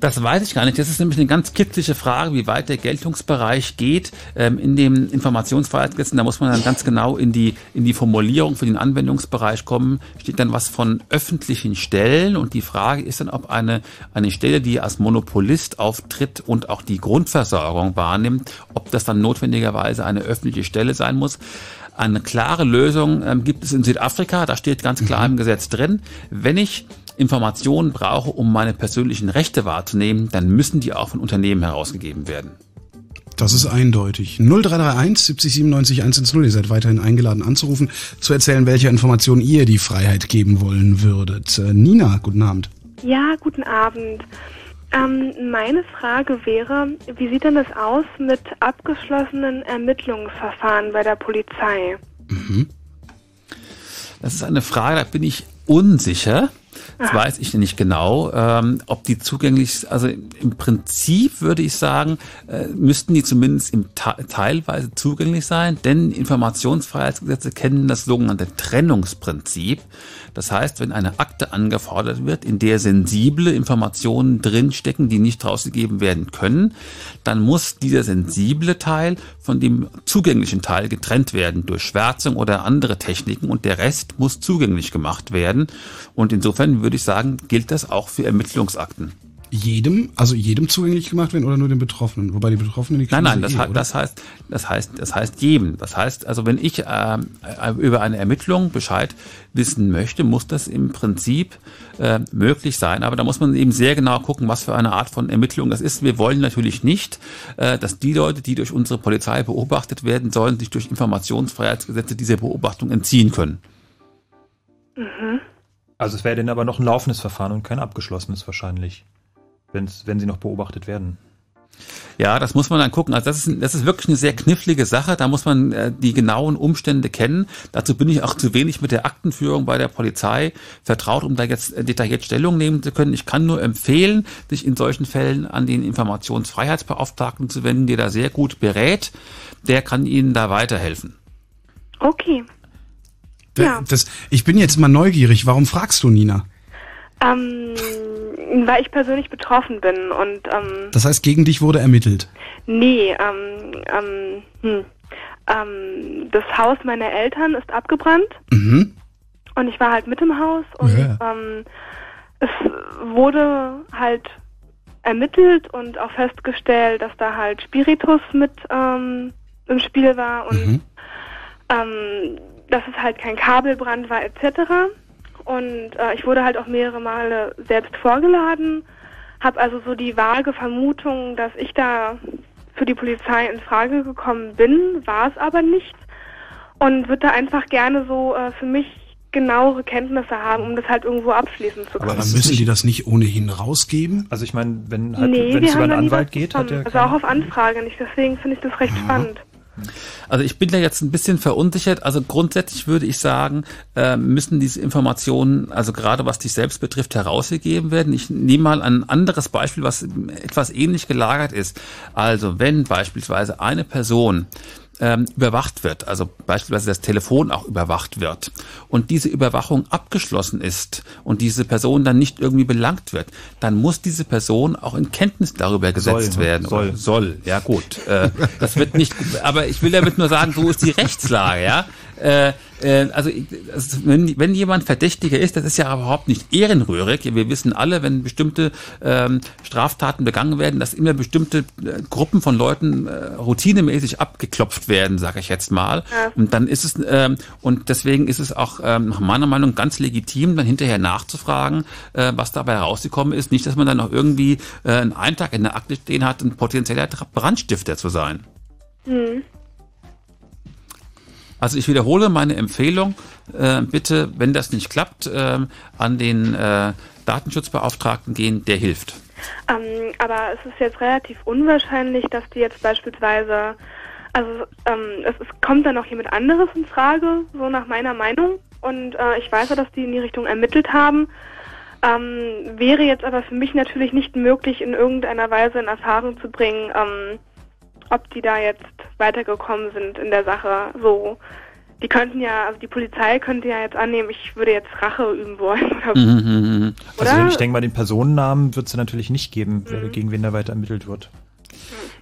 Das weiß ich gar nicht. Das ist nämlich eine ganz kitzliche Frage, wie weit der Geltungsbereich geht ähm, in dem Informationsfreiheitsgesetz. Da muss man dann ganz genau in die, in die Formulierung für den Anwendungsbereich kommen. Steht dann was von öffentlichen Stellen und die Frage ist dann, ob eine, eine Stelle, die als Monopolist auftritt und auch die Grundversorgung wahrnimmt, ob das dann notwendigerweise eine öffentliche Stelle sein muss. Eine klare Lösung ähm, gibt es in Südafrika, da steht ganz klar im Gesetz drin, wenn ich Informationen brauche, um meine persönlichen Rechte wahrzunehmen, dann müssen die auch von Unternehmen herausgegeben werden. Das ist eindeutig. 0331 70 97 110. Ihr seid weiterhin eingeladen anzurufen, zu erzählen, welche Informationen ihr die Freiheit geben wollen würdet. Äh, Nina, guten Abend. Ja, guten Abend. Ähm, meine Frage wäre, wie sieht denn das aus mit abgeschlossenen Ermittlungsverfahren bei der Polizei? Mhm. Das ist eine Frage, da bin ich unsicher. Das weiß ich nicht genau, ähm, ob die zugänglich, also im Prinzip würde ich sagen, äh, müssten die zumindest im teilweise zugänglich sein, denn Informationsfreiheitsgesetze kennen das sogenannte Trennungsprinzip. Das heißt, wenn eine Akte angefordert wird, in der sensible Informationen drinstecken, die nicht rausgegeben werden können, dann muss dieser sensible Teil von dem zugänglichen Teil getrennt werden durch Schwärzung oder andere Techniken und der Rest muss zugänglich gemacht werden. Und insofern würde ich sagen, gilt das auch für Ermittlungsakten jedem, also jedem zugänglich gemacht werden oder nur den Betroffenen? Wobei die Betroffenen die Nein, nein, das, eh, das heißt, das heißt, das heißt jedem. Das heißt, also wenn ich äh, über eine Ermittlung Bescheid wissen möchte, muss das im Prinzip äh, möglich sein. Aber da muss man eben sehr genau gucken, was für eine Art von Ermittlung das ist. Wir wollen natürlich nicht, äh, dass die Leute, die durch unsere Polizei beobachtet werden sollen, sich durch Informationsfreiheitsgesetze dieser Beobachtung entziehen können. Mhm. Also es wäre denn aber noch ein laufendes Verfahren und kein abgeschlossenes wahrscheinlich wenn's, wenn sie noch beobachtet werden. Ja, das muss man dann gucken. Also das ist, das ist wirklich eine sehr knifflige Sache. Da muss man äh, die genauen Umstände kennen. Dazu bin ich auch zu wenig mit der Aktenführung bei der Polizei vertraut, um da jetzt äh, detailliert Stellung nehmen zu können. Ich kann nur empfehlen, sich in solchen Fällen an den Informationsfreiheitsbeauftragten zu wenden, der da sehr gut berät. Der kann Ihnen da weiterhelfen. Okay. ja. Das, ich bin jetzt mal neugierig. Warum fragst du, Nina? Ähm, weil ich persönlich betroffen bin und ähm, Das heißt, gegen dich wurde ermittelt? Nee, ähm, ähm, hm, ähm, das Haus meiner Eltern ist abgebrannt Mhm. und ich war halt mit im Haus und Ja. ähm, es wurde halt ermittelt und auch festgestellt, dass da halt Spiritus mit ähm, im Spiel war und Mhm. ähm, dass es halt kein Kabelbrand war etc. Und äh, ich wurde halt auch mehrere Male selbst vorgeladen, habe also so die vage Vermutung, dass ich da für die Polizei in Frage gekommen bin, war es aber nicht. Und würde da einfach gerne so äh, für mich genauere Kenntnisse haben, um das halt irgendwo abschließen zu können. Aber dann müssen die das nicht ohnehin rausgeben? Also ich meine, wenn halt, nee, wenn es über einen Anwalt geht, hat bekommen. er Also auch auf Anfrage nicht, deswegen finde ich das recht spannend. Also ich bin da jetzt ein bisschen verunsichert. Also grundsätzlich würde ich sagen, äh, müssen diese Informationen, also gerade was dich selbst betrifft, herausgegeben werden. Ich nehme mal ein anderes Beispiel, was etwas ähnlich gelagert ist. Also wenn beispielsweise eine Person ähm, überwacht wird, also beispielsweise das Telefon auch überwacht wird und diese Überwachung abgeschlossen ist und diese Person dann nicht irgendwie belangt wird, dann muss diese Person auch in Kenntnis darüber gesetzt Soll, ne? werden. Soll. Soll, ja gut. Äh, das wird nicht, aber ich will damit nur sagen, so ist die Rechtslage, ja. Äh, äh, also, also wenn, wenn jemand Verdächtiger ist, das ist ja überhaupt nicht ehrenrührig. Wir wissen alle, wenn bestimmte ähm, Straftaten begangen werden, dass immer bestimmte äh, Gruppen von Leuten äh, routinemäßig abgeklopft werden, sage ich jetzt mal. Ja. Und dann ist es ähm, und deswegen ist es auch ähm, nach meiner Meinung ganz legitim, dann hinterher nachzufragen, was dabei herausgekommen ist. Nicht, dass man dann noch irgendwie einen Eintrag in der Akte stehen hat, ein potenzieller Brandstifter zu sein. Hm. Also ich wiederhole meine Empfehlung, äh, bitte, wenn das nicht klappt, äh, an den äh, Datenschutzbeauftragten gehen, der hilft. Ähm, aber es ist jetzt relativ unwahrscheinlich, dass die jetzt beispielsweise, also ähm, es, es kommt dann noch jemand anderes in Frage, so nach meiner Meinung. Und äh, ich weiß ja, dass die in die Richtung ermittelt haben. Ähm, wäre jetzt aber für mich natürlich nicht möglich, in irgendeiner Weise in Erfahrung zu bringen, ähm, ob die da jetzt weitergekommen sind in der Sache. So, die könnten ja, also die Polizei könnte ja jetzt annehmen, ich würde jetzt Rache üben wollen. Oder, mhm, mhm, mhm. also ich denke mal, den Personennamen wird es natürlich nicht geben, mhm. gegen wen da weiter ermittelt wird.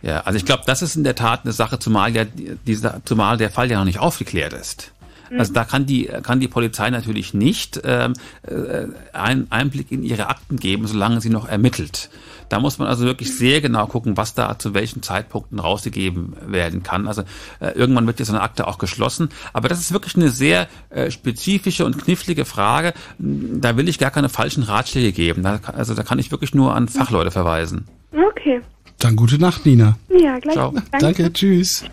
Ja, also ich glaube, das ist in der Tat eine Sache, zumal ja dieser, zumal der Fall ja noch nicht aufgeklärt ist. Also da kann die, kann die Polizei natürlich nicht ähm, äh, einen Einblick in ihre Akten geben, solange sie noch ermittelt. Da muss man also wirklich sehr genau gucken, was da zu welchen Zeitpunkten rausgegeben werden kann. Also äh, irgendwann wird ja so eine Akte auch geschlossen. Aber das ist wirklich eine sehr äh, spezifische und knifflige Frage. Da will ich gar keine falschen Ratschläge geben. Da, also da kann ich wirklich nur an Fachleute verweisen. Okay. Dann gute Nacht, Nina. Ja, gleich. Ciao. Danke, Danke tschüss.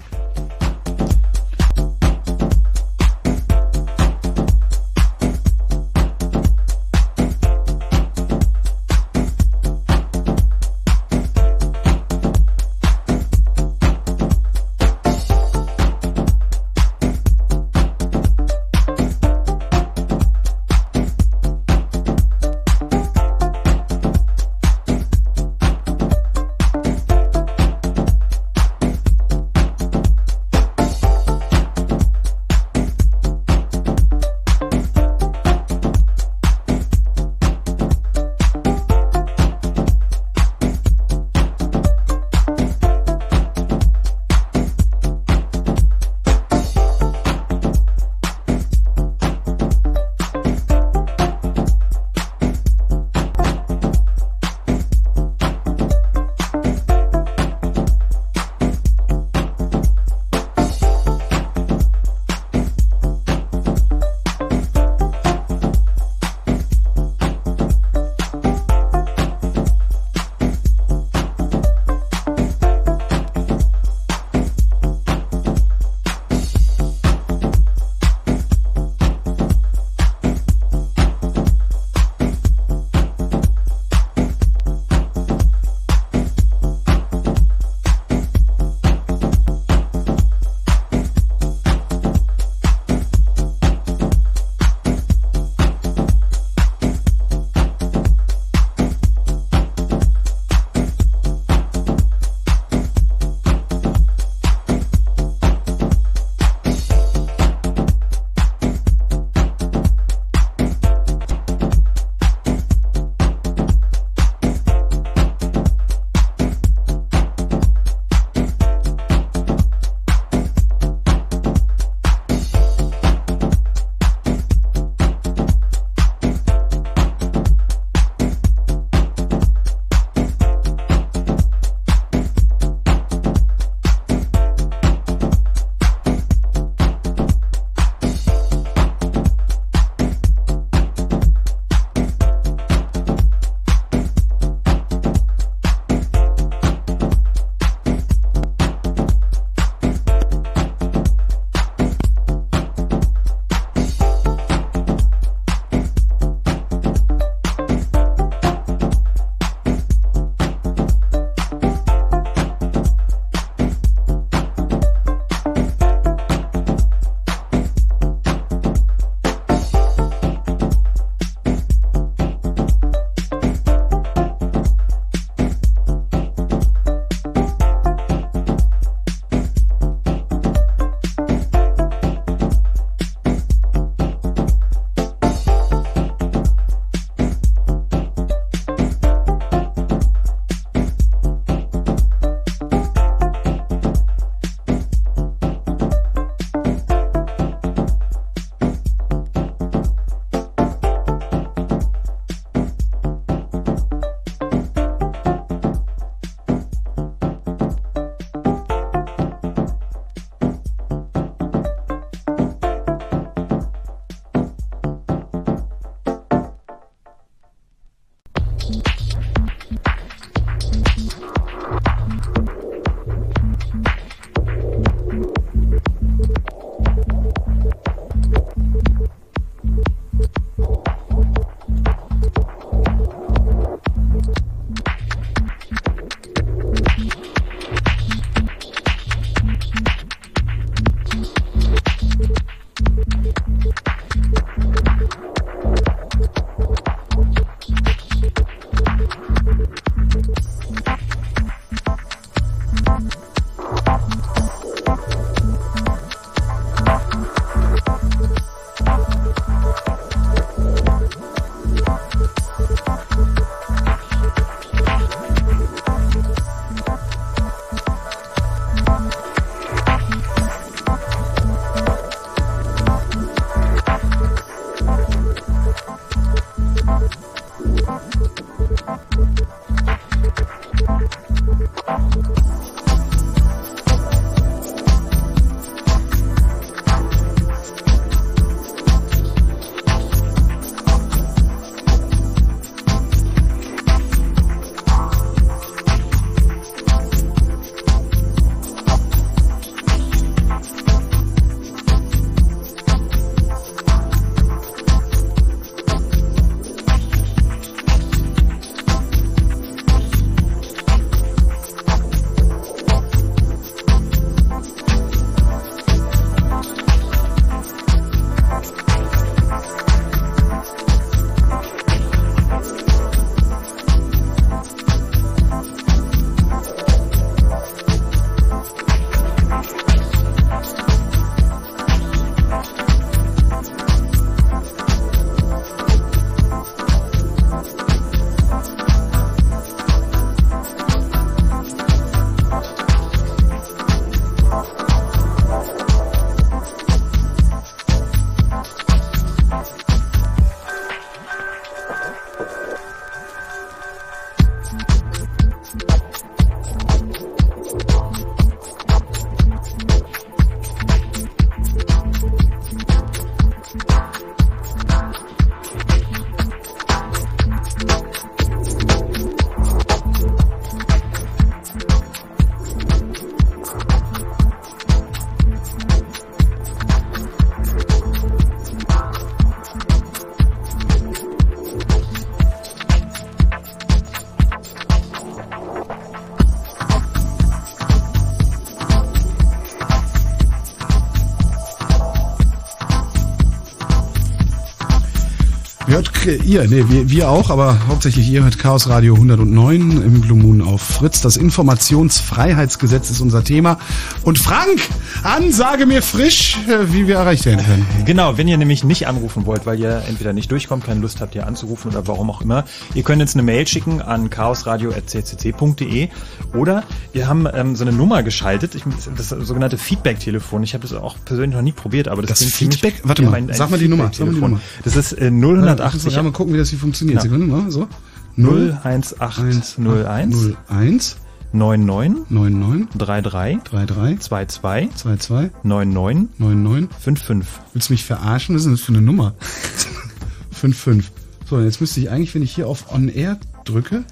Ihr, nee, wir, wir auch, aber hauptsächlich ihr hört Chaos Radio 109 im Blue Moon auf Fritz. Das Informationsfreiheitsgesetz ist unser Thema. Und Frank, ansage mir frisch, äh, wie wir erreicht werden können. Genau, wenn ihr nämlich nicht anrufen wollt, weil ihr entweder nicht durchkommt, keine Lust habt, hier anzurufen oder warum auch immer, ihr könnt jetzt eine Mail schicken an chaosradio.ccc.de oder wir haben ähm, so eine Nummer geschaltet, ich, das sogenannte Feedback-Telefon. Ich habe das auch persönlich noch nie probiert, aber das, das Feedback, warte mal, ein, ein sag mal die Nummer. Sag mal die Nummer. Das ist äh, 0 180. Ja, mal gucken, wie das hier funktioniert. Ja. Sekunde, mal, so. 01801 01 99 99 33 33 22 22 99 99 55. Willst du mich verarschen? Was ist denn das für eine Nummer? <laughs> 55. So, jetzt müsste ich eigentlich, wenn ich hier auf On Air drücke,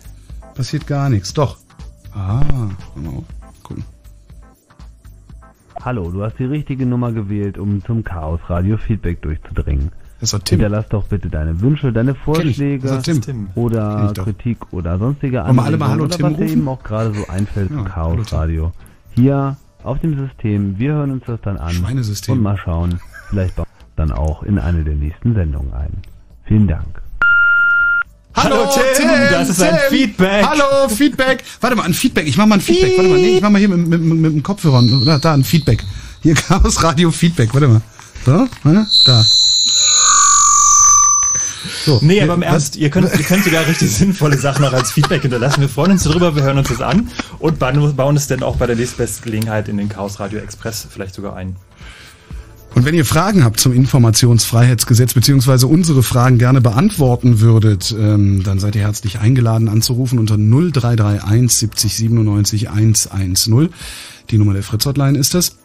passiert gar nichts. Doch. Ah, auf. Gucken. Hallo, du hast die richtige Nummer gewählt, um zum Chaos Radio Feedback durchzudringen. Das ist Tim. Hinterlass doch bitte deine Wünsche, deine Vorschläge oder Kritik oder sonstige Anregungen alle mal Hallo oder Tim was rufen? dir eben auch gerade so einfällt Ja, zum Chaos Tim. Radio. Hier auf dem System, wir hören uns das dann an Schweinesystem. und mal schauen, vielleicht bauen wir dann auch in eine der nächsten Sendungen ein. Vielen Dank. Hallo, Tim, das ist ein Feedback. Hallo, Feedback. Warte mal, ein Feedback. Ich mach mal ein Feedback. Warte mal, nee, ich mach mal hier mit, mit, mit, dem Kopfhörer. Da, da, ein Feedback. Hier <laughs> Chaos Radio Feedback. Warte mal. So, warte, da. So, Nee, aber im? Ernst, ihr könnt, ihr könnt sogar richtig <laughs> sinnvolle Sachen auch als Feedback hinterlassen. Wir freuen uns darüber, wir hören uns das an und bauen bauen es dann auch bei der Lesbestgelegenheit in den Chaos Radio Express vielleicht sogar ein. Und wenn ihr Fragen habt zum Informationsfreiheitsgesetz beziehungsweise unsere Fragen gerne beantworten würdet, ähm, dann seid ihr herzlich eingeladen anzurufen unter 0331 70 97 110. Die Nummer der Fritz-Hotline ist das.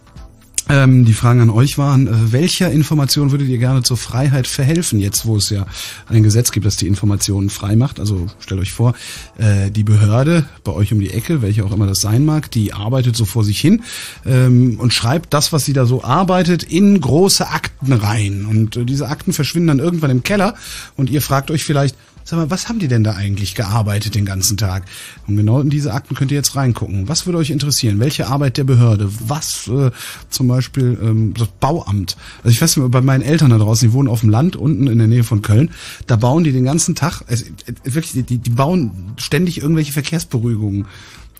Ähm, die Fragen an euch waren, äh, welcher Information würdet ihr gerne zur Freiheit verhelfen, jetzt wo es ja ein Gesetz gibt, das die Informationen frei macht? Also stellt euch vor, äh, die Behörde bei euch um die Ecke, welche auch immer das sein mag, die arbeitet so vor sich hin ähm, und schreibt das, was sie da so arbeitet, in große Akten rein. Und äh, diese Akten verschwinden dann irgendwann im Keller und ihr fragt euch vielleicht, Sag mal, was haben die denn da eigentlich gearbeitet den ganzen Tag? Und genau in diese Akten könnt ihr jetzt reingucken. Was würde euch interessieren? Welche Arbeit der Behörde? Was äh, zum Beispiel ähm, das Bauamt? Also ich weiß nicht, bei meinen Eltern da draußen, die wohnen auf dem Land, unten in der Nähe von Köln, da bauen die den ganzen Tag, es, äh, wirklich, die, die bauen ständig irgendwelche Verkehrsberuhigungen.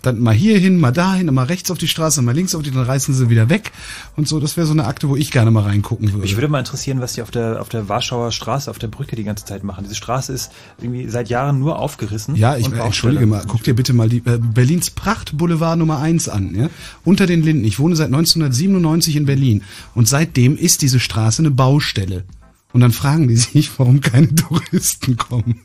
Dann mal hier hin, mal dahin, mal rechts auf die Straße, mal links auf die, dann reißen sie wieder weg. Und so, das wäre so eine Akte, wo ich gerne mal reingucken würde. Mich würde mal interessieren, was die auf der, auf der Warschauer Straße, auf der Brücke die ganze Zeit machen. Diese Straße ist irgendwie seit Jahren nur aufgerissen. Ja, ich äh, entschuldige mal, guck dir bitte mal die äh, Berlins Prachtboulevard Nummer 1 an, ja? Unter den Linden. Ich wohne seit 1997 in Berlin und seitdem ist diese Straße eine Baustelle. Und dann fragen die sich, warum keine <laughs> Touristen kommen.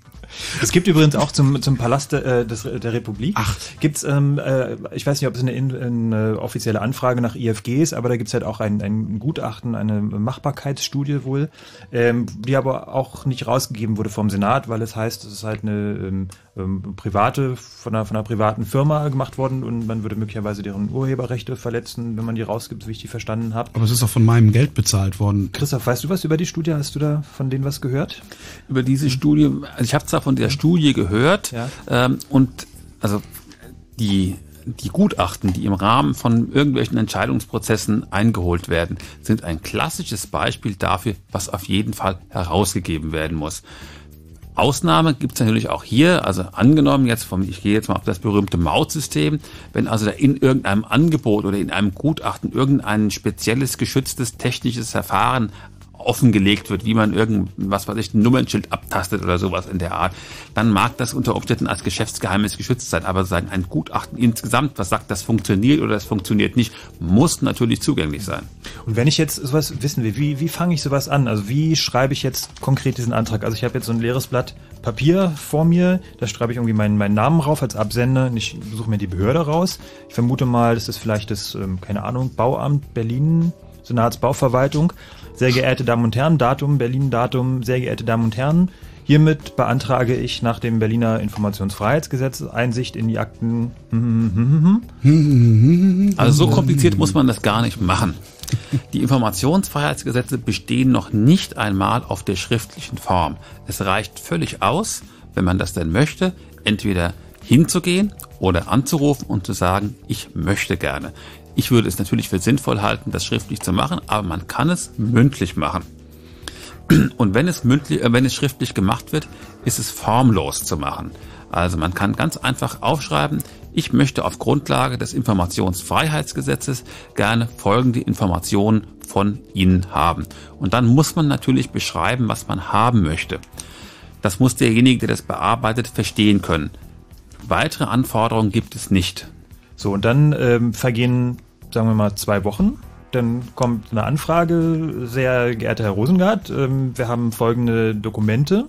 Es gibt übrigens auch zum, zum Palast äh, des, der Republik, Ach. gibt's, ähm, äh, ich weiß nicht, ob es eine, in- eine offizielle Anfrage nach IFG ist, aber da gibt's halt auch ein, ein Gutachten, eine Machbarkeitsstudie wohl, ähm, die aber auch nicht rausgegeben wurde vom Senat, weil es heißt, es ist halt eine ähm, ähm, private, von einer, von einer privaten Firma gemacht worden und man würde möglicherweise deren Urheberrechte verletzen, wenn man die rausgibt, wie ich die verstanden habe. Aber es ist auch von meinem Geld bezahlt worden. Christoph, weißt du was über die Studie? Hast du da von denen was gehört? Über diese Studie, also ich habe zwar von der Studie gehört Ja. ähm, und also die die Gutachten, die im Rahmen von irgendwelchen Entscheidungsprozessen eingeholt werden, sind ein klassisches Beispiel dafür, was auf jeden Fall herausgegeben werden muss. Ausnahme gibt es natürlich auch hier, also angenommen jetzt vom, ich gehe jetzt mal auf das berühmte Mautsystem, wenn also da in irgendeinem Angebot oder in einem Gutachten irgendein spezielles geschütztes technisches Verfahren offengelegt wird, wie man irgend, was ich, ein Nummernschild abtastet oder sowas in der Art, dann mag das unter Umständen als Geschäftsgeheimnis geschützt sein. Aber sagen, ein Gutachten insgesamt, was sagt, das funktioniert oder das funktioniert nicht, muss natürlich zugänglich sein. Und wenn ich jetzt sowas wissen will, wie, wie fange ich sowas an? Also wie schreibe ich jetzt konkret diesen Antrag? Also ich habe jetzt so ein leeres Blatt Papier vor mir, da schreibe ich irgendwie meinen, meinen Namen rauf als Absender und ich suche mir die Behörde raus. Ich vermute mal, das ist vielleicht das, ähm, keine Ahnung, Bauamt Berlin, Senatsbauverwaltung. Sehr geehrte Damen und Herren, Datum, Berlin, Datum, sehr geehrte Damen und Herren, hiermit beantrage ich nach dem Berliner Informationsfreiheitsgesetz Einsicht in die Akten. <laughs> Also so kompliziert muss man das gar nicht machen. Die Informationsfreiheitsgesetze bestehen noch nicht einmal auf der schriftlichen Form. Es reicht völlig aus, wenn man das denn möchte, entweder hinzugehen oder anzurufen und zu sagen, ich möchte gerne. Ich würde es natürlich für sinnvoll halten, das schriftlich zu machen, aber man kann es mündlich machen. Und wenn es mündlich, äh, wenn es schriftlich gemacht wird, ist es formlos zu machen. Also man kann ganz einfach aufschreiben, ich möchte auf Grundlage des Informationsfreiheitsgesetzes gerne folgende Informationen von Ihnen haben. Und dann muss man natürlich beschreiben, was man haben möchte. Das muss derjenige, der das bearbeitet, verstehen können. Weitere Anforderungen gibt es nicht. So, und dann ähm, vergehen, sagen wir mal, zwei Wochen. Dann kommt eine Anfrage, sehr geehrter Herr Rosengart, ähm, wir haben folgende Dokumente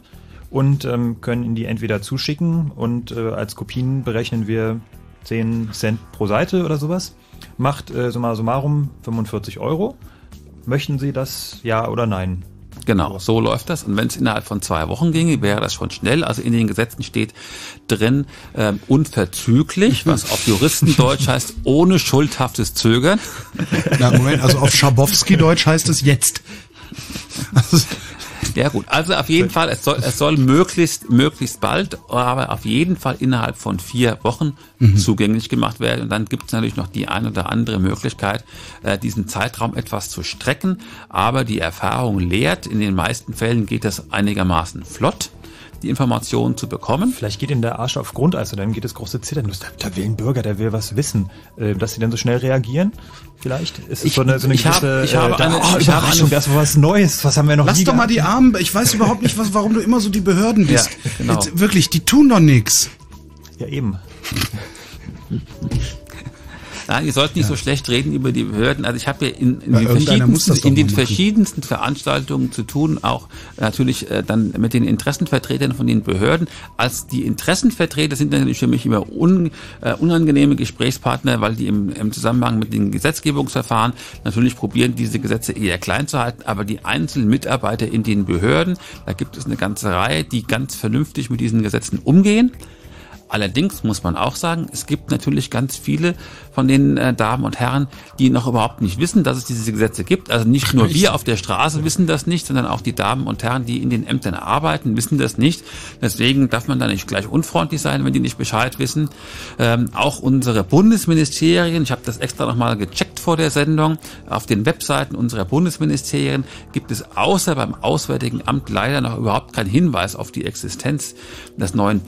und ähm, können Ihnen die entweder zuschicken und äh, als Kopien berechnen wir 10 Cent pro Seite oder sowas. Macht äh, summa summarum 45 Euro. Möchten Sie das ja oder nein? Genau, so läuft das. Und wenn es innerhalb von zwei Wochen ginge, wäre das schon schnell. Also in den Gesetzen steht drin ähm, unverzüglich, was auf Juristendeutsch heißt ohne schuldhaftes Zögern. Na, Moment, also auf Schabowski-Deutsch heißt es jetzt. Also, <laughs> ja gut, also auf jeden Fall, es soll, es soll möglichst, möglichst bald, aber auf jeden Fall innerhalb von vier Wochen mhm. zugänglich gemacht werden. Und dann gibt es natürlich noch die ein oder andere Möglichkeit, äh, diesen Zeitraum etwas zu strecken. Aber die Erfahrung lehrt, in den meisten Fällen geht das einigermaßen flott die Informationen zu bekommen. Vielleicht geht Ihnen der Arsch auf Grundeis und dann geht das große Zittern. Da, da will ein Bürger, der will was wissen. Äh, dass Sie dann so schnell reagieren? Vielleicht ist es ich, so eine, so eine ich gewisse, hab, ich habe äh, eine, oh, ich habe eine, das war was Neues. Was haben wir noch Lass nie doch mal die Armen. Ich weiß überhaupt nicht, was, warum du immer so die Behörden bist. Ja, genau. Jetzt, wirklich, die tun doch nichts. Ja, eben. Nein, ihr sollt nicht Ja. so schlecht reden über die Behörden. Also ich habe ja in, in, den, verschiedensten, in den verschiedensten Veranstaltungen zu tun, auch natürlich äh, dann mit den Interessenvertretern von den Behörden. Als die Interessenvertreter sind natürlich für mich immer un, äh, unangenehme Gesprächspartner, weil die im, im Zusammenhang mit den Gesetzgebungsverfahren natürlich probieren, diese Gesetze eher klein zu halten. Aber die einzelnen Mitarbeiter in den Behörden, da gibt es eine ganze Reihe, die ganz vernünftig mit diesen Gesetzen umgehen. Allerdings muss man auch sagen, es gibt natürlich ganz viele von den äh, Damen und Herren, die noch überhaupt nicht wissen, dass es diese Gesetze gibt. Also nicht nur wir auf der Straße wissen das nicht, sondern auch die Damen und Herren, die in den Ämtern arbeiten, wissen das nicht. Deswegen darf man da nicht gleich unfreundlich sein, wenn die nicht Bescheid wissen. Ähm, auch unsere Bundesministerien, ich habe das extra nochmal gecheckt vor der Sendung, auf den Webseiten unserer Bundesministerien gibt es außer beim Auswärtigen Amt leider noch überhaupt keinen Hinweis auf die Existenz des neuen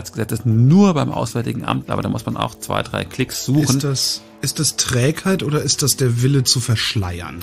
Bundesinformationsfreiheitsgesetzes, nur beim Auswärtigen Amt, aber da muss man auch zwei, drei Klicks suchen. Ist das, ist das Trägheit oder ist das der Wille zu verschleiern?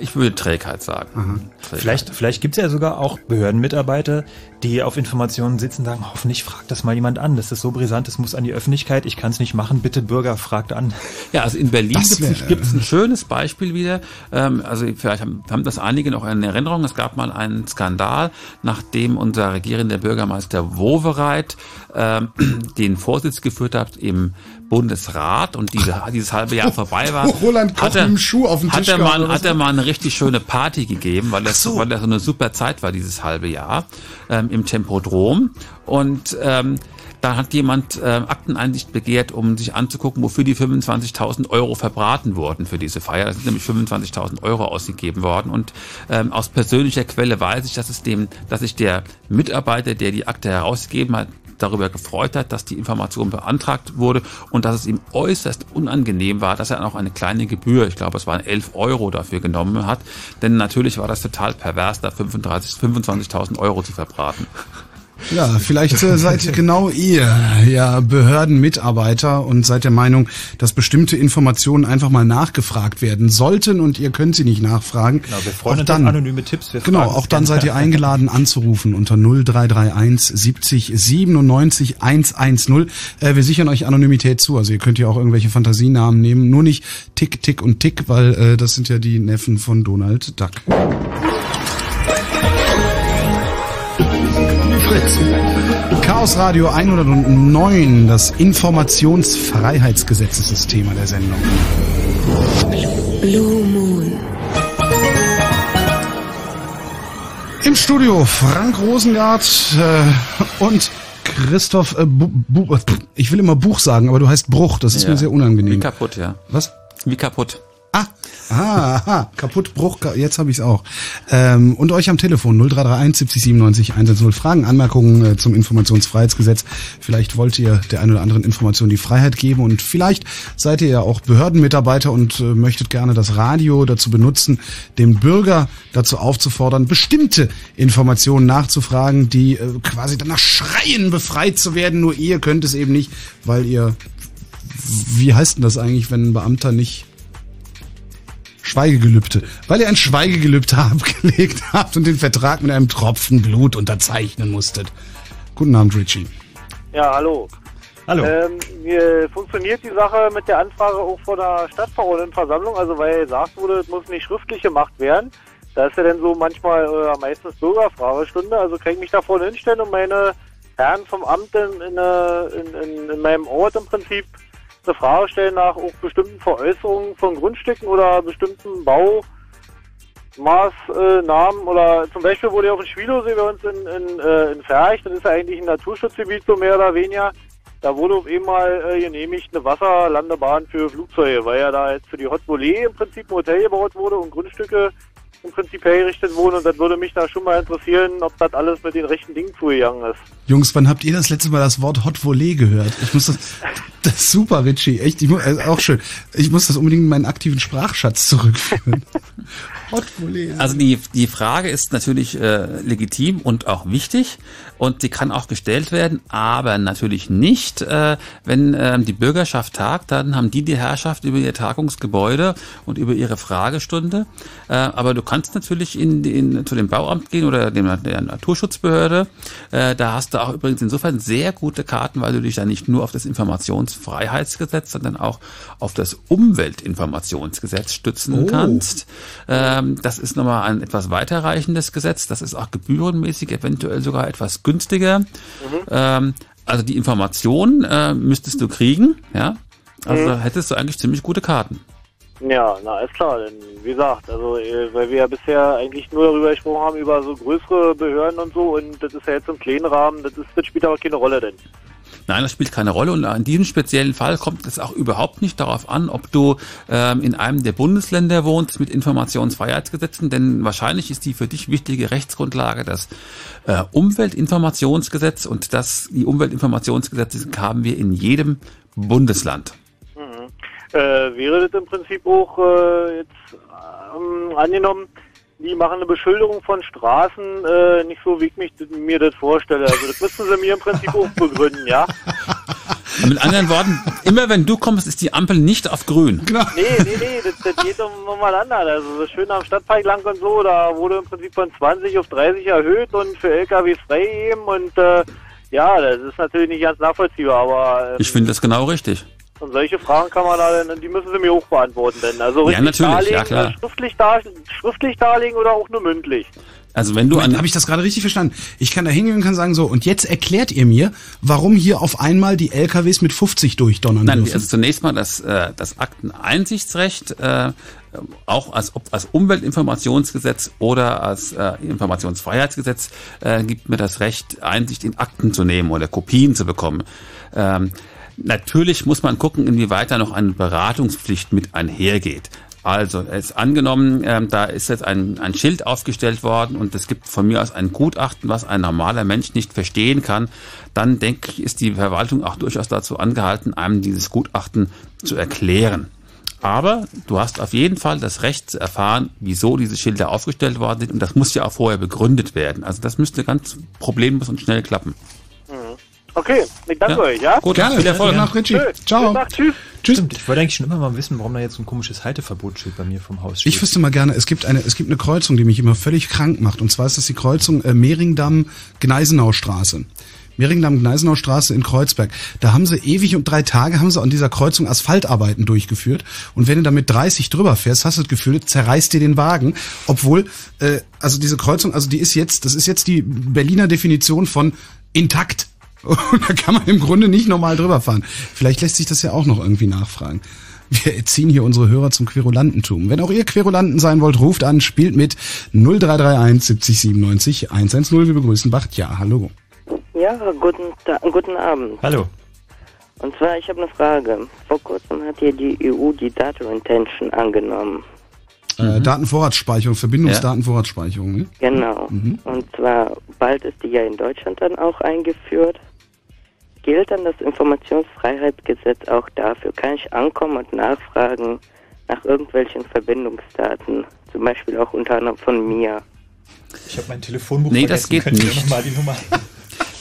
Ich würde Trägheit sagen. Trägheit. Vielleicht, vielleicht gibt es ja sogar auch Behördenmitarbeiter, die auf Informationen sitzen und sagen, hoffentlich fragt das mal jemand an. Das ist so brisant, das muss an die Öffentlichkeit, ich kann es nicht machen, bitte Bürger, fragt an. Ja, also in Berlin gibt es ein schönes Beispiel wieder. Ähm, also vielleicht haben, haben das einige noch in Erinnerung. Es gab mal einen Skandal, nachdem unser regierender Bürgermeister Wowereit ähm, <clears throat> den Vorsitz geführt hat im Bundesrat und diese, dieses halbe Jahr <laughs> vorbei war. Roland Koch hat er, mit dem Schuh auf den hat Tisch er gehauen mal, hat er mal eine richtig schöne Party gegeben, weil das, weil das so eine super Zeit war, dieses halbe Jahr, ähm, im Tempodrom. Und ähm, da hat jemand ähm, Akteneinsicht begehrt, um sich anzugucken, wofür die 25.000 Euro verbraten wurden für diese Feier. Da sind nämlich 25.000 Euro ausgegeben worden. Und ähm, aus persönlicher Quelle weiß ich, dass es dem, dass sich der Mitarbeiter, der die Akte herausgegeben hat, darüber gefreut hat, dass die Information beantragt wurde und dass es ihm äußerst unangenehm war, dass er auch eine kleine Gebühr, ich glaube es waren 11 Euro dafür genommen hat, denn natürlich war das total pervers, da 35 25.000 Euro zu verbraten. Ja, vielleicht äh, seid genau ihr ja Behördenmitarbeiter und seid der Meinung, dass bestimmte Informationen einfach mal nachgefragt werden sollten und ihr könnt sie nicht nachfragen. Genau, wir freuen auch uns dann, anonyme Tipps. Wir Genau, auch dann seid ihr eingeladen anzurufen unter 0331 70 97 110. Äh, wir sichern euch Anonymität zu, also ihr könnt ja auch irgendwelche Fantasienamen nehmen, nur nicht Tick, Tick und Tick, weil äh, das sind ja die Neffen von Donald Duck. Fritz. Chaos Radio 109, das Informationsfreiheitsgesetz ist das Thema der Sendung. Blue Moon. Im Studio Frank Rosengart äh, und Christoph, äh, Bu Bu ich will immer Buch sagen, aber du heißt Bruch, das ist Ja. mir sehr unangenehm. Wie kaputt, ja. Was? Wie kaputt. Ah, Ah, aha, kaputt, Bruch, jetzt habe ich es auch. Ähm, und euch am Telefon 0331 70 97 110 Fragen, Anmerkungen äh, zum Informationsfreiheitsgesetz. Vielleicht wollt ihr der einen oder anderen Information die Freiheit geben und vielleicht seid ihr ja auch Behördenmitarbeiter und äh, möchtet gerne das Radio dazu benutzen, den Bürger dazu aufzufordern, bestimmte Informationen nachzufragen, die äh, quasi danach schreien, befreit zu werden. Nur ihr könnt es eben nicht, weil ihr wie heißt denn das eigentlich, wenn ein Beamter nicht Schweigegelübde, weil ihr ein Schweigegelübde <laughs> abgelegt habt und den Vertrag mit einem Tropfen Blut unterzeichnen musstet. Guten Abend, Richie. Ja, hallo. Hallo. Ähm, wie funktioniert die Sache mit der Anfrage auch von der Stadtverordnetenversammlung? Also weil gesagt wurde, es muss nicht schriftlich gemacht werden. Da ist ja dann so manchmal oder meistens Bürgerfragestunde. Also kann ich mich da vorne hinstellen und meine Herren vom Amt in, in, in, in meinem Ort im Prinzip eine Frage stellen nach auch bestimmten Veräußerungen von Grundstücken oder bestimmten Baumaßnahmen? Oder zum Beispiel wurde ja auch in Schwilosee bei uns in, in, äh, in Ferch, das ist ja eigentlich ein Naturschutzgebiet so mehr oder weniger, da wurde auf einmal äh, genehmigt eine Wasserlandebahn für Flugzeuge, weil ja da jetzt für die Hot Volley im Prinzip ein Hotel gebaut wurde und Grundstücke im Prinzip hergerichtet wurden und das würde mich da schon mal interessieren, ob das alles mit den rechten Dingen zugegangen ist. Jungs, wann habt ihr das letzte Mal das Wort Hot Volley gehört? Ich muss das, <laughs> das ist super, Richie, echt, ich muss, also auch schön. Ich muss das unbedingt in meinen aktiven Sprachschatz zurückführen. <laughs> Hot Volley. Also die, die Frage ist natürlich äh, legitim und auch wichtig und die kann auch gestellt werden, aber natürlich nicht, äh, wenn äh, die Bürgerschaft tagt, dann haben die die Herrschaft über ihr Tagungsgebäude und über ihre Fragestunde. Äh, aber du kannst natürlich in, in, zu dem Bauamt gehen oder dem, der Naturschutzbehörde. Äh, da hast du auch übrigens insofern sehr gute Karten, weil du dich da nicht nur auf das Informationsfreiheitsgesetz, sondern auch auf das Umweltinformationsgesetz stützen Oh. kannst. Ähm, das ist nochmal ein etwas weiterreichendes Gesetz. Das ist auch gebührenmäßig eventuell sogar etwas günstiger. Ähm, also die Information äh, müsstest du kriegen, ja. Also Mhm. hättest du eigentlich ziemlich gute Karten. Ja, na ist klar, denn wie gesagt, also äh, weil wir ja bisher eigentlich nur darüber gesprochen haben, über so größere Behörden und so und das ist ja jetzt im kleinen Rahmen, das, ist, das spielt aber keine Rolle denn. Nein, das spielt keine Rolle und in diesem speziellen Fall kommt es auch überhaupt nicht darauf an, ob du ähm, in einem der Bundesländer wohnst mit Informationsfreiheitsgesetzen, denn wahrscheinlich ist die für dich wichtige Rechtsgrundlage das äh, Umweltinformationsgesetz und das die Umweltinformationsgesetze haben wir in jedem Bundesland. Äh, wäre das im Prinzip auch äh, jetzt ähm, angenommen, die machen eine Beschilderung von Straßen äh, nicht so, wie ich mich mir das vorstelle. Also das müssen sie mir im Prinzip auch begründen, ja? <laughs> Mit anderen Worten, immer wenn du kommst, ist die Ampel nicht auf grün. Genau. Nee, nee, nee, das, das geht um, um was anderes. Also so schön am Stadtpark lang und so, da wurde im Prinzip von 20 auf 30 erhöht und für LKWs freigegeben und äh, ja, das ist natürlich nicht ganz nachvollziehbar, aber ähm, Ich finde das genau richtig. Und solche Fragen kann man da, dann- die müssen sie mir auch beantworten, denn also Ja, richtig natürlich, ja, darlegen, klar. äh, schriftlich, dar, schriftlich darlegen oder auch nur mündlich. Also wenn du an habe ich das gerade richtig verstanden? Ich kann da hingehen und kann sagen so, und jetzt erklärt ihr mir, warum hier auf einmal die LKWs mit 50 durchdonnern Nein, dürfen. also zunächst mal das, äh, das Akteneinsichtsrecht, äh, auch als, ob als Umweltinformationsgesetz oder als äh, Informationsfreiheitsgesetz äh, gibt mir das Recht, Einsicht in Akten zu nehmen oder Kopien zu bekommen. Ähm, natürlich muss man gucken, inwieweit da noch eine Beratungspflicht mit einhergeht. Also, es angenommen, ähm, da ist jetzt ein, ein Schild aufgestellt worden und es gibt von mir aus ein Gutachten, was ein normaler Mensch nicht verstehen kann, dann denke ich, ist die Verwaltung auch durchaus dazu angehalten, einem dieses Gutachten zu erklären. Aber du hast auf jeden Fall das Recht zu erfahren, wieso diese Schilder aufgestellt worden sind und das muss ja auch vorher begründet werden. Also das müsste ganz problemlos und schnell klappen. Okay, ich danke Ja, euch, ja? gut, Gerne. viel Erfolg. Ja. Nach Richie. Schön. Ciao. Tschüss. Tschüss. Stimmt, ich wollte eigentlich schon immer mal wissen, warum da jetzt so ein komisches Halteverbotsschild bei mir vom Haus steht. Ich wüsste mal gerne, es gibt eine, es gibt eine Kreuzung, die mich immer völlig krank macht. Und zwar ist das die Kreuzung äh, Mehringdamm-Gneisenau-Straße. Mehringdamm-Gneisenau-Straße in Kreuzberg. Da haben sie ewig und drei Tage haben sie an dieser Kreuzung Asphaltarbeiten durchgeführt. Und wenn du da mit 30 drüber fährst, hast du das Gefühl, zerreißt dir den Wagen. Obwohl, äh, also diese Kreuzung, also die ist jetzt, das ist jetzt die Berliner Definition von intakt. Und da kann man im Grunde nicht normal drüber fahren. Vielleicht lässt sich das ja auch noch irgendwie nachfragen. Wir erziehen hier unsere Hörer zum Querulantentum. Wenn auch ihr Querulanten sein wollt, ruft an, spielt mit 0331 70 97 110. Wir begrüßen Bacht. Ja, hallo. Ja, guten, Ta guten Abend. Hallo. Und zwar, ich habe eine Frage. Vor kurzem hat hier die EU die Data Intention angenommen. Äh, Datenvorratsspeicherung, Verbindungsdatenvorratsspeicherung. Ne? Genau. Mhm. Und zwar bald ist die ja in Deutschland dann auch eingeführt. Gilt dann das Informationsfreiheitsgesetz auch dafür? Kann ich ankommen und nachfragen nach irgendwelchen Verbindungsdaten? Zum Beispiel auch unter anderem von mir. Ich habe mein Telefonbuch Nee, vergessen. das geht Könnt ihr nicht. noch mal die Nummer? <laughs>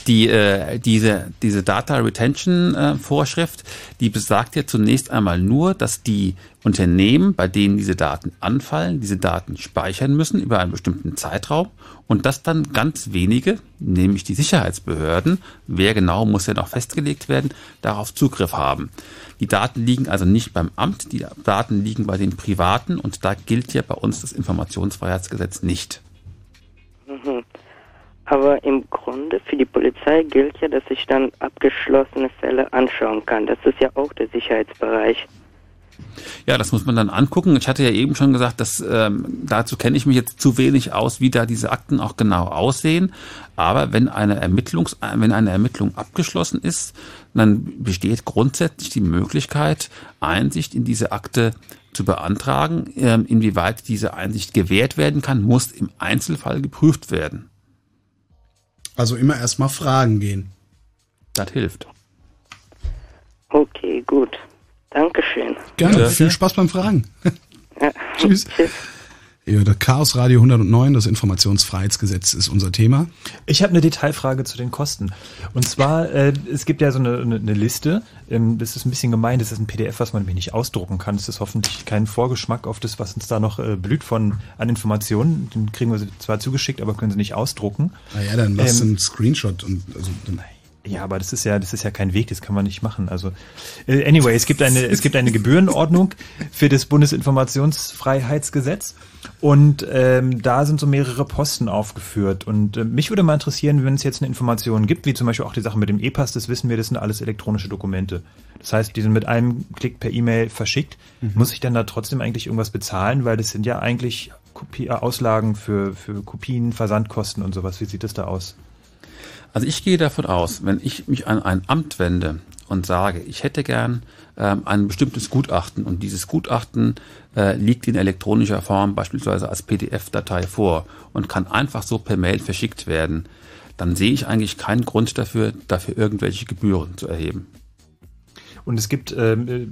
Die, äh, diese, diese Data Retention äh, Vorschrift, die besagt ja zunächst einmal nur, dass die Unternehmen, bei denen diese Daten anfallen, diese Daten speichern müssen über einen bestimmten Zeitraum und dass dann ganz wenige, nämlich die Sicherheitsbehörden, wer genau muss ja noch festgelegt werden, darauf Zugriff haben. Die Daten liegen also nicht beim Amt, die Daten liegen bei den Privaten und da gilt ja bei uns das Informationsfreiheitsgesetz nicht. Mhm. Aber im Grunde für die Polizei gilt ja, dass ich dann abgeschlossene Fälle anschauen kann. Das ist ja auch der Sicherheitsbereich. Ja, das muss man dann angucken. Ich hatte ja eben schon gesagt, dass ähm, dazu kenne ich mich jetzt zu wenig aus, wie da diese Akten auch genau aussehen. Aber wenn eine Ermittlungs wenn eine Ermittlung abgeschlossen ist, dann besteht grundsätzlich die Möglichkeit, Einsicht in diese Akte zu beantragen. Ähm, inwieweit diese Einsicht gewährt werden kann, muss im Einzelfall geprüft werden. Also immer erstmal fragen gehen. Das hilft. Okay, gut. Dankeschön. Gerne, Ja. viel Spaß beim Fragen. <laughs> Ja. <laughs> Tschüss. Ja, der Chaos Radio 109, das Informationsfreiheitsgesetz ist unser Thema. Ich habe eine Detailfrage zu den Kosten. Und zwar, äh, es gibt ja so eine, eine, eine Liste, ähm, das ist ein bisschen gemein, das ist ein PDF, was man mir nicht ausdrucken kann. Das ist hoffentlich kein Vorgeschmack auf das, was uns da noch äh, blüht von an Informationen. Den kriegen wir sie zwar zugeschickt, aber können sie nicht ausdrucken. Naja, dann lass Ähm, einen Screenshot und also dann Ja, aber das ist ja, das ist ja kein Weg, das kann man nicht machen. Also äh, anyway, es gibt eine, es gibt eine Gebührenordnung für das Bundesinformationsfreiheitsgesetz und ähm, da sind so mehrere Posten aufgeführt. Und äh, mich würde mal interessieren, wenn es jetzt eine Information gibt, wie zum Beispiel auch die Sache mit dem E-Pass, das wissen wir, das sind alles elektronische Dokumente. Das heißt, die sind mit einem Klick per E-Mail verschickt. Mhm. Muss ich dann da trotzdem eigentlich irgendwas bezahlen, weil das sind ja eigentlich Kopie, äh, Auslagen für, für Kopien, Versandkosten und sowas. Wie sieht das da aus? Also ich gehe davon aus, wenn ich mich an ein Amt wende und sage, ich hätte gern ähm, ein bestimmtes Gutachten und dieses Gutachten äh, liegt in elektronischer Form beispielsweise als PDF-Datei vor und kann einfach so per Mail verschickt werden, dann sehe ich eigentlich keinen Grund dafür, dafür irgendwelche Gebühren zu erheben. Und es gibt, ähm, äh,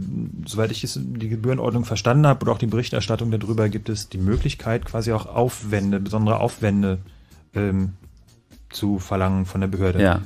soweit ich die Gebührenordnung verstanden habe oder auch die Berichterstattung darüber, gibt es die Möglichkeit, quasi auch Aufwände, besondere Aufwände ähm, zu verlangen von der Behörde. Ja.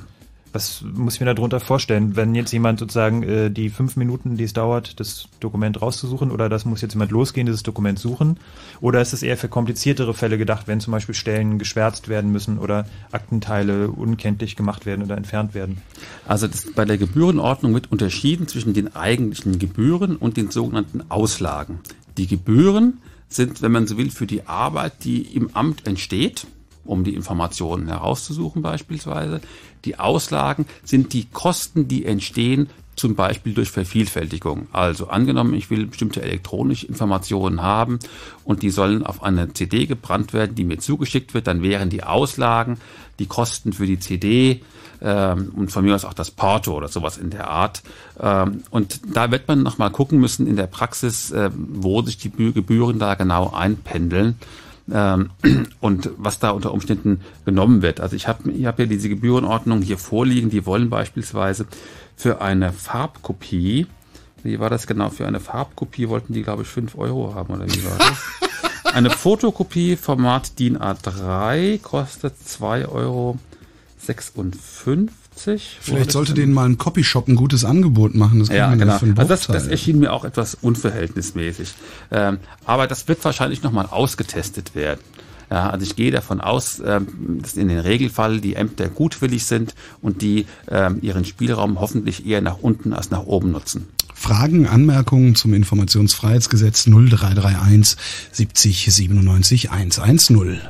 Was muss ich mir darunter vorstellen, wenn jetzt jemand sozusagen äh, die fünf Minuten, die es dauert, das Dokument rauszusuchen, oder das muss jetzt jemand losgehen, dieses Dokument suchen? Oder ist es eher für kompliziertere Fälle gedacht, wenn zum Beispiel Stellen geschwärzt werden müssen oder Aktenteile unkenntlich gemacht werden oder entfernt werden? Also das, bei der Gebührenordnung wird unterschieden zwischen den eigentlichen Gebühren und den sogenannten Auslagen. Die Gebühren sind, wenn man so will, für die Arbeit, die im Amt entsteht, um die Informationen herauszusuchen beispielsweise. Die Auslagen sind die Kosten, die entstehen, zum Beispiel durch Vervielfältigung. Also angenommen, ich will bestimmte elektronische Informationen haben und die sollen auf eine CD gebrannt werden, die mir zugeschickt wird, dann wären die Auslagen, die Kosten für die CD ähm, und von mir aus auch das Porto oder sowas in der Art. Ähm, und da wird man nochmal gucken müssen in der Praxis, äh, wo sich die Bü- Gebühren da genau einpendeln ähm, <clears throat> und was da unter Umständen genommen wird. Also ich habe ich hab ja diese Gebührenordnung hier vorliegen, die wollen beispielsweise für eine Farbkopie, wie war das genau, für eine Farbkopie wollten die, glaube ich, 5 Euro haben oder wie war das? <laughs> Eine Fotokopie Format DIN A3 kostet 2,56 Euro. Vielleicht sollte denen mal ein Copyshop ein gutes Angebot machen. Das Ja, genau. für einen Also das, das erschien mir auch etwas unverhältnismäßig. Ähm, aber das wird wahrscheinlich nochmal ausgetestet werden. Ja, also ich gehe davon aus, ähm, dass in den Regelfall die Ämter gutwillig sind und die ähm, ihren Spielraum hoffentlich eher nach unten als nach oben nutzen. Fragen, Anmerkungen zum Informationsfreiheitsgesetz 0331 70 97 110.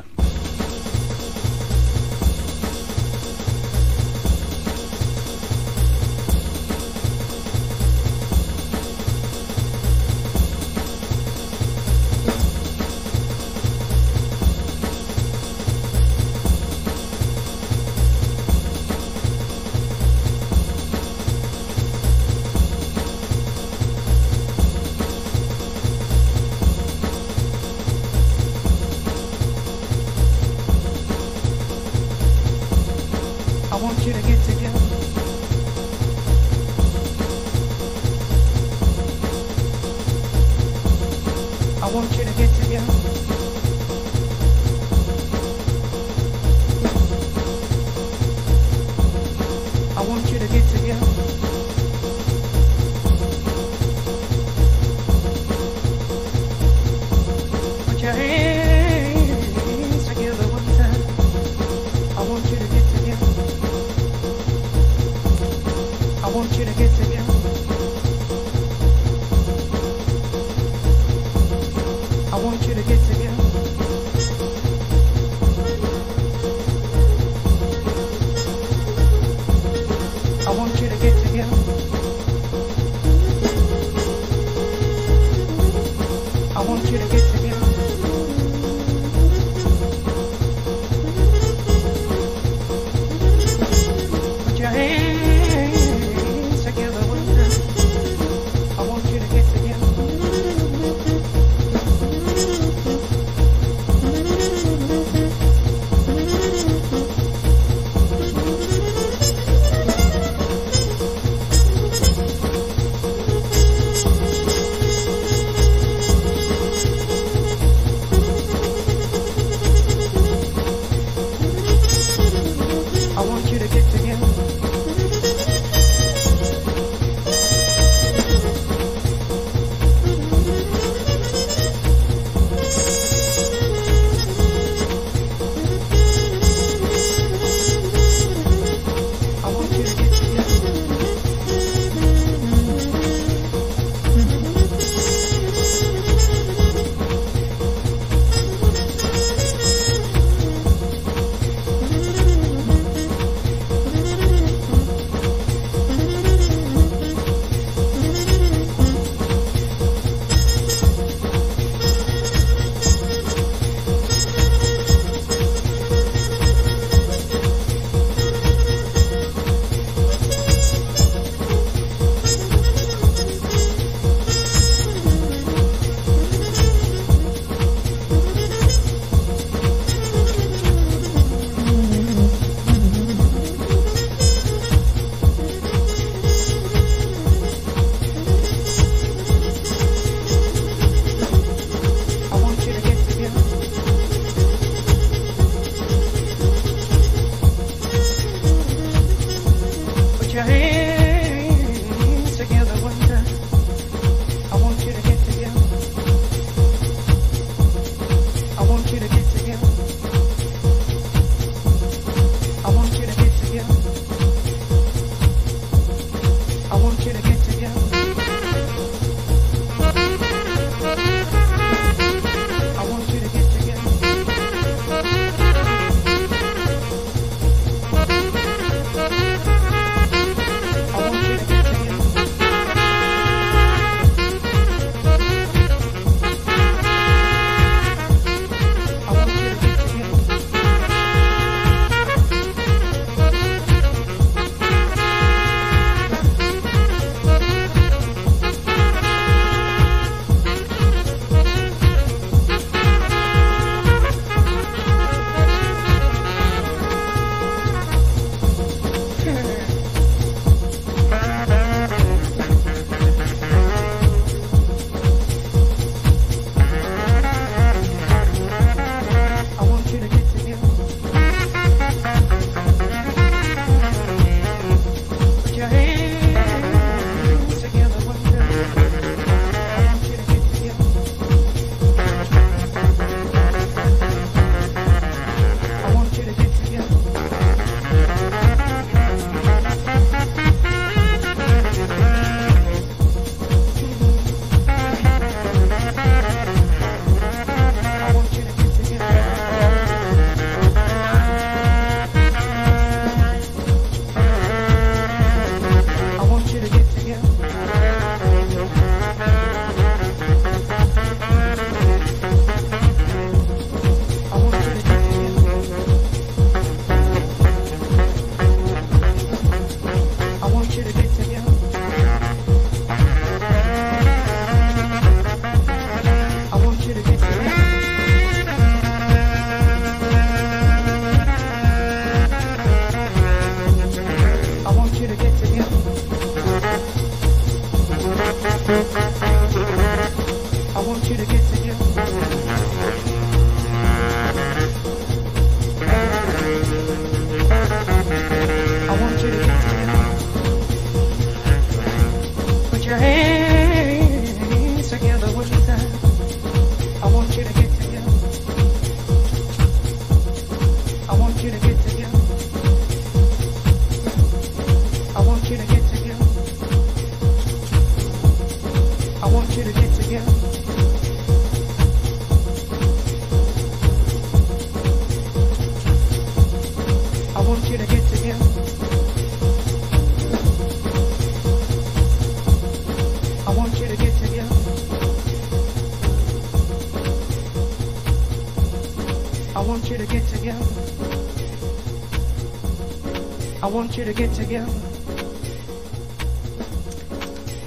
want you to get together.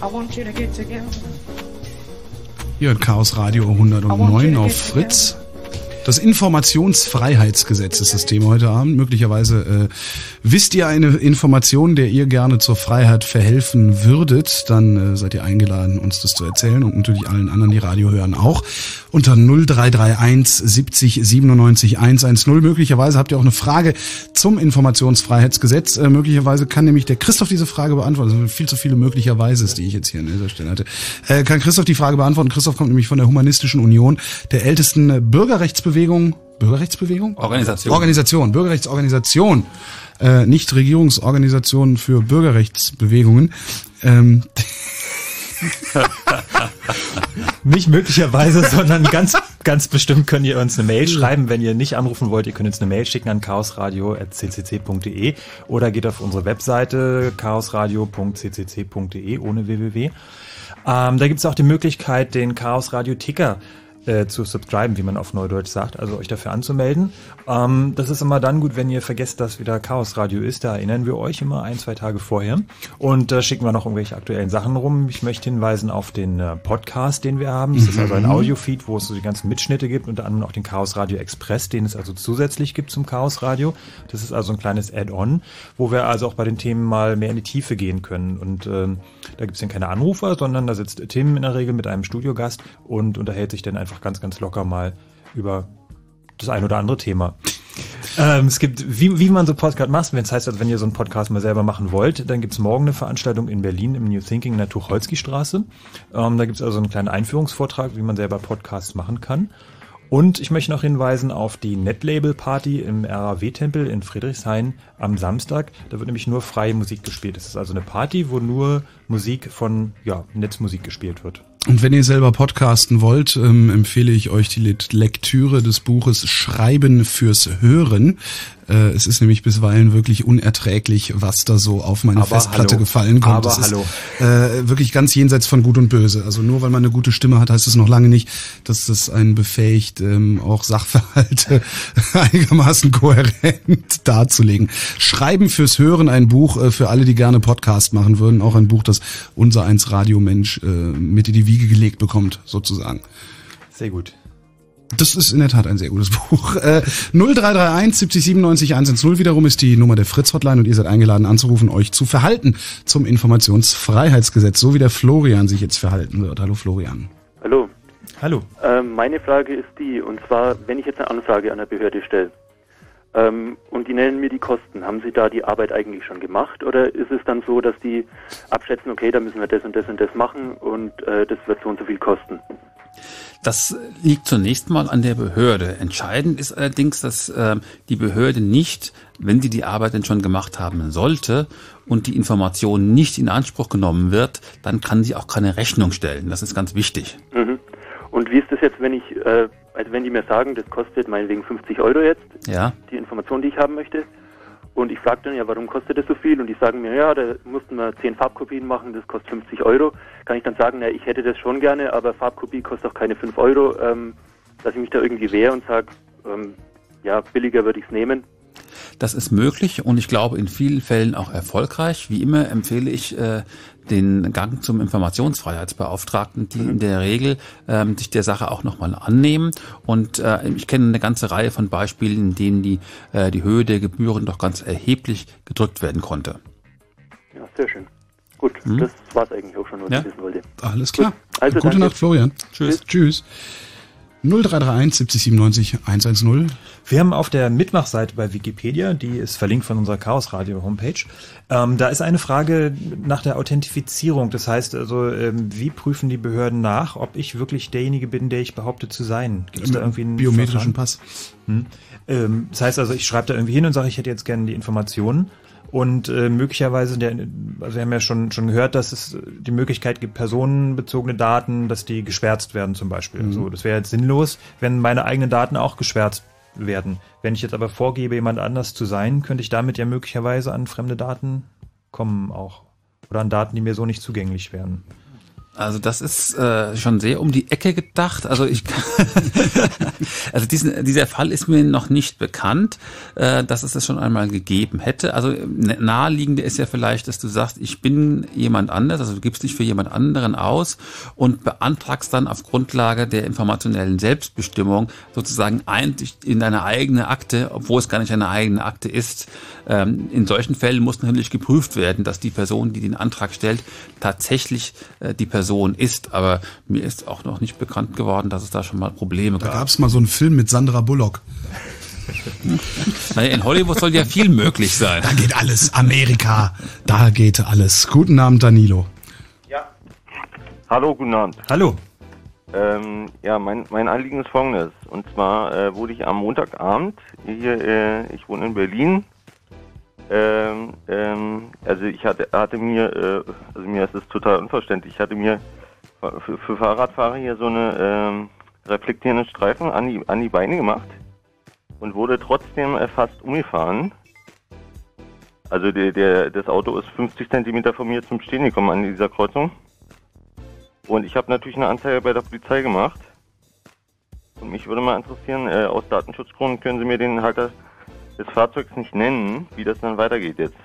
I want you to get together. Ihr hört Chaos Radio 109 auf Fritz. Das Informationsfreiheitsgesetz ist das Thema heute Abend. Möglicherweise äh, wisst ihr eine Information, der ihr gerne zur Freiheit verhelfen würdet, dann äh, seid ihr eingeladen, uns das zu erzählen und natürlich allen anderen, die Radio hören, auch unter 0331 70 97 110. Möglicherweise habt ihr auch eine Frage zum Informationsfreiheitsgesetz. Äh, möglicherweise kann nämlich der Christoph diese Frage beantworten. Also viel zu viele möglicherweise, die ich jetzt hier an dieser Stelle hatte. Äh, kann Christoph die Frage beantworten? Christoph kommt nämlich von der Humanistischen Union, der ältesten Bürgerrechtsbewegung Bürgerrechtsbewegung? Organisation. Organisation, Bürgerrechtsorganisation, äh, nicht Regierungsorganisation für Bürgerrechtsbewegungen. Ähm, <laughs> <laughs> Nicht möglicherweise, <laughs> sondern ganz, ganz bestimmt könnt ihr uns eine Mail schreiben. Wenn ihr nicht anrufen wollt, ihr könnt uns eine Mail schicken an chaosradio.ccc.de oder geht auf unsere Webseite chaosradio.ccc.de ohne www. Ähm, da gibt es auch die Möglichkeit, den Chaos Radio Ticker äh, zu subscriben, wie man auf Neudeutsch sagt, also euch dafür anzumelden. Ähm, das ist immer dann gut, wenn ihr vergesst, dass wieder Chaos Radio ist. Da erinnern wir euch immer ein, zwei Tage vorher. Und da schicken wir noch irgendwelche aktuellen Sachen rum. Ich möchte hinweisen auf den äh, Podcast, den wir haben. Das ist also ein Mhm. Audiofeed, wo es so die ganzen Mitschnitte gibt, unter anderem auch den Chaos Radio Express, den es also zusätzlich gibt zum Chaos Radio. Das ist also ein kleines Add-on, wo wir also auch bei den Themen mal mehr in die Tiefe gehen können. Und ähm, da gibt es dann keine Anrufer, sondern da sitzt Tim in der Regel mit einem Studiogast und unterhält sich dann einfach ganz, ganz locker mal über das ein oder andere Thema. Ähm, es gibt, wie, wie man so Podcast macht, wenn es heißt, also wenn ihr so einen Podcast mal selber machen wollt, dann gibt's morgen eine Veranstaltung in Berlin im New Thinking in der Tucholsky-Straße. Ähm, da gibt's also einen kleinen Einführungsvortrag, wie man selber Podcasts machen kann. Und ich möchte noch hinweisen auf die Netlabel-Party im RAW-Tempel in Friedrichshain am Samstag. Da wird nämlich nur freie Musik gespielt. Das ist also eine Party, wo nur Musik von ja, Netzmusik gespielt wird. Und wenn ihr selber podcasten wollt, ähm, empfehle ich euch die Lektüre des Buches Schreiben fürs Hören. Äh, es ist nämlich bisweilen wirklich unerträglich, was da so auf meine Aber Festplatte hallo. gefallen kommt. Aber das ist hallo. Äh, wirklich ganz jenseits von Gut und Böse. Also nur weil man eine gute Stimme hat, heißt es noch lange nicht, dass das einen befähigt, ähm, auch Sachverhalte <laughs> einigermaßen kohärent darzulegen. Schreiben fürs Hören, ein Buch äh, für alle, die gerne Podcast machen würden. Auch ein Buch, das unser eins Radiomensch äh, mit in die Wiege gelegt bekommt, sozusagen. Sehr gut. Das ist in der Tat ein sehr gutes <laughs> Buch. Äh, 0331 70 97 110 wiederum ist die Nummer der Fritz-Hotline und ihr seid eingeladen anzurufen, euch zu verhalten zum Informationsfreiheitsgesetz, so wie der Florian sich jetzt verhalten wird. Hallo Florian. Hallo. Hallo. Ähm, meine Frage ist die, und zwar, wenn ich jetzt eine Anfrage an der Behörde stelle ähm, und die nennen mir die Kosten, haben Sie da die Arbeit eigentlich schon gemacht oder ist es dann so, dass die abschätzen, okay, da müssen wir das und das und das machen und äh, das wird so und so viel kosten? Das liegt zunächst mal an der Behörde. Entscheidend ist allerdings, dass äh, die Behörde nicht, wenn sie die Arbeit denn schon gemacht haben sollte und die Information nicht in Anspruch genommen wird, dann kann sie auch keine Rechnung stellen. Das ist ganz wichtig. Mhm. Und wie ist das jetzt, wenn ich, äh, also wenn die mir sagen, das kostet meinetwegen 50 Euro jetzt, Ja. die Information, die ich haben möchte, und ich frage dann, ja, warum kostet das so viel? Und die sagen mir, ja, da mussten wir 10 Farbkopien machen, das kostet 50 Euro. Kann ich dann sagen, na, ich hätte das schon gerne, aber Farbkopie kostet auch keine 5 Euro, ähm, dass ich mich da irgendwie wehre und sage, ähm, ja, billiger würde ich es nehmen. Das ist möglich und ich glaube in vielen Fällen auch erfolgreich. Wie immer empfehle ich äh, den Gang zum Informationsfreiheitsbeauftragten, die in der Regel ähm, sich der Sache auch nochmal annehmen. Und äh, ich kenne eine ganze Reihe von Beispielen, in denen die, äh, die Höhe der Gebühren doch ganz erheblich gedrückt werden konnte. Ja, sehr schön. Gut, Mhm. das war's eigentlich auch schon, was Ja. ich wissen wollte. Alles klar. Also Gute danke. Nacht, Florian. Tschüss. Tschüss. 0331 70 97 110. Wir haben auf der Mitmachseite bei Wikipedia, die ist verlinkt von unserer Chaos Radio Homepage, ähm, da ist eine Frage nach der Authentifizierung. Das heißt also, ähm, wie prüfen die Behörden nach, ob ich wirklich derjenige bin, der ich behaupte zu sein? Gibt es da irgendwie einen Biometrischen Verfahren? Pass. Hm. Ähm, das heißt also, ich schreibe da irgendwie hin und sage, ich hätte jetzt gerne die Informationen. Und äh, möglicherweise, der, also wir haben ja schon, schon gehört, dass es die Möglichkeit gibt, personenbezogene Daten, dass die geschwärzt werden zum Beispiel. Mhm. So, das wäre jetzt sinnlos, wenn meine eigenen Daten auch geschwärzt werden. Wenn ich jetzt aber vorgebe, jemand anders zu sein, könnte ich damit ja möglicherweise an fremde Daten kommen auch. Oder an Daten, die mir so nicht zugänglich wären. Also das ist äh, schon sehr um die Ecke gedacht. Also ich, <laughs> also diesen, dieser Fall ist mir noch nicht bekannt, äh, dass es das schon einmal gegeben hätte. Also naheliegende ist ja vielleicht, dass du sagst, ich bin jemand anders, also du gibst dich für jemand anderen aus und beantragst dann auf Grundlage der informationellen Selbstbestimmung sozusagen eigentlich in deine eigene Akte, obwohl es gar nicht eine eigene Akte ist. Ähm, in solchen Fällen muss natürlich geprüft werden, dass die Person, die den Antrag stellt, tatsächlich äh, die Person Person ist, aber mir ist auch noch nicht bekannt geworden, dass es da schon mal Probleme da gab. Da gab es mal so einen Film mit Sandra Bullock. Naja, in Hollywood soll ja viel möglich sein. Da geht alles. Amerika, da geht alles. Guten Abend, Danilo. Ja. Hallo, guten Abend. Hallo. Ähm, ja, mein, mein Anliegen ist folgendes. Und zwar äh, wurde ich am Montagabend hier, äh, ich wohne in Berlin, ähm, ähm, also ich hatte, hatte mir, äh, also mir ist es total unverständlich, ich hatte mir für, für Fahrradfahrer hier so eine ähm, reflektierende Streifen an die, an die Beine gemacht und wurde trotzdem äh, fast umgefahren. Also der, der, das Auto ist 50 Zentimeter von mir zum Stehen gekommen an dieser Kreuzung. Und ich habe natürlich eine Anzeige bei der Polizei gemacht. Und mich würde mal interessieren, äh, aus Datenschutzgründen können Sie mir den Halter des Fahrzeugs nicht nennen, wie das dann weitergeht jetzt.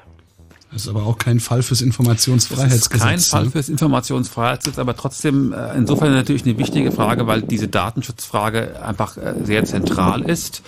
Das ist aber auch kein Fall fürs Informationsfreiheitsgesetz. kein Fall ne? fürs Informationsfreiheitsgesetz, aber trotzdem äh, insofern natürlich eine wichtige Frage, weil diese Datenschutzfrage einfach äh, sehr zentral ist.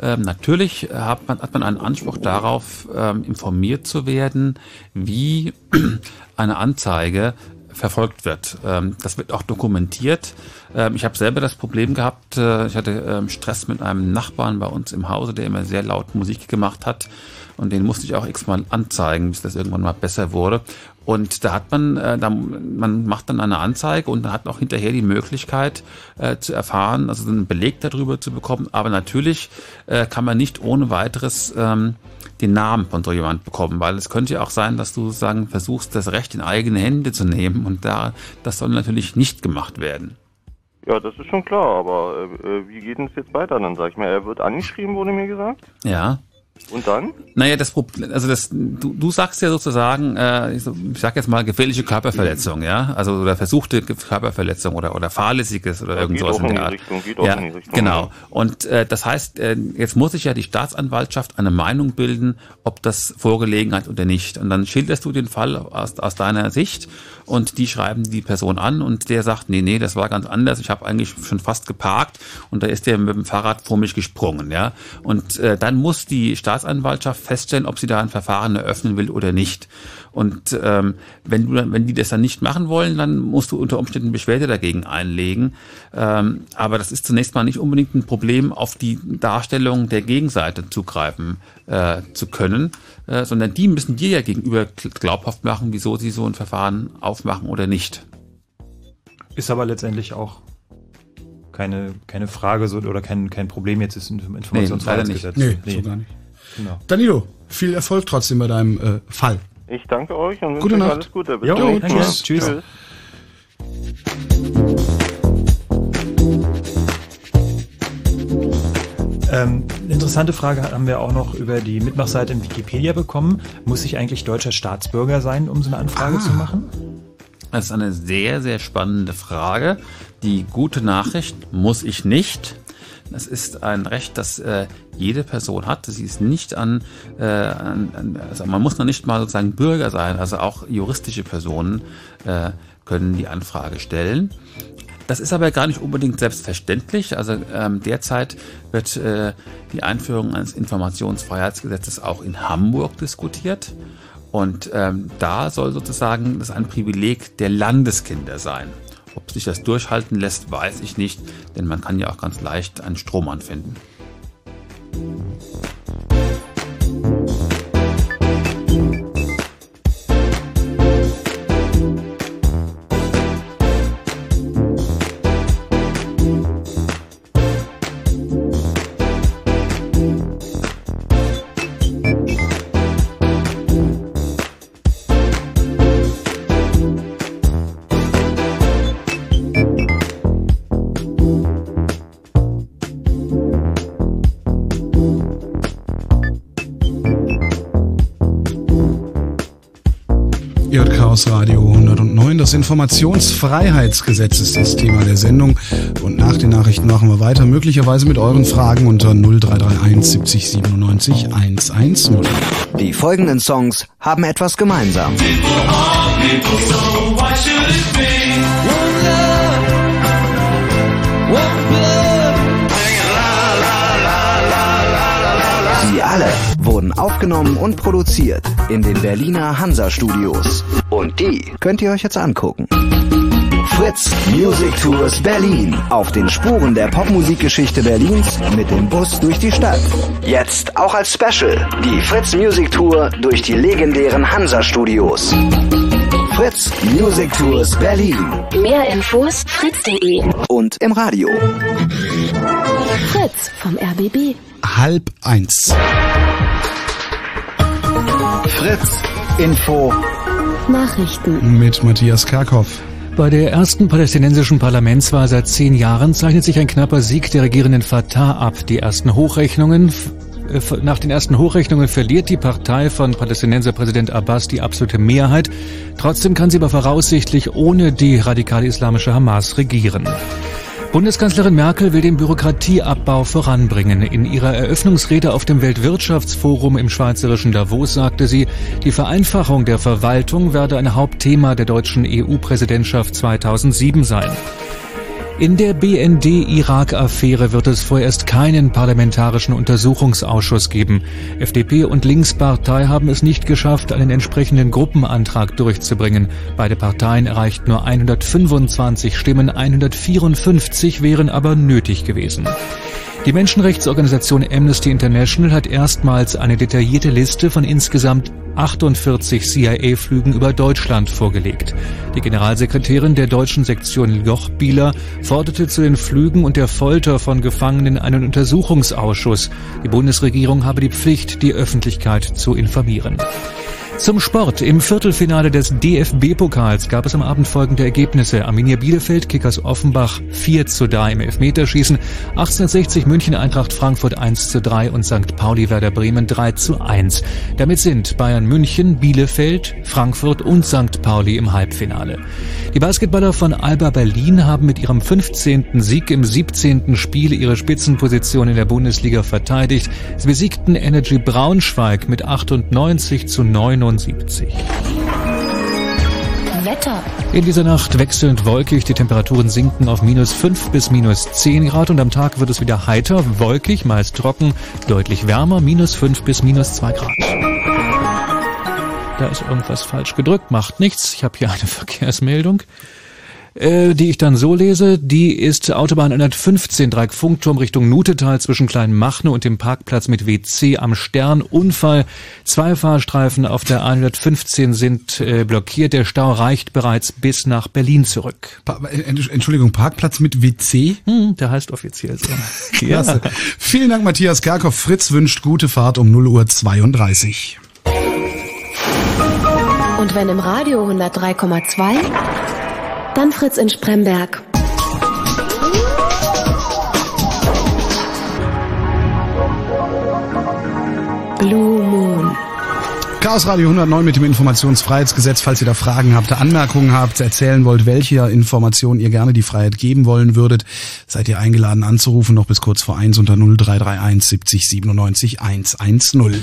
Ähm, natürlich hat man, hat man einen Anspruch darauf, ähm, informiert zu werden, wie <clears throat> eine Anzeige verfolgt wird. Ähm, das wird auch dokumentiert. Ähm, ich habe selber das Problem gehabt, äh, ich hatte ähm, Stress mit einem Nachbarn bei uns im Hause, der immer sehr laut Musik gemacht hat. Und den musste ich auch x-mal anzeigen, bis das irgendwann mal besser wurde. Und da hat man, äh, da, man macht dann eine Anzeige und dann hat auch hinterher die Möglichkeit äh, zu erfahren, also einen Beleg darüber zu bekommen. Aber natürlich äh, kann man nicht ohne weiteres ähm, den Namen von so jemand bekommen, weil es könnte ja auch sein, dass du sagen versuchst, das Recht in eigene Hände zu nehmen und da das soll natürlich nicht gemacht werden. Ja, das ist schon klar, aber äh, wie geht denn es jetzt weiter? Dann sag ich mal, er wird angeschrieben, wurde mir gesagt. Ja. Und dann? Naja, das Problem, also das, du, du sagst ja sozusagen, äh, ich sag jetzt mal gefährliche Körperverletzung, ja, also oder versuchte Körperverletzung oder oder fahrlässiges oder ja, irgend sowas in der Art. Richtung, geht ja, auch in die Richtung, genau. Und äh, das heißt, äh, jetzt muss sich ja die Staatsanwaltschaft eine Meinung bilden, ob das vorgelegen hat oder nicht. Und dann schilderst du den Fall aus, aus deiner Sicht und die schreiben die Person an und der sagt, nee, nee, das war ganz anders. Ich habe eigentlich schon fast geparkt und da ist der mit dem Fahrrad vor mich gesprungen, ja. Und äh, dann muss die Staatsanwaltschaft feststellen, ob sie da ein Verfahren eröffnen will oder nicht. Und ähm, wenn du wenn die das dann nicht machen wollen, dann musst du unter Umständen Beschwerde dagegen einlegen. Ähm, aber das ist zunächst mal nicht unbedingt ein Problem, auf die Darstellung der Gegenseite zugreifen äh, zu können, äh, sondern die müssen dir ja gegenüber glaubhaft machen, wieso sie so ein Verfahren aufmachen oder nicht. Ist aber letztendlich auch keine, keine Frage so, oder kein, kein Problem jetzt ist Informationsfreiheitsgesetz. Nee, nee, so gar nicht. Genau. Danilo, viel Erfolg trotzdem bei deinem äh, Fall. Ich danke euch und Gute wünsche euch Nacht. alles Gute. Bis Jo, dann. tschüss. Tschüss. Tschüss. Ähm, eine interessante Frage haben wir auch noch über die Mitmachseite in Wikipedia bekommen. Muss ich eigentlich deutscher Staatsbürger sein, um so eine Anfrage Ah. zu machen? Das ist eine sehr, sehr spannende Frage. Die gute Nachricht muss ich nicht. Das ist ein Recht, das äh, jede Person hat. Sie ist nicht an, äh, an also man muss noch nicht mal sozusagen Bürger sein, also auch juristische Personen äh, können die Anfrage stellen. Das ist aber gar nicht unbedingt selbstverständlich. Also ähm, derzeit wird äh, die Einführung eines Informationsfreiheitsgesetzes auch in Hamburg diskutiert. Und ähm, da soll sozusagen das ein Privileg der Landeskinder sein. Ob sich das durchhalten lässt, weiß ich nicht, denn man kann ja auch ganz leicht einen Strohmann finden. Chaos Radio 109. Das Informationsfreiheitsgesetz ist das Thema der Sendung. Und nach den Nachrichten machen wir weiter, möglicherweise mit euren Fragen unter 0331 70 97 110. Die folgenden Songs haben etwas gemeinsam. Sie alle wurden aufgenommen und produziert in den Berliner Hansa Studios. Und die könnt ihr euch jetzt angucken. Fritz Music Tours Berlin. Auf den Spuren der Popmusikgeschichte Berlins mit dem Bus durch die Stadt. Jetzt auch als Special. Die Fritz Music Tour durch die legendären Hansa Studios. Fritz Music Tours Berlin. Mehr Infos fritz.de Und im Radio. Fritz vom RBB. Halb eins. Fritz Info. Nachrichten. Mit Matthias Kerkhoff. Bei der ersten palästinensischen Parlamentswahl seit zehn Jahren zeichnet sich ein knapper Sieg der regierenden Fatah ab. Die ersten Hochrechnungen äh, nach den ersten Hochrechnungen verliert die Partei von Palästinenser Präsident Abbas die absolute Mehrheit. Trotzdem kann sie aber voraussichtlich ohne die radikale islamische Hamas regieren. Bundeskanzlerin Merkel will den Bürokratieabbau voranbringen. In ihrer Eröffnungsrede auf dem Weltwirtschaftsforum im schweizerischen Davos sagte sie, die Vereinfachung der Verwaltung werde ein Hauptthema der deutschen EU-Präsidentschaft 2007 sein. In der BND-Irak-Affäre wird es vorerst keinen parlamentarischen Untersuchungsausschuss geben. FDP und Linkspartei haben es nicht geschafft, einen entsprechenden Gruppenantrag durchzubringen. Beide Parteien erreichten nur 125 Stimmen, 154 wären aber nötig gewesen. Die Menschenrechtsorganisation Amnesty International hat erstmals eine detaillierte Liste von insgesamt 48 CIA-Flügen über Deutschland vorgelegt. Die Generalsekretärin der deutschen Sektion Joch Bieler forderte zu den Flügen und der Folter von Gefangenen einen Untersuchungsausschuss. Die Bundesregierung habe die Pflicht, die Öffentlichkeit zu informieren. Zum Sport. Im Viertelfinale des DFB-Pokals gab es am Abend folgende Ergebnisse. Arminia Bielefeld, Kickers Offenbach 4 zu 3 im Elfmeterschießen, 1860 München Eintracht Frankfurt 1 zu 3 und St. Pauli Werder Bremen 3 zu 1. Damit sind Bayern München, Bielefeld, Frankfurt und St. Pauli im Halbfinale. Die Basketballer von Alba Berlin haben mit ihrem 15. Sieg im 17. Spiel ihre Spitzenposition in der Bundesliga verteidigt. Sie besiegten Energy Braunschweig mit 98 zu 79. Wetter. In dieser Nacht wechselnd wolkig, die Temperaturen sinken auf minus 5 bis minus 10 Grad und am Tag wird es wieder heiter, wolkig, meist trocken, deutlich wärmer, minus 5 bis minus 2 Grad. Da ist irgendwas falsch gedrückt, macht nichts. Ich habe hier eine <laughs> Verkehrsmeldung äh, die ich dann so lese, die ist Autobahn 115 Dreieck-Funkturm Richtung Nutetal zwischen Kleinmachne und dem Parkplatz mit WC am Stern. Unfall. Zwei Fahrstreifen auf der 115 sind äh, blockiert. Der Stau reicht bereits bis nach Berlin zurück. Pa äh, Entschuldigung, Parkplatz mit WC? Hm, der heißt offiziell so. <laughs> Klasse. Ja. Vielen Dank, Matthias Kerkhoff. Fritz wünscht gute Fahrt um 0 Uhr 32. Und wenn im Radio 103,2, dann Fritz in Spremberg. Blue Moon. Chaos Radio 109 mit dem Informationsfreiheitsgesetz. Falls ihr da Fragen habt, Anmerkungen habt, erzählen wollt, welcher Information ihr gerne die Freiheit geben wollen würdet, seid ihr eingeladen anzurufen, noch bis kurz vor eins unter 0331 70 97 110.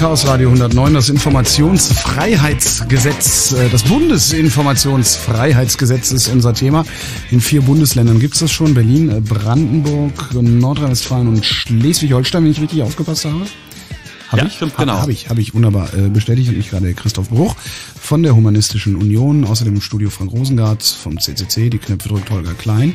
Chaos Radio 109, das Informationsfreiheitsgesetz, äh, das Bundesinformationsfreiheitsgesetz ist unser Thema. In vier Bundesländern gibt es das schon. Berlin, äh, Brandenburg, Nordrhein-Westfalen und Schleswig-Holstein, wenn ich richtig aufgepasst habe. Hab ja, ich? stimmt, genau. Habe ich, habe ich wunderbar äh, bestätigt und ich gerade Christoph Bruch von der Humanistischen Union, außerdem im Studio Frank Rosengart vom CCC, die Knöpfe drückt Holger Klein.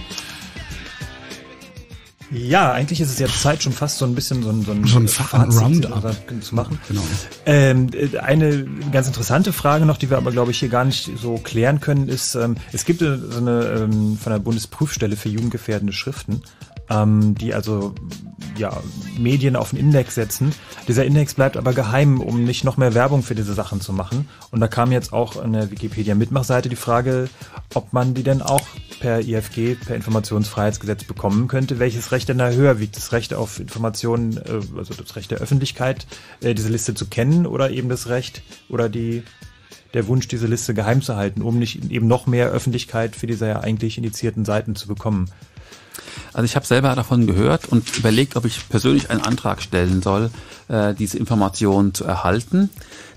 Ja, eigentlich ist es jetzt Zeit, schon fast so ein bisschen so ein, so ein, so ein Roundup zu machen. Genau. Ähm, eine ganz interessante Frage noch, die wir aber, glaube ich, hier gar nicht so klären können, ist, ähm, es gibt so eine ähm, von der Bundesprüfstelle für jugendgefährdende Schriften, ähm, die also ja, Medien auf den Index setzen. Dieser Index bleibt aber geheim, um nicht noch mehr Werbung für diese Sachen zu machen. Und da kam jetzt auch an der Wikipedia-Mitmachseite die Frage, ob man die denn auch per IFG, per Informationsfreiheitsgesetz bekommen könnte. Welches Recht denn da höher wiegt? Das Recht auf Informationen, äh, also das Recht der Öffentlichkeit, äh, diese Liste zu kennen oder eben das Recht oder die der Wunsch, diese Liste geheim zu halten, um nicht eben noch mehr Öffentlichkeit für diese ja eigentlich indizierten Seiten zu bekommen. Also ich habe selber davon gehört und überlegt, ob ich persönlich einen Antrag stellen soll, äh, diese Informationen zu erhalten.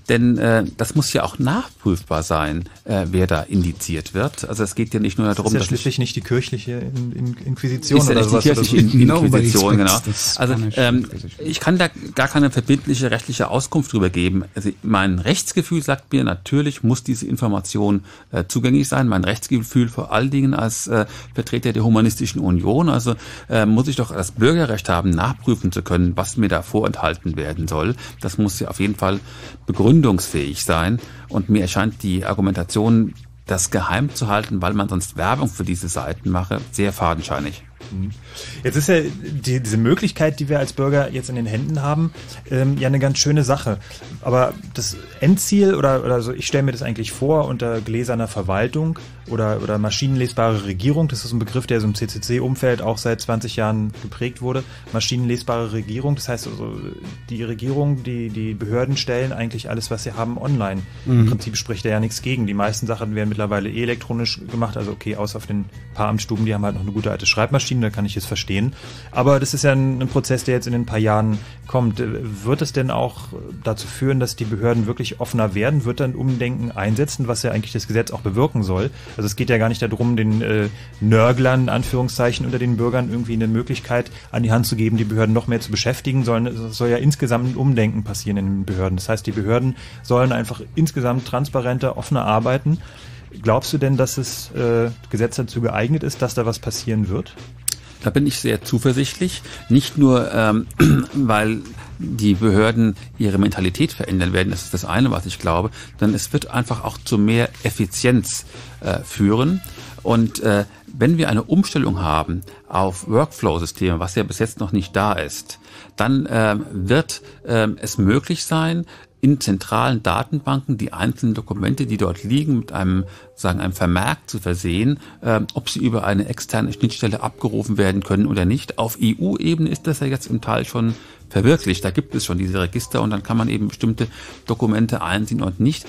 Denn äh, das muss ja auch nachprüfbar sein, äh, wer da indiziert wird. Also es geht ja nicht nur darum, das ist ja schließlich nicht die kirchliche in, in Inquisition ist ja oder nicht die kirchliche oder so. Inquisition, genau. Also ähm, ich kann da gar keine verbindliche rechtliche Auskunft drüber geben. Also mein Rechtsgefühl sagt mir, natürlich muss diese Information äh, zugänglich sein. Mein Rechtsgefühl vor allen Dingen als äh, Vertreter der Humanistischen Union. Also äh, muss ich doch das Bürgerrecht haben, nachprüfen zu können, was mir da vorenthalten werden soll. Das muss ja auf jeden Fall begründungsfähig sein. Und mir erscheint die Argumentation, das geheim zu halten, weil man sonst Werbung für diese Seiten mache, sehr fadenscheinig. Jetzt ist ja die, diese Möglichkeit, die wir als Bürger jetzt in den Händen haben, ähm, ja eine ganz schöne Sache. Aber das Endziel oder, oder so, ich stelle mir das eigentlich vor unter gläserner Verwaltung oder, oder maschinenlesbare Regierung. Das ist ein Begriff, der so im CCC-Umfeld auch seit 20 Jahren geprägt wurde. Maschinenlesbare Regierung, das heißt also, die Regierung, die, die Behörden stellen eigentlich alles, was sie haben, online. Mhm. Im Prinzip spricht da ja nichts gegen. Die meisten Sachen werden mittlerweile eh elektronisch gemacht. Also okay, außer auf den paar Amtsstuben, die haben halt noch eine gute alte Schreibmaschine, da kann ich es verstehen. Aber das ist ja ein, ein Prozess, der jetzt in ein paar Jahren kommt. Wird es denn auch dazu führen, dass die Behörden wirklich offener werden? Wird dann Umdenken einsetzen, was ja eigentlich das Gesetz auch bewirken soll? Also es geht ja gar nicht darum, den äh, Nörglern, Anführungszeichen, unter den Bürgern irgendwie eine Möglichkeit an die Hand zu geben, die Behörden noch mehr zu beschäftigen, sondern es soll ja insgesamt ein Umdenken passieren in den Behörden. Das heißt, die Behörden sollen einfach insgesamt transparenter, offener arbeiten. Glaubst du denn, dass das äh, Gesetz dazu geeignet ist, dass da was passieren wird? Da bin ich sehr zuversichtlich. Nicht nur, ähm, <clears throat> weil die Behörden ihre Mentalität verändern werden, das ist das eine, was ich glaube, sondern es wird einfach auch zu mehr Effizienz äh, führen. Und äh, wenn wir eine Umstellung haben auf Workflow-Systeme, was ja bis jetzt noch nicht da ist, dann äh, wird äh, es möglich sein, in zentralen Datenbanken die einzelnen Dokumente, die dort liegen, mit einem sagen einem Vermerk zu versehen, äh, ob sie über eine externe Schnittstelle abgerufen werden können oder nicht. Auf EU-Ebene ist das ja jetzt im Teil schon verwirklicht. Da gibt es schon diese Register und dann kann man eben bestimmte Dokumente einsehen und nicht.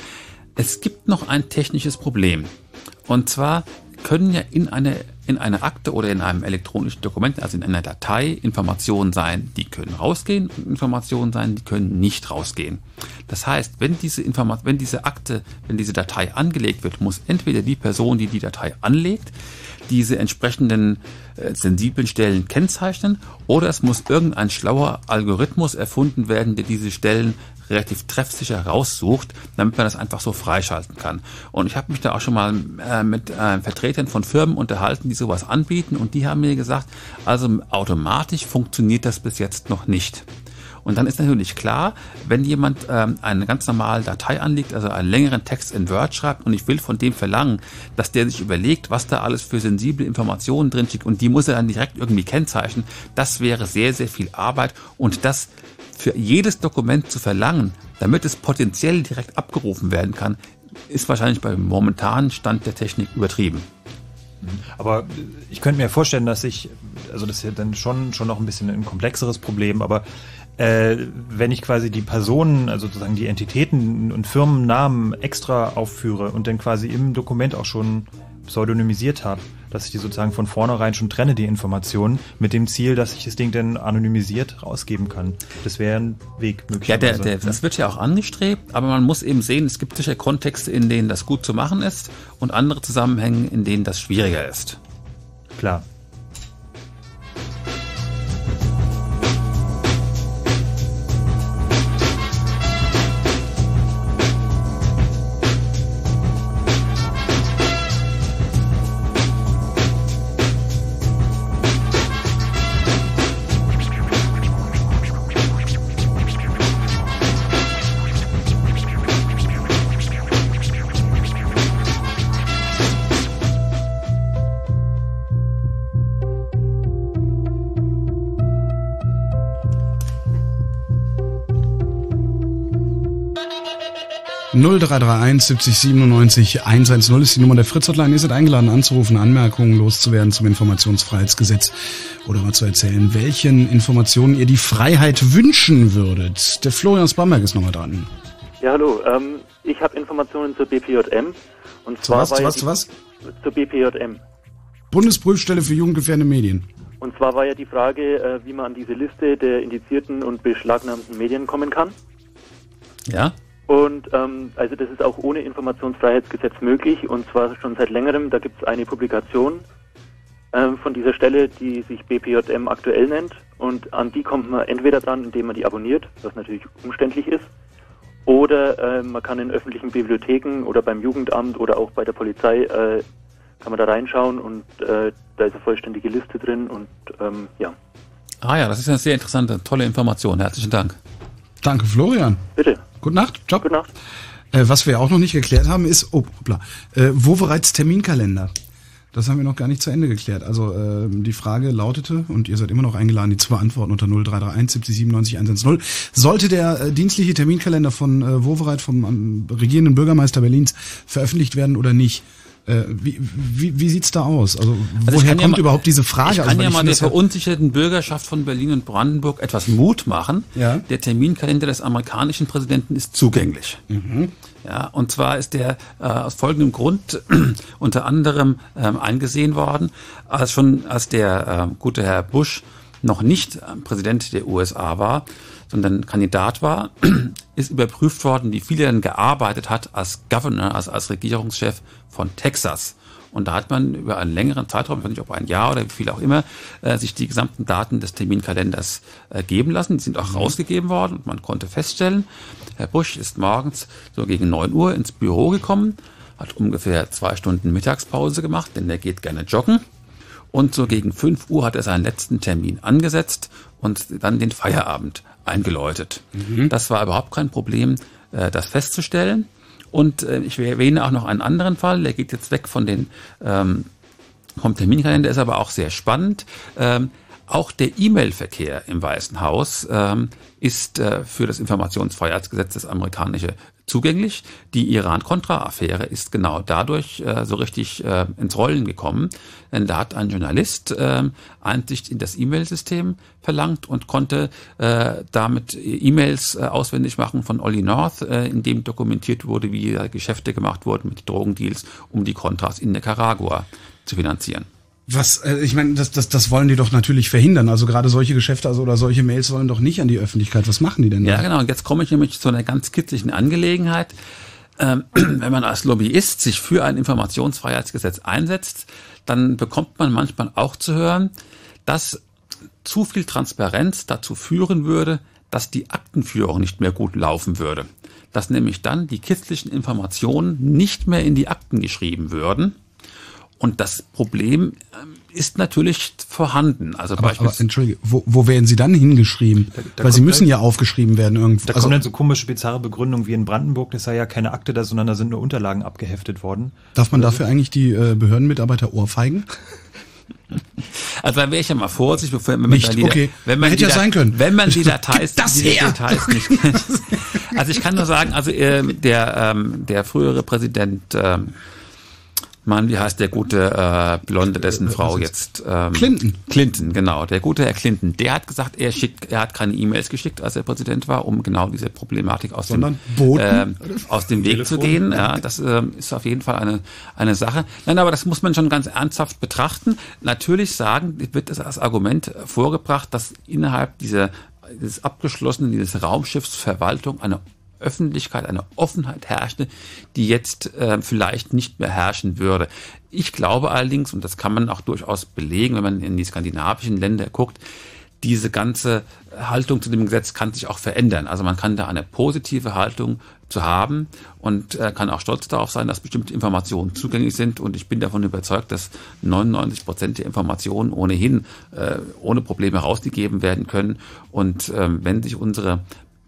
Es gibt noch ein technisches Problem. Und zwar können ja in eine, in einer Akte oder in einem elektronischen Dokument, also in einer Datei, Informationen sein, die können rausgehen und Informationen sein, die können nicht rausgehen. Das heißt, wenn diese Informat wenn diese Akte, wenn diese Datei angelegt wird, muss entweder die Person, die die Datei anlegt, diese entsprechenden äh, sensiblen Stellen kennzeichnen oder es muss irgendein schlauer Algorithmus erfunden werden, der diese Stellen relativ treffsicher raussucht, damit man das einfach so freischalten kann. Und ich habe mich da auch schon mal äh, mit äh, Vertretern von Firmen unterhalten, die sowas anbieten und die haben mir gesagt, also automatisch funktioniert das bis jetzt noch nicht. Und dann ist natürlich klar, wenn jemand ähm, eine ganz normale Datei anlegt, also einen längeren Text in Word schreibt und ich will von dem verlangen, dass der sich überlegt, was da alles für sensible Informationen drinsteht und die muss er dann direkt irgendwie kennzeichnen, das wäre sehr, sehr viel Arbeit und das für jedes Dokument zu verlangen, damit es potenziell direkt abgerufen werden kann, ist wahrscheinlich beim momentanen Stand der Technik übertrieben. Aber ich könnte mir vorstellen, dass ich, also das ist ja dann schon, schon noch ein bisschen ein komplexeres Problem, aber äh, wenn ich quasi die Personen, also sozusagen die Entitäten und Firmennamen extra aufführe und dann quasi im Dokument auch schon pseudonymisiert habe, dass ich die sozusagen von vornherein schon trenne, die Informationen, mit dem Ziel, dass ich das Ding dann anonymisiert rausgeben kann. Das wäre ein Weg möglicherweise. Ja, der, der, das wird ja auch angestrebt, aber man muss eben sehen, es gibt sicher Kontexte, in denen das gut zu machen ist und andere Zusammenhänge, in denen das schwieriger ist. Klar. 0331 70 97 110 ist die Nummer der Fritz-Hotline. Ihr seid eingeladen anzurufen, Anmerkungen loszuwerden zum Informationsfreiheitsgesetz oder mal zu erzählen, welchen Informationen ihr die Freiheit wünschen würdet. Der Florian Spamberg ist nochmal dran. Ja, hallo. Ähm, ich habe Informationen zur BPJM. Und zwar zu was, zu was, zu was? Zur BPJM. Bundesprüfstelle für jugendgefährdende Medien. Und zwar war ja die Frage, äh, wie man an diese Liste der indizierten und beschlagnahmten Medien kommen kann. Ja. Und ähm, also das ist auch ohne Informationsfreiheitsgesetz möglich und zwar schon seit längerem. Da gibt es eine Publikation ähm, von dieser Stelle, die sich BPJM aktuell nennt und an die kommt man entweder dann, indem man die abonniert, was natürlich umständlich ist, oder äh, man kann in öffentlichen Bibliotheken oder beim Jugendamt oder auch bei der Polizei äh, kann man da reinschauen und äh, da ist eine vollständige Liste drin und ähm, ja. Ah ja, das ist eine sehr interessante, tolle Information. Herzlichen Dank. Danke, Florian. Bitte. Gute Nacht. Ciao. Gute Nacht. Äh, was wir auch noch nicht geklärt haben, ist, oh, hoppla, äh, wo bereits Terminkalender? Das haben wir noch gar nicht zu Ende geklärt. Also äh, die Frage lautete, und ihr seid immer noch eingeladen, die zu beantworten unter 0331 70 97 110. Sollte der äh, dienstliche Terminkalender von äh, Wovereit, vom ähm, regierenden Bürgermeister Berlins, veröffentlicht werden oder nicht? Äh, wie, wie, wie sieht's da aus? Also, also woher kommt ja mal, überhaupt diese Frage? Ich kann also, ja mal der verunsicherten Bürgerschaft von Berlin und Brandenburg etwas Mut machen. Ja. Der Terminkalender des amerikanischen Präsidenten ist zugänglich. Mhm. Ja, und zwar ist der äh, aus folgendem Grund <clears throat> unter anderem ähm, eingesehen worden, als schon als der äh, gute Herr Bush noch nicht äh, Präsident der USA war, sondern Kandidat war, <clears throat> ist überprüft worden, wie viel er denn gearbeitet hat als Governor, also als Regierungschef von Texas. Und da hat man über einen längeren Zeitraum, ich weiß nicht ob ein Jahr oder wie viel auch immer, äh, sich die gesamten Daten des Terminkalenders äh, geben lassen. Die sind auch mhm. rausgegeben worden und man konnte feststellen, Herr Bush ist morgens so gegen neun Uhr ins Büro gekommen, hat ungefähr zwei Stunden Mittagspause gemacht, denn er geht gerne joggen. Und so gegen fünf Uhr hat er seinen letzten Termin angesetzt und dann den Feierabend eingeläutet. Mhm. Das war überhaupt kein Problem, äh, das festzustellen. Und äh, ich erwähne auch noch einen anderen Fall, der geht jetzt weg von den ähm, vom Terminkalender, ist aber auch sehr spannend. Ähm, auch der E-Mail-Verkehr im Weißen Haus ähm, ist äh, für das Informationsfreiheitsgesetz das amerikanische zugänglich. Die Iran-Contra-Affäre ist genau dadurch äh, so richtig äh, ins Rollen gekommen. Denn da hat ein Journalist äh, Einsicht in das E-Mail-System verlangt und konnte äh, damit E-Mails äh, auswendig machen von Olli North, äh, in dem dokumentiert wurde, wie Geschäfte gemacht wurden mit Drogendeals, um die Contras in Nicaragua zu finanzieren. Was, äh, ich meine, das, das, das wollen die doch natürlich verhindern. Also gerade solche Geschäfte also, oder solche Mails sollen doch nicht an die Öffentlichkeit. Was machen die denn da? Ja, genau. Und jetzt komme ich nämlich zu einer ganz kitzlichen Angelegenheit. Ähm, <clears throat> wenn man als Lobbyist sich für ein Informationsfreiheitsgesetz einsetzt, dann bekommt man manchmal auch zu hören, dass zu viel Transparenz dazu führen würde, dass die Aktenführung nicht mehr gut laufen würde. Dass nämlich dann die kitzlichen Informationen nicht mehr in die Akten geschrieben würden, und das Problem ähm, ist natürlich vorhanden. Also aber, aber Entschuldige, wo, wo werden sie dann hingeschrieben? Da, da Weil sie müssen ja aufgeschrieben werden irgendwo. Da also, kommen dann so komische, bizarre Begründungen wie in Brandenburg, das sei ja keine Akte da, sondern da sind nur Unterlagen abgeheftet worden. Darf man also, dafür eigentlich die äh, Behördenmitarbeiter ohrfeigen? <laughs> Also da wäre ich ja mal vorsichtig, bevor man nicht, die, okay. wenn man hätte die, ja sein können. Wenn man die Details, das die Details nicht <laughs> kennt. Also ich kann nur sagen, also äh, der ähm, der frühere Präsident ähm, Mann, wie heißt der gute äh, Blonde, dessen äh, Frau jetzt? Ähm, Clinton. Clinton, genau. Der gute Herr Clinton. Der hat gesagt, er schickt, er hat keine E-Mails geschickt, als er Präsident war, um genau diese Problematik aus Sondern dem äh, aus dem Weg Telefon. zu gehen. Ja, das äh, ist auf jeden Fall eine eine Sache. Nein, aber das muss man schon ganz ernsthaft betrachten. Natürlich sagen wird es als Argument vorgebracht, dass innerhalb dieser dieses abgeschlossenen, dieses Raumschiffsverwaltung eine Öffentlichkeit, eine Offenheit herrschte, die jetzt äh, vielleicht nicht mehr herrschen würde. Ich glaube allerdings, und das kann man auch durchaus belegen, wenn man in die skandinavischen Länder guckt, diese ganze Haltung zu dem Gesetz kann sich auch verändern. Also man kann da eine positive Haltung zu haben und äh, kann auch stolz darauf sein, dass bestimmte Informationen zugänglich sind. Und ich bin davon überzeugt, dass 99 Prozent der Informationen ohnehin äh, ohne Probleme herausgegeben werden können. Und ähm, wenn sich unsere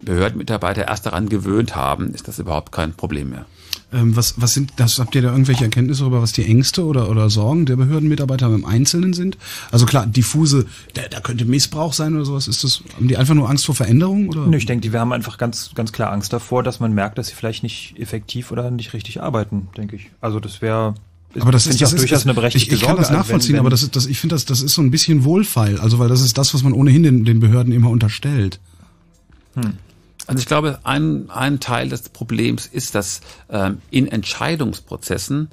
Behördenmitarbeiter erst daran gewöhnt haben, ist das überhaupt kein Problem mehr. Ähm, was, was sind, das, habt ihr da irgendwelche Erkenntnisse darüber, was die Ängste oder, oder Sorgen der Behördenmitarbeiter im Einzelnen sind? Also klar, diffuse, da, da könnte Missbrauch sein oder sowas. Ist das, haben die einfach nur Angst vor Veränderung oder? Nö, ich denke, die haben einfach ganz, ganz klar Angst davor, dass man merkt, dass sie vielleicht nicht effektiv oder nicht richtig arbeiten, denke ich. Also das wäre, aber das ist, das ist durchaus eine berechtigte Ich, ich kann das nachvollziehen, also wenn, wenn aber das, das, ich finde, das, das ist so ein bisschen Wohlfeil. Also, weil das ist das, was man ohnehin den, den Behörden immer unterstellt. Hm. Also ich glaube, ein, ein Teil des Problems ist, dass ähm, in Entscheidungsprozessen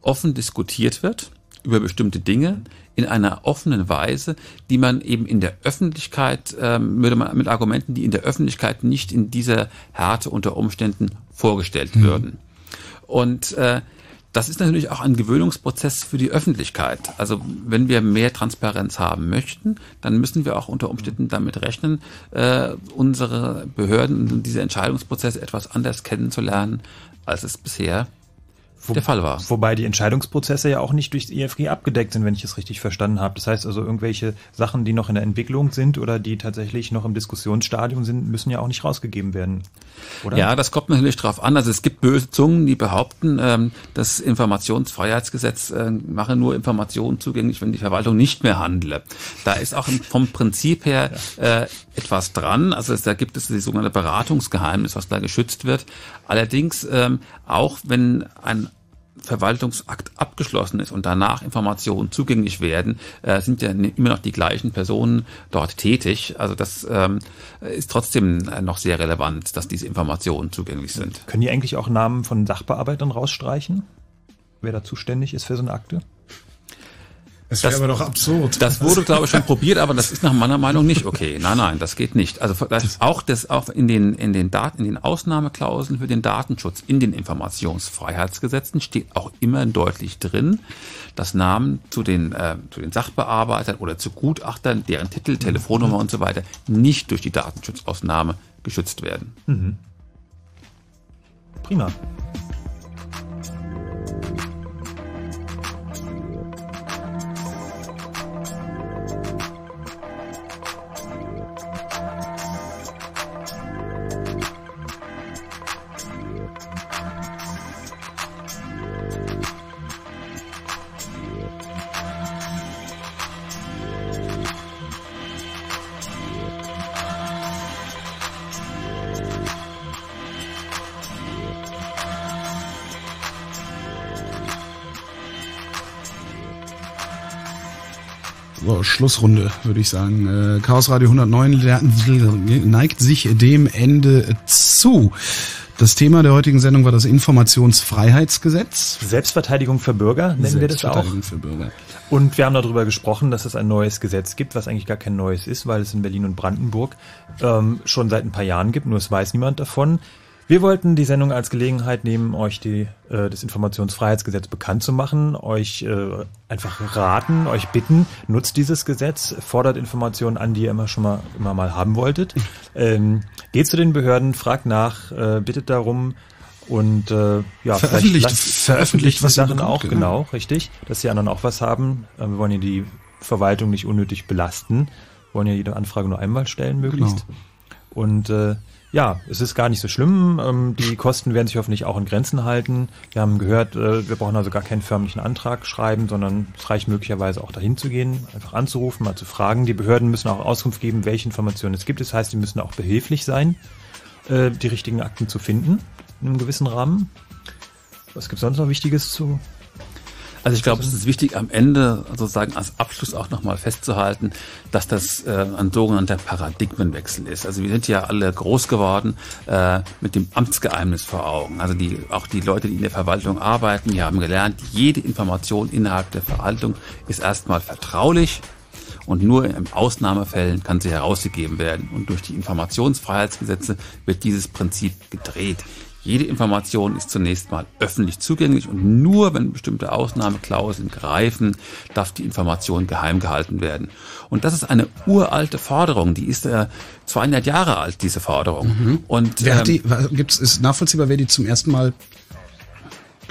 offen diskutiert wird über bestimmte Dinge in einer offenen Weise, die man eben in der Öffentlichkeit, ähm, würde man mit Argumenten, die in der Öffentlichkeit nicht in dieser Härte unter Umständen vorgestellt mhm. würden. Und äh, das ist natürlich auch ein Gewöhnungsprozess für die Öffentlichkeit. Also wenn wir mehr Transparenz haben möchten, dann müssen wir auch unter Umständen damit rechnen, äh, unsere Behörden und diese Entscheidungsprozesse etwas anders kennenzulernen, als es bisher wo, der Fall war. Wobei die Entscheidungsprozesse ja auch nicht durchs IFG abgedeckt sind, wenn ich es richtig verstanden habe. Das heißt also, irgendwelche Sachen, die noch in der Entwicklung sind oder die tatsächlich noch im Diskussionsstadium sind, müssen ja auch nicht rausgegeben werden. Oder? Ja, das kommt natürlich drauf an. Also es gibt böse Zungen, die behaupten, ähm, das Informationsfreiheitsgesetz äh, mache nur Informationen zugänglich, wenn die Verwaltung nicht mehr handle. Da ist auch vom Prinzip her äh, etwas dran. Also da gibt es die sogenannte Beratungsgeheimnis, was da geschützt wird. Allerdings ähm, auch wenn ein Verwaltungsakt abgeschlossen ist und danach Informationen zugänglich werden, äh, sind ja immer noch die gleichen Personen dort tätig. Also das ähm, ist trotzdem äh, noch sehr relevant, dass diese Informationen zugänglich sind. Können die eigentlich auch Namen von Sachbearbeitern rausstreichen? Wer da zuständig ist für so eine Akte? Das wäre aber doch absurd. Das wurde, glaube ich, schon <laughs> probiert, aber das ist nach meiner Meinung nicht okay. Nein, nein, das geht nicht. Also das auch das auch in den in den Daten, in den Ausnahmeklauseln für den Datenschutz in den Informationsfreiheitsgesetzen steht auch immer deutlich drin, dass Namen zu den äh, zu den Sachbearbeitern oder zu Gutachtern, deren Titel, Telefonnummer und so weiter nicht durch die Datenschutzausnahme geschützt werden. Mhm. Prima. Schlussrunde, würde ich sagen. Äh, Chaos Radio 109 neigt sich dem Ende zu. Das Thema der heutigen Sendung war das Informationsfreiheitsgesetz. Selbstverteidigung für Bürger nennen wir das auch. Für Bürger. Und wir haben darüber gesprochen, dass es ein neues Gesetz gibt, was eigentlich gar kein neues ist, weil es in Berlin und Brandenburg ähm, schon seit ein paar Jahren gibt, nur es weiß niemand davon. Wir wollten die Sendung als Gelegenheit nehmen, euch die, äh, das Informationsfreiheitsgesetz bekannt zu machen, euch äh, einfach raten, euch bitten, nutzt dieses Gesetz, fordert Informationen an, die ihr immer schon mal immer mal haben wolltet. Ähm, geht zu den Behörden, fragt nach, äh, bittet darum und äh, ja, veröffentlicht, veröffentlicht was Sachen auch, genau. genau, richtig, dass die anderen auch was haben. Äh, wir wollen ja die Verwaltung nicht unnötig belasten, wir wollen ja jede Anfrage nur einmal stellen möglichst. Genau. Und äh, ja, es ist gar nicht so schlimm. Ähm, die Kosten werden sich hoffentlich auch in Grenzen halten. Wir haben gehört, äh, wir brauchen also gar keinen förmlichen Antrag schreiben, sondern es reicht möglicherweise auch dahin zu gehen, einfach anzurufen, mal zu fragen. Die Behörden müssen auch Auskunft geben, welche Informationen es gibt. Das heißt, sie müssen auch behilflich sein, äh, die richtigen Akten zu finden in einem gewissen Rahmen. Was gibt es sonst noch Wichtiges zu Also ich glaube, es ist wichtig, am Ende sozusagen als Abschluss auch nochmal festzuhalten, dass das äh, ein sogenannter Paradigmenwechsel ist. Also wir sind ja alle groß geworden äh, mit dem Amtsgeheimnis vor Augen. Also die, auch die Leute, die in der Verwaltung arbeiten, die haben gelernt, jede Information innerhalb der Verwaltung ist erstmal vertraulich und nur in Ausnahmefällen kann sie herausgegeben werden. Und durch die Informationsfreiheitsgesetze wird dieses Prinzip gedreht. Jede Information ist zunächst mal öffentlich zugänglich und nur wenn bestimmte Ausnahmeklauseln greifen, darf die Information geheim gehalten werden. Und das ist eine uralte Forderung, die ist äh, 200 Jahre alt, diese Forderung. Mhm. Und wer hat die, ähm, gibt's, ist nachvollziehbar, wer die zum ersten Mal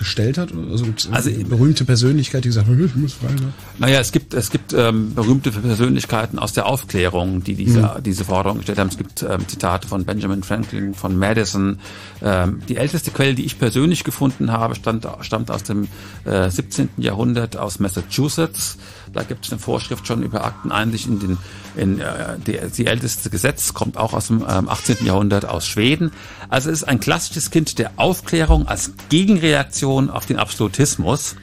gestellt hat? Also, also berühmte Persönlichkeit, die gesagt hat, ich muss frei sein. Naja, es gibt, es gibt ähm, berühmte Persönlichkeiten aus der Aufklärung, die diese, mhm. diese Forderung gestellt haben. Es gibt ähm, Zitate von Benjamin Franklin, von Madison. Ähm, die älteste Quelle, die ich persönlich gefunden habe, stand, stammt aus dem äh, 17. Jahrhundert aus Massachusetts. Da gibt es eine Vorschrift schon über Akteneinsicht in den, in, äh, die, die älteste Gesetz kommt auch aus dem ähm, 18. Jahrhundert aus Schweden. Also es ist ein klassisches Kind der Aufklärung als Gegenreaktion auf den Absolutismus.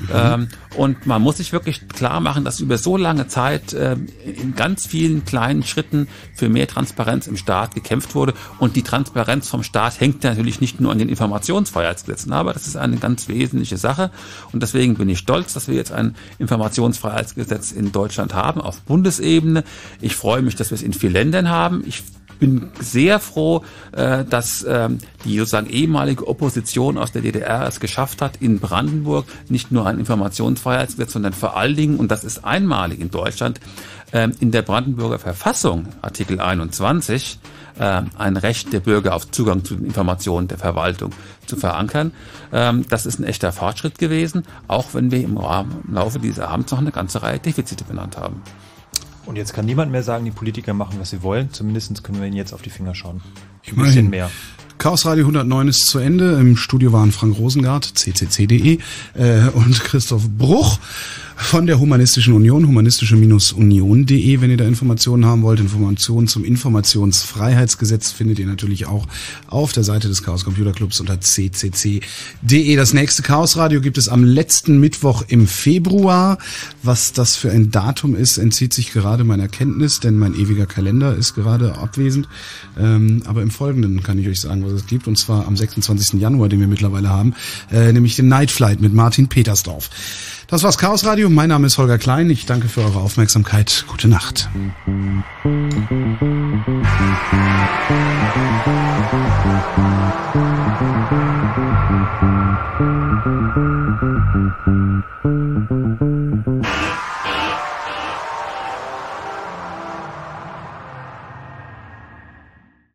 Mhm. Ähm, und man muss sich wirklich klar machen, dass über so lange Zeit äh, in ganz vielen kleinen Schritten für mehr Transparenz im Staat gekämpft wurde. Und die Transparenz vom Staat hängt natürlich nicht nur an den Informationsfreiheitsgesetzen, aber das ist eine ganz wesentliche Sache. Und deswegen bin ich stolz, dass wir jetzt ein Informationsfreiheitsgesetz in Deutschland haben, auf Bundesebene. Ich freue mich, dass wir es in vier Ländern haben. Ich bin sehr froh, äh, dass ähm, die sozusagen ehemalige Opposition aus der DDR es geschafft hat, in Brandenburg nicht nur ein Informationsfreiheitsgesetz, sondern vor allen Dingen, und das ist einmalig in Deutschland, ähm, in der Brandenburger Verfassung, Artikel 21, äh, ein Recht der Bürger auf Zugang zu den Informationen der Verwaltung zu verankern. Ähm, das ist ein echter Fortschritt gewesen, auch wenn wir im, Laufe dieser Abends noch eine ganze Reihe Defizite benannt haben. Und jetzt kann niemand mehr sagen, die Politiker machen, was sie wollen. Zumindest können wir ihnen jetzt auf die Finger schauen. Ein bisschen mehr. Chaos Radio 109 ist zu Ende. Im Studio waren Frank Rosengart, ccc.de äh, und Christoph Bruch von der Humanistischen Union, humanistische-union.de, wenn ihr da Informationen haben wollt. Informationen zum Informationsfreiheitsgesetz findet ihr natürlich auch auf der Seite des Chaos Computer Clubs unter ccc.de. Das nächste Chaos Radio gibt es am letzten Mittwoch im Februar. Was das für ein Datum ist, entzieht sich gerade meiner Kenntnis, denn mein ewiger Kalender ist gerade abwesend. Ähm, aber im Folgenden kann ich euch sagen, was es gibt, und zwar am 26. Januar, den wir mittlerweile haben, äh, nämlich den Night Flight mit Martin Petersdorf. Das war's Chaos Radio. Mein Name ist Holger Klein. Ich danke für eure Aufmerksamkeit. Gute Nacht. Musik